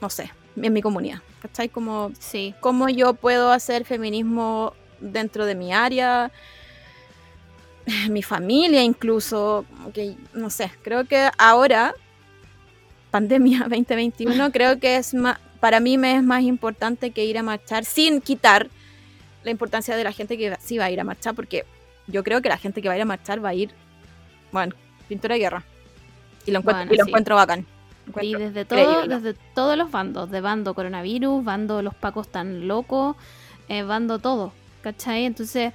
no sé, en mi comunidad. ¿Cachai? Como Sí. cómo yo puedo hacer feminismo dentro de mi área, mi familia incluso, que no sé, creo que ahora, pandemia 2021, creo que es más, para mí me es más importante que ir a marchar sin quitar la importancia de la gente que sí va a ir a marchar, porque yo creo que la gente que va a ir a marchar va a ir, bueno, pintura de guerra. Y lo encuentro, Bueno, y lo sí. encuentro bacán. Y desde, todo, desde todos los bandos, de bando coronavirus, bando los pacos tan locos, eh, bando todo, ¿cachai? Entonces,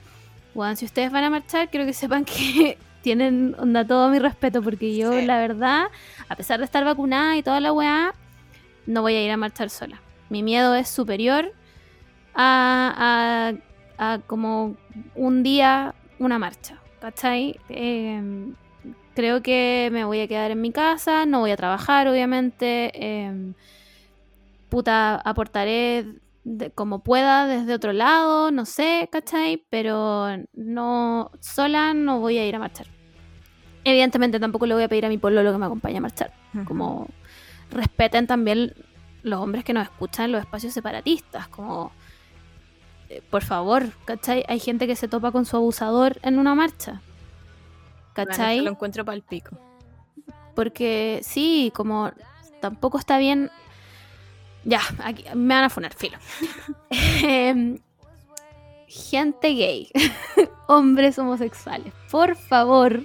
bueno, si ustedes van a marchar, quiero que sepan que tienen onda todo mi respeto, porque yo, Sí. la verdad, a pesar de estar vacunada y toda la weá, no voy a ir a marchar sola. Mi miedo es superior a, a, a como un día una marcha, ¿cachai? Em, creo que me voy a quedar en mi casa, no voy a trabajar, obviamente. em, puta, aportaré de- como pueda desde otro lado, no sé, ¿cachai? Pero no, sola no voy a ir a marchar. Evidentemente tampoco le voy a pedir a mi pueblo que me acompañe a marchar. Como respeten también los hombres que nos escuchan en los espacios separatistas, como por favor, ¿cachai? Hay gente que se topa con su abusador en una marcha. Bueno, ¿Cachai? eso lo encuentro para el pico. Porque sí, como tampoco está bien. Ya, aquí me van a funar, filo. Em, gente gay, hombres homosexuales, por favor,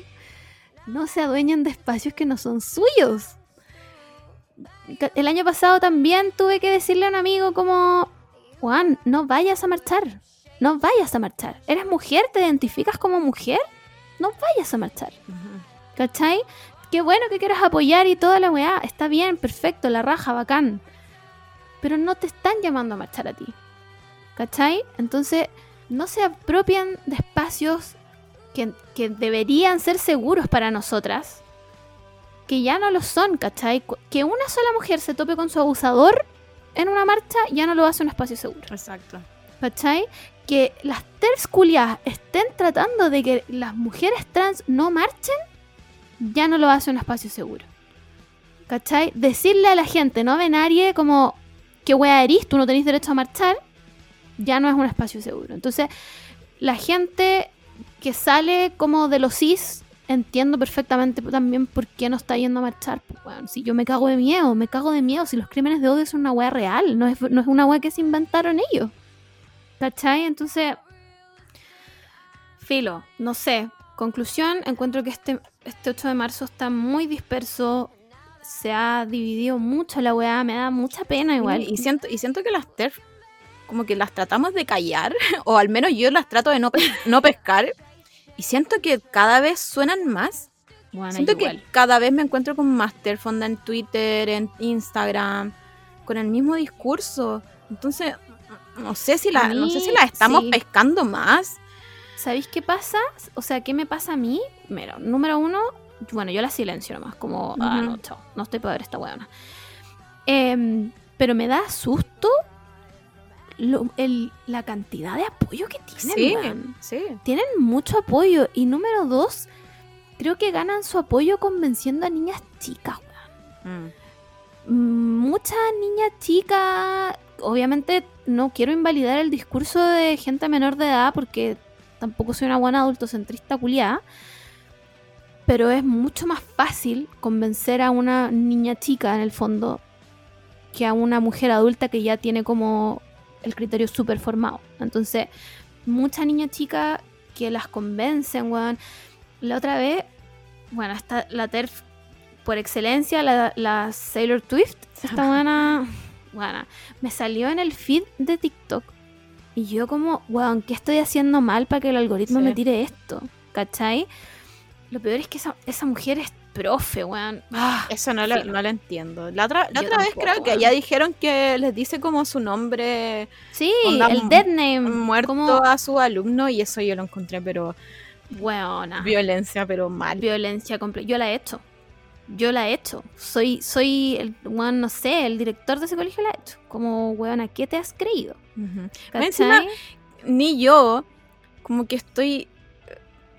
no se adueñen de espacios que no son suyos. El año pasado también tuve que decirle a un amigo como, Juan, no vayas a marchar, no vayas a marchar. ¿Eres mujer? ¿Te identificas como mujer? No vayas a marchar. ¿Cachai? Qué bueno que quieras apoyar y toda la weá. Está bien, perfecto, la raja, bacán. Pero no te están llamando a marchar a ti. ¿Cachai? Entonces, no se apropian de espacios que, que deberían ser seguros para nosotras, que ya no lo son, ¿cachai? Que una sola mujer se tope con su abusador en una marcha ya no lo hace un espacio seguro. Exacto. ¿Cachai? Que las TERFs culiadas estén tratando de que las mujeres trans no marchen, ya no lo hace un espacio seguro. ¿Cachai? Decirle a la gente no venarie como que wea eres, tú no tenés derecho a marchar, ya no es un espacio seguro. Entonces, la gente que sale como de los cis, entiendo perfectamente también por qué no está yendo a marchar. Pues, si yo me cago de miedo, me cago de miedo, si los crímenes de odio son una wea real, no es, no es una wea que se inventaron ellos. ¿Cachai? Entonces, filo, no sé. Conclusión, encuentro que este, este 8 de marzo está muy disperso. Se ha dividido mucho la weá, me da mucha pena igual. Y siento, y siento que las TERF como que las tratamos de callar, o al menos yo las trato de no, pe- no pescar, y siento que cada vez suenan más. Bueno, siento igual. que cada vez me encuentro con más TERF onda en Twitter, en Instagram, con el mismo discurso. Entonces, no sé si, la, A no sé mí, si las estamos sí. pescando más. ¿Sabéis qué pasa? O sea, ¿qué me pasa a mí? Mira, número uno, bueno, yo la silencio nomás, como, ah, Ujú. no, chao, no estoy para ver esta weona. Em, pero me da susto lo- el- la cantidad de apoyo que tienen. Sí, sí. Tienen mucho apoyo. Y número dos, creo que ganan su apoyo convenciendo a niñas chicas, weón. Mm, Muchas niñas chicas, obviamente no quiero invalidar el discurso de gente menor de edad porque tampoco soy una buena adultocentrista culiada, pero es mucho más fácil convencer a una niña chica en el fondo que a una mujer adulta que ya tiene como el criterio súper formado. Entonces, mucha niña chica que las convencen, weón. La otra vez, bueno, esta, la TERF por excelencia, la, la Sailor Swift, esta buena, buena, me salió en el feed de TikTok. Y yo como, weón, ¿qué estoy haciendo mal para que el algoritmo Sí. me tire esto? ¿Cachai? Lo peor es que esa, esa mujer es profe, weón. Ah, Eso no lo, no lo entiendo. La otra, la otra vez tampoco, creo que ya dijeron que les dice como su nombre sí, el dead name. muerto como, a su alumno y eso yo lo encontré, pero weona. violencia, pero mal. violencia completa. Yo la he hecho. Yo la he hecho. Soy, soy el, weón, no sé, el director de ese colegio la he hecho. Como, weón, ¿a qué te has creído? ¿Cachai? encima, Ni yo, como que estoy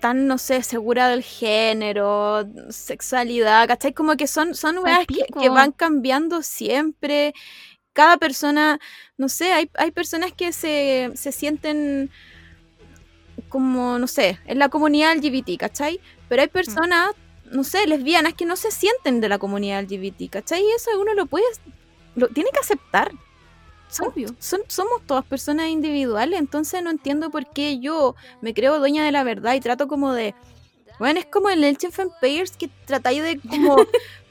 tan, no sé, segura del género, sexualidad, ¿cachai? Como que son, son weas que, van cambiando siempre. Cada persona, no sé, hay, hay personas que se, se sienten como, no sé, en la comunidad LGBT, ¿cachai? Pero hay personas, no sé, lesbianas que no se sienten de la comunidad LGBT, ¿cachai? Y eso uno lo puede, lo tiene que aceptar. Son, somos todas personas individuales, entonces no entiendo por qué yo me creo dueña de la verdad y trato como de... Bueno, es como el Age of Empires que tratáis de como...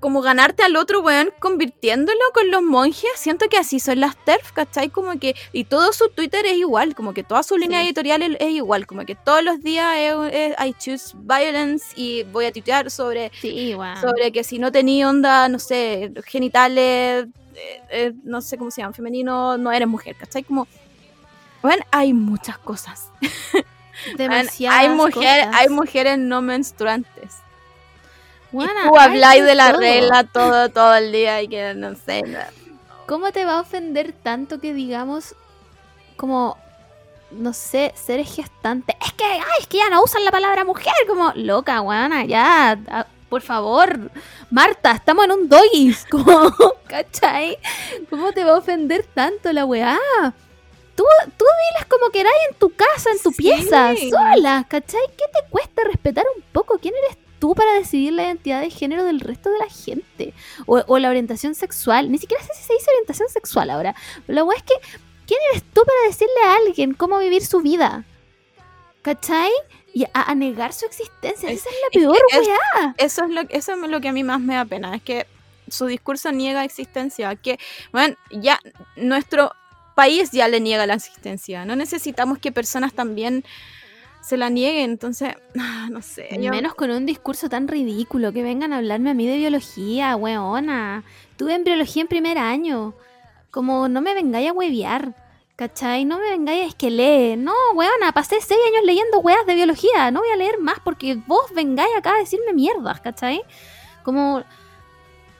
como ganarte al otro weón convirtiéndolo con los monjes. Siento que así son las TERF, ¿cachai? Como que... Y todo su Twitter es igual, como que toda su línea Sí. editorial es, es igual, como que todos los días es, es I choose violence y voy a tuitear sobre Sí, weón. sobre que si no tenía onda, no sé, genitales, eh, eh, no sé cómo se llama, femenino, no eres mujer, ¿cachai? Como, bueno, hay muchas cosas. Demasiadas hay, mujer, cosas. hay mujeres no menstruantes. Y tú habláis de la todo. regla todo, todo el día y que no sé. no. ¿Cómo te va a ofender tanto que digamos como no sé, seres gestantes? Es que, ay, es que ya no usan la palabra mujer como loca, weona, ya, ah, por favor. Marta, estamos en un doggies, como, ¿cachai? ¿Cómo te va a ofender tanto la weá? Tú, tú diles como queráis en tu casa, en tu Sí. pieza, sola, ¿cachai? ¿Qué te cuesta respetar un poco? ¿Quién eres tú para decidir la identidad de género del resto de la gente? O, o la orientación sexual. Ni siquiera sé si se dice orientación sexual ahora. La weá es que, ¿quién eres tú para decirle a alguien cómo vivir su vida? ¿Cachai? Y a, a negar su existencia. Es- Esa es la peor es- weá. Eso es, lo, eso es lo que a mí más me da pena, es que su discurso niega existencia, que, bueno, ya nuestro país ya le niega la existencia, no necesitamos que personas también se la nieguen, entonces, ah, no sé. yo- Menos con un discurso tan ridículo. Que vengan a hablarme a mí de biología, weona. Tuve embriología en primer año. Como no me vengáis a huevear. ¿Cachai? No me vengáis a que lee. No, weona, pasé seis años leyendo weas de biología. No voy a leer más porque vos vengáis acá a decirme mierdas, ¿cachai? Como.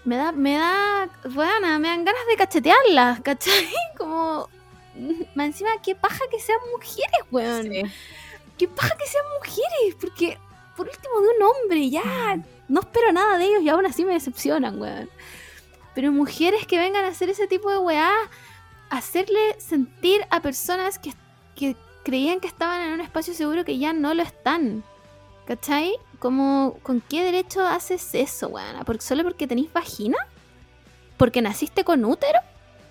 Me da, me da. Weona, me dan ganas de cachetearlas, ¿cachai? Como. Más encima, qué paja que sean mujeres, weón. Qué paja que sean mujeres. Porque, por último, de un hombre, ya. No espero nada de ellos y aún así me decepcionan, weón. Pero mujeres que vengan a hacer ese tipo de weá hacerle sentir a personas que, que creían que estaban en un espacio seguro que ya no lo están. ¿Cachai? Como, ¿con qué derecho haces eso, weón? ¿Por, ¿Solo porque tenéis vagina? ¿Porque naciste con útero?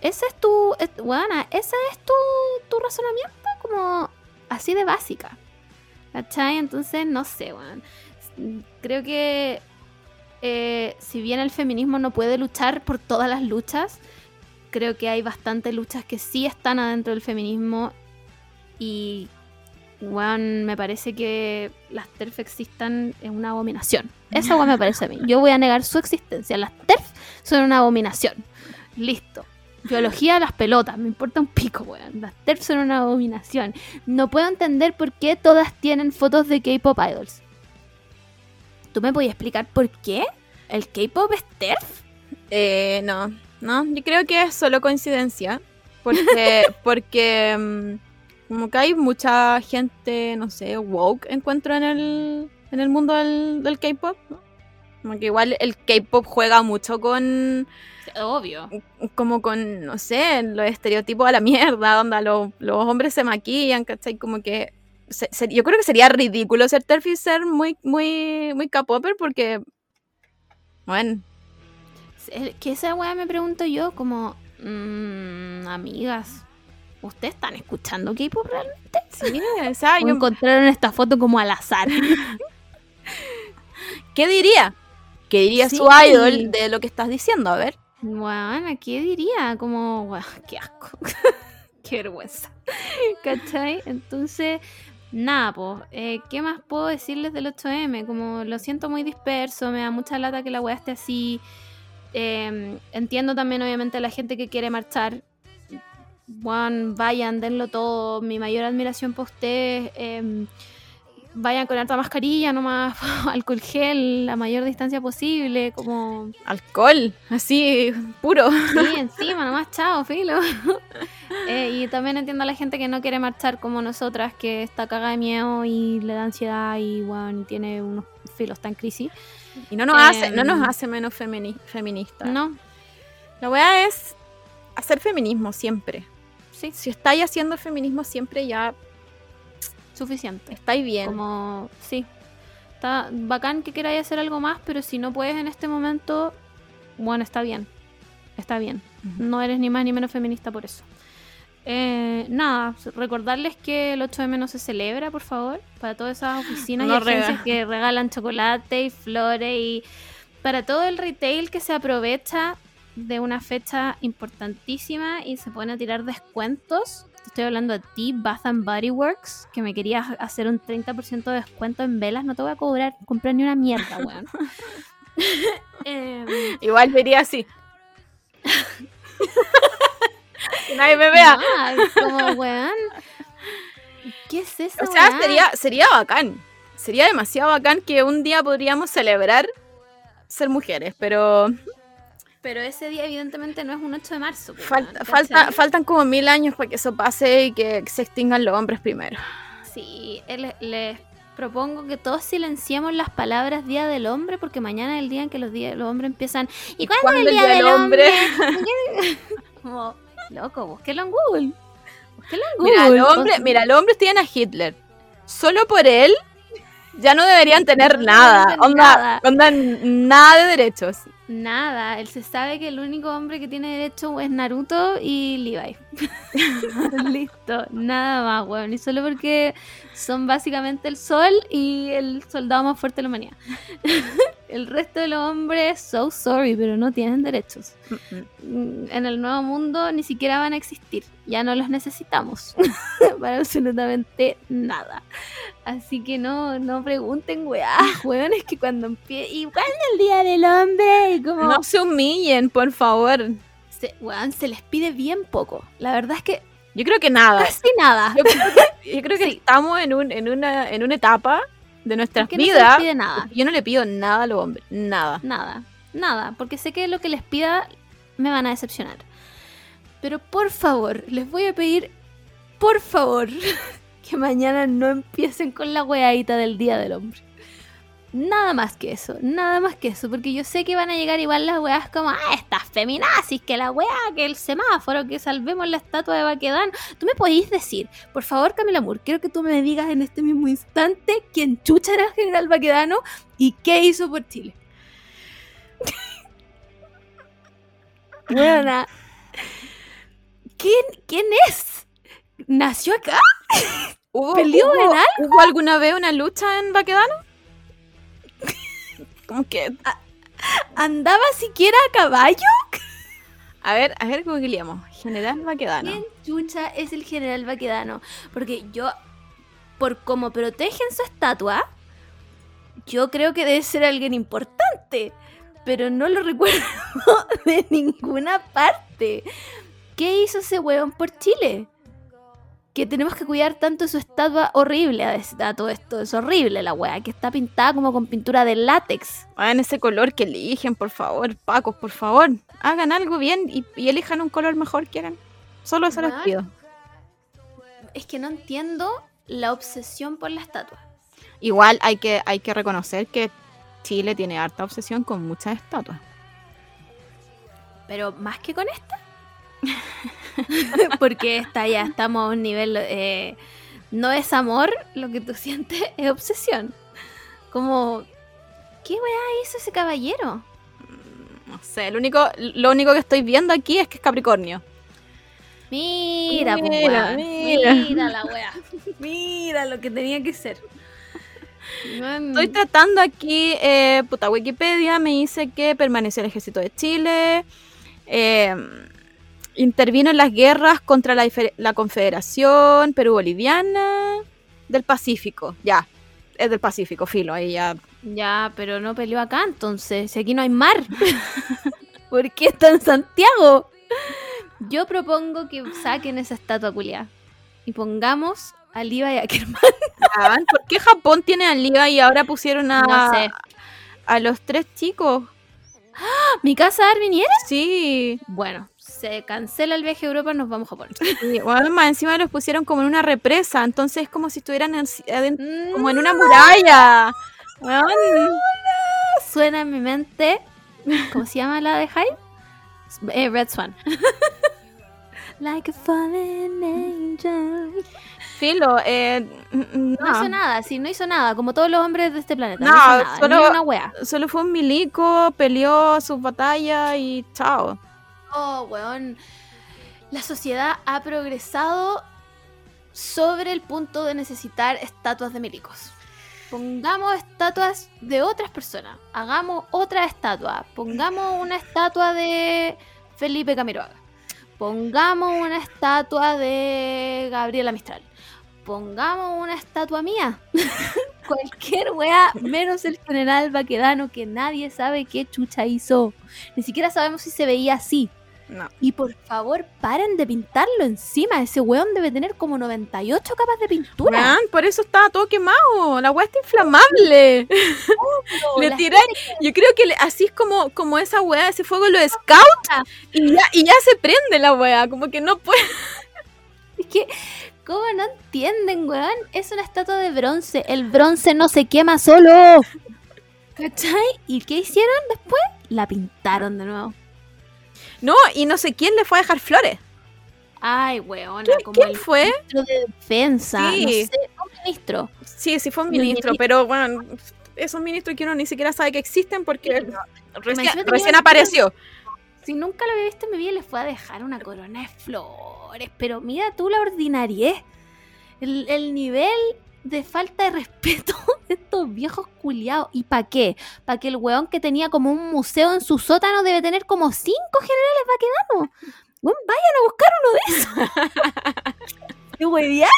Ese es tu, weana, ese es tu, tu razonamiento, como así de básica. ¿Cachai? Entonces, no sé, weón. Creo que eh, si bien el feminismo no puede luchar por todas las luchas, creo que hay bastantes luchas que sí están adentro del feminismo y bueno, me parece que las TERF existan es una abominación. Esa me parece a mí. Yo voy a negar su existencia. Las TERF son una abominación. Listo. Biología las pelotas, me importa un pico, weón. Las TERF son una abominación. No puedo entender por qué todas tienen fotos de K-pop idols. ¿Tú me puedes explicar por qué? ¿El K-pop es TERF? Eh, no. No, yo creo que es solo coincidencia. Porque, porque mm, como que hay mucha gente, no sé, woke encuentro en el, en el mundo del, K-pop. Como que igual el K-pop juega mucho con. Obvio. Como con, no sé, los estereotipos a la mierda, donde los, hombres se maquillan, ¿cachai? Como que. yo creo que sería ridículo ser Terfi ser muy, muy, muy K-popper porque. Bueno, que esa weá me pregunto yo, como, mmm, amigas, ¿ustedes están escuchando K-pop realmente? Sí, esa, yo... encontraron esta foto como al azar. ¿Qué diría? ¿Qué diría su idol de lo que estás diciendo? A ver. Bueno, ¿qué diría? Como, qué asco. qué vergüenza. ¿Cachai? Entonces, nada, pues, ¿qué más puedo decirles del 8M? Como lo siento muy disperso, me da mucha lata que la weá esté así. Em, entiendo también, obviamente, a la gente que quiere marchar. Juan, vayan, denlo todo. Mi mayor admiración por ustedes. Em, vayan con alta mascarilla, nomás alcohol gel, la mayor distancia posible, como... Alcohol, así, puro. Sí, encima, nomás chao, filo. Eh, y también entiendo a la gente que no quiere marchar como nosotras, que está cagada de miedo y le da ansiedad y, bueno, tiene unos filos, en crisis. Y no nos, hace, no nos em, hace menos feministas. No. La weá es hacer feminismo siempre. Sí. Si estáis haciendo feminismo siempre ya... Suficiente. Estáis bien. Como, sí. Está bacán que queráis hacer algo más, pero si no puedes en este momento, bueno, está bien. Está bien. No eres ni más ni menos feminista por eso. Eh, nada, recordarles que el 8M no se celebra, por favor, para todas esas oficinas y agencias que regalan chocolate y flores y para todo el retail que se aprovecha de una fecha importantísima y se pone a tirar descuentos. Estoy hablando de ti, Bath and Body Works, que me querías hacer un 30% de descuento en velas. No te voy a cobrar, comprar ni una mierda, weón. Em, Igual vería así. nadie me vea. como, weón. ¿Qué es eso? O sea, sería, sería bacán. Sería demasiado bacán que un día podríamos celebrar ser mujeres, pero. Pero ese día, evidentemente, no es un 8 de marzo. Pues, falta, faltan como mil años para que eso pase y que se extingan los hombres primero. Sí, les, propongo que todos silenciemos las palabras Día del Hombre, porque mañana es el día en que los, días, los hombres empiezan. ¿Y cuándo, es el Día, del, Hombre? como, Loco, búsquelo en Google. Búsquelo en Google. Mira, los hombres, mira, hombres tienen a Hitler. Solo por él ya no deberían tener nada. onda, onda, nada de derechos. Nada, él se sabe que el único hombre que tiene derecho es Naruto y Levi. Listo, nada más, weón. Y solo porque son básicamente el sol y el soldado más fuerte de la humanidad. el resto de los hombres, so sorry, pero no tienen derechos. En el nuevo mundo ni siquiera van a existir. Ya no los necesitamos para absolutamente nada. Así que no, no pregunten, weá, weón, es que cuando empiece. ¿Y cuándo el día del hombre? Como... No se humillen, por favor. Se, weón, se les pide bien poco. La verdad es que Yo creo que nada. Casi nada. Yo creo que, yo creo que Sí. estamos en, un, en, una, en una etapa de nuestras Que no se les vidas. pide nada. Yo no le pido nada a los hombres, nada. Nada, nada, porque sé que lo que les pida me van a decepcionar. Pero por favor, les voy a pedir, por favor, que mañana no empiecen con la weadita del Día del Hombre. Nada más que eso, nada más que eso, porque yo sé que van a llegar igual las weas como, ah, estas feminazis, que la wea, que el semáforo, que salvemos la estatua de Baquedano. Tú me podéis decir, por favor, Camila Moore, quiero que tú me digas en este mismo instante quién chucha era el general Baquedano y qué hizo por Chile. Buena. ¿Quién, ¿Quién es? ¿Nació acá? ¿Hubo, ¿Peleó hubo- en algo? ¿Hubo alguna vez una lucha en Baquedano? Como que. ¿Andaba siquiera a caballo? A ver, a ver, googleamos. General Baquedano. ¿Quién chucha es el general Baquedano? Porque yo, por cómo protegen su estatua, yo creo que debe ser alguien importante. Pero no lo recuerdo de ninguna parte. ¿Qué hizo ese weón por Chile? Que tenemos que cuidar tanto su estatua horrible a, todo esto. Es horrible la wea, que está pintada como con pintura de látex. Hagan ese color que eligen, por favor. Pacos, por favor. Hagan algo bien y, y elijan un color mejor que hagan. Solo eso les pido. Es que no entiendo la obsesión por la estatua. Igual hay que, hay que reconocer que Chile tiene harta obsesión con muchas estatuas. Pero más que con esta. Porque esta ya estamos a un nivel. eh, no es amor, lo que tú sientes es obsesión. Como. ¿Qué weá hizo ese caballero? No sé, lo único, lo único que estoy viendo aquí es que es Capricornio. Mira, pues, Mira, weá. mira. mira la weá. Mira lo que tenía que ser. Estoy tratando aquí, eh, puta, Wikipedia me dice que permaneció el ejército de Chile, eh, intervino en las guerras contra la, Confederación Perú-Boliviana del Pacífico, ya, es del Pacífico, filo, ahí ya. Ya, pero no peleó acá entonces. Si aquí no hay mar. ¿Por qué está en Santiago? Yo propongo que saquen esa estatua culiada. Y pongamos a Levi Ackerman. Ah, ¿Por qué Japón tiene a Liga y ahora pusieron a, No sé. a los tres chicos? ¿Mi casa de Arviniera? Sí, Bueno, se cancela el viaje a Europa, nos vamos a Japón. sí, encima los pusieron como en una represa, entonces es como si estuvieran en- aden- como en Mm, una muralla. Suena en mi mente. ¿Cómo se llama la de Hyde? Eh, Red Swan. like a fallen angel. Filo, eh, No no, hizo nada, sí, no hizo nada, como todos los hombres de este planeta. No, No, hizo nada, solo- ni una wea. solo fue un milico, peleó sus batallas y chao. Oh. La sociedad ha progresado sobre el punto de necesitar estatuas de milicos. Pongamos estatuas de otras personas. Hagamos otra estatua. Pongamos una estatua de Felipe Camiroaga. Pongamos una estatua de Gabriela Mistral. Pongamos una estatua mía. Cualquier weá, menos el general Baquedano, que nadie sabe qué chucha hizo. Ni siquiera sabemos si se veía así. No. Y por favor, paren de pintarlo encima. Ese weón debe tener como 98 capas de pintura. Weón, por eso estaba todo quemado. La weá está inflamable. le tiré. Yo creo que le- así es como, como esa weá, ese fuego lo scout y ya, y ya se prende la weá. Como que no puede. Es que, ¿cómo no entienden, weón? Es una estatua de bronce. El bronce no se quema solo. ¿Cachai? ¿Y qué hicieron después? La pintaron de nuevo. No, y no sé quién le fue a dejar flores. Ay, weona, como ¿Quién el fue? ministro de defensa. Sí. No sé, un ministro. Sí, sí fue un ministro, pero bueno, esos ministros que uno ni siquiera sabe que existen porque encima recién, apareció. Si nunca lo había visto en mi vida, les fue a dejar una corona de flores. Pero mira tú la ordinariez. El, el nivel de falta de respeto de estos viejos culiados. ¿Y para qué? Para que el weón que tenía como un museo en su sótano debe tener como cinco generales vaquedanos. Weón, vayan a buscar uno de esos. ¡Qué huevear!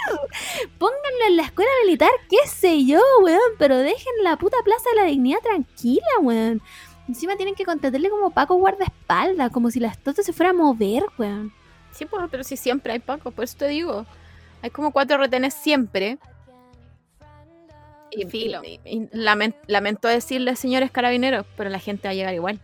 Pónganlo en la escuela militar, qué sé yo, weón. Pero dejen la puta Plaza de la Dignidad tranquila, weón. Encima tienen que contratarle como Paco guardaespaldas, como si la estatua se fuera a mover, weón. Sí, pues, pero sí siempre hay pacos, por eso te digo. Hay como cuatro retenes siempre. Y, Filo. y- y lamen- lamento decirles, señores carabineros, pero la gente va a llegar igual.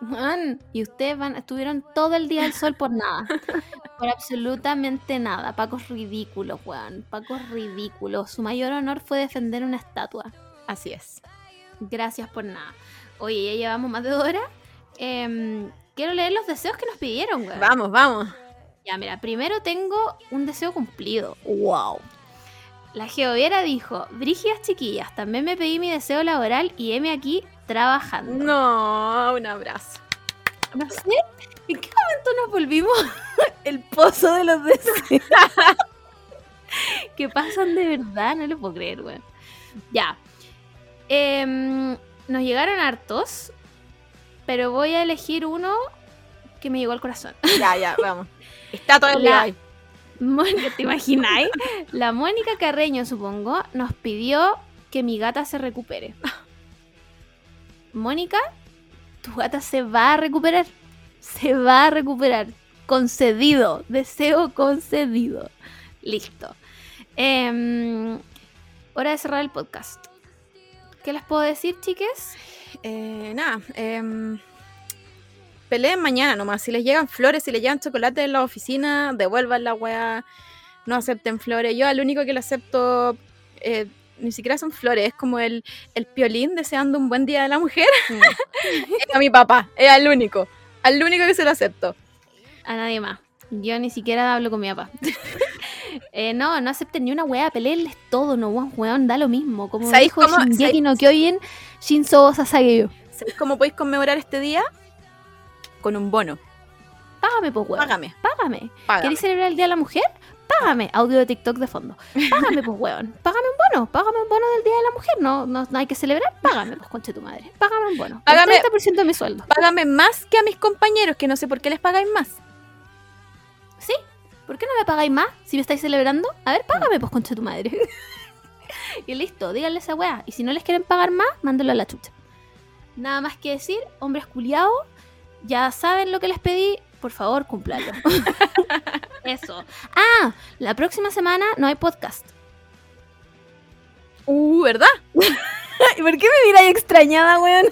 Weón, y ustedes van, estuvieron todo el día al sol por nada. por absolutamente nada. Pacos ridículos, weón. Pacos ridículos. Su mayor honor fue defender una estatua. Así es. Gracias por nada. Oye, ya llevamos más de dos horas. Em, quiero leer los deseos que nos pidieron, weón. Vamos, vamos. Ya, mira, primero tengo un deseo cumplido. ¡Wow! La Geoviera dijo, Brígidas chiquillas, también me pedí mi deseo laboral y heme aquí trabajando. No, un abrazo. No sé, ¿en qué momento nos volvimos el pozo de los deseos? que pasan de verdad, no lo puedo creer, weón. Ya. Em, nos llegaron hartos, pero voy a elegir uno que me llegó al corazón. Ya, ya, vamos. Está todo el La- día. Mónica, ¿te imagináis? La Mónica Carreño, supongo, nos pidió que mi gata se recupere. Mónica, tu gata se va a recuperar. Se va a recuperar. Concedido. Deseo concedido. Listo. Em, hora de cerrar el podcast. ¿Qué les puedo decir, chiques? Eh, nada, em, peleen mañana nomás. Si les llegan flores, si les llegan chocolate en la oficina, devuelvan la weá. No acepten flores. Yo al único que lo acepto, eh, ni siquiera son flores, es como el, el piolín deseando un buen día de la mujer. es a mi papá, es al único. Al único que se lo acepto. A nadie más. Yo ni siquiera hablo con mi papá. Eh, no, no acepten ni una weá, peleenles todo, no, weón, weón, da lo mismo. Como ¿Sabéis dijo Shingeki no Shinzo Sasageyo. ¿Sabes cómo podéis conmemorar este día? Con un bono. Págame, pues, weón. Págame. Págame. págame. ¿Queréis celebrar el Día de la Mujer? Págame. Audio de TikTok de fondo. Págame, pues, weón. Págame un bono. Págame un bono del Día de la Mujer. No, no, no hay que celebrar. Págame, pues, conche tu madre. Págame un bono. Págame- El 30% de mi sueldo. Págame más que a mis compañeros, que no sé por qué les pagáis más. ¿Sí? ¿Por qué no me pagáis más si me estáis celebrando? A ver, págame, pues, concha tu madre. y listo, díganle esa weá. Y si no les quieren pagar más, mándenlo a la chucha. Nada más que decir, hombres culiados, ya saben lo que les pedí, por favor, cúmplanlo. Eso. Ah, la próxima semana no hay podcast. Uh, ¿verdad? ¿Y por qué me miráis extrañada, weón?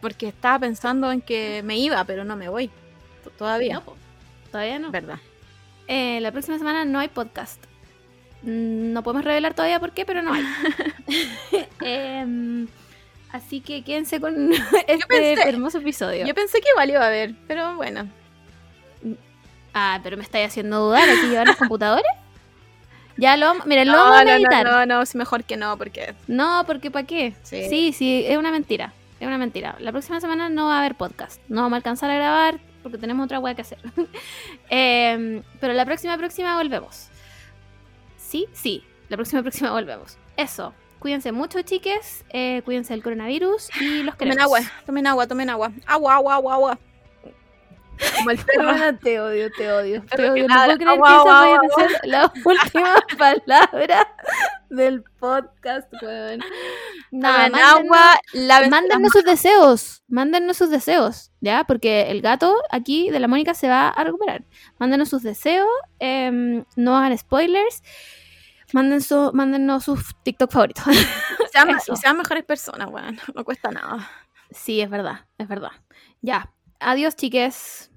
Porque estaba pensando en que me iba, pero no me voy. Todavía. No. Todavía no. ¿Verdad? Eh, la próxima semana no hay podcast. Mm, No podemos revelar todavía por qué, pero no hay. Em, así que quédense con este pensé- hermoso episodio. Yo pensé que igual iba a haber, pero bueno. Ah, pero me estáis haciendo dudar. ¿Hay que llevar los computadores? Ya lo vamos. Miren, lo No, vamos a no, no, no, no, es mejor que no, porque No, porque ¿para qué? Sí. sí, sí, es una mentira. Es una mentira. La próxima semana no va a haber podcast. No vamos a alcanzar a grabar porque tenemos otra weá que hacer. Em, pero la próxima, próxima volvemos. Sí, sí. La próxima, próxima volvemos. Eso. Cuídense mucho, chiques. Eh, cuídense del coronavirus y los tomen queremos. agua, tomen agua, tomen agua. Agua, agua, agua, agua. Como el perro. Perdona, te odio, te odio. Te odio. No puedo creer Agua, que agua, esa a agua. ser la última palabra del podcast, weón. Nada, Tomen mándennos- agua, Mándennos sus deseos, mándennos sus deseos, ¿ya? Porque el gato aquí de la Mónica se va a recuperar. Mándenos sus deseos, em, no hagan spoilers, manden su, mándennos sus TikTok favoritos. Sean, Eso. y sean mejores personas, weón. No cuesta nada. sí, es verdad, es verdad. Ya, adiós chiques.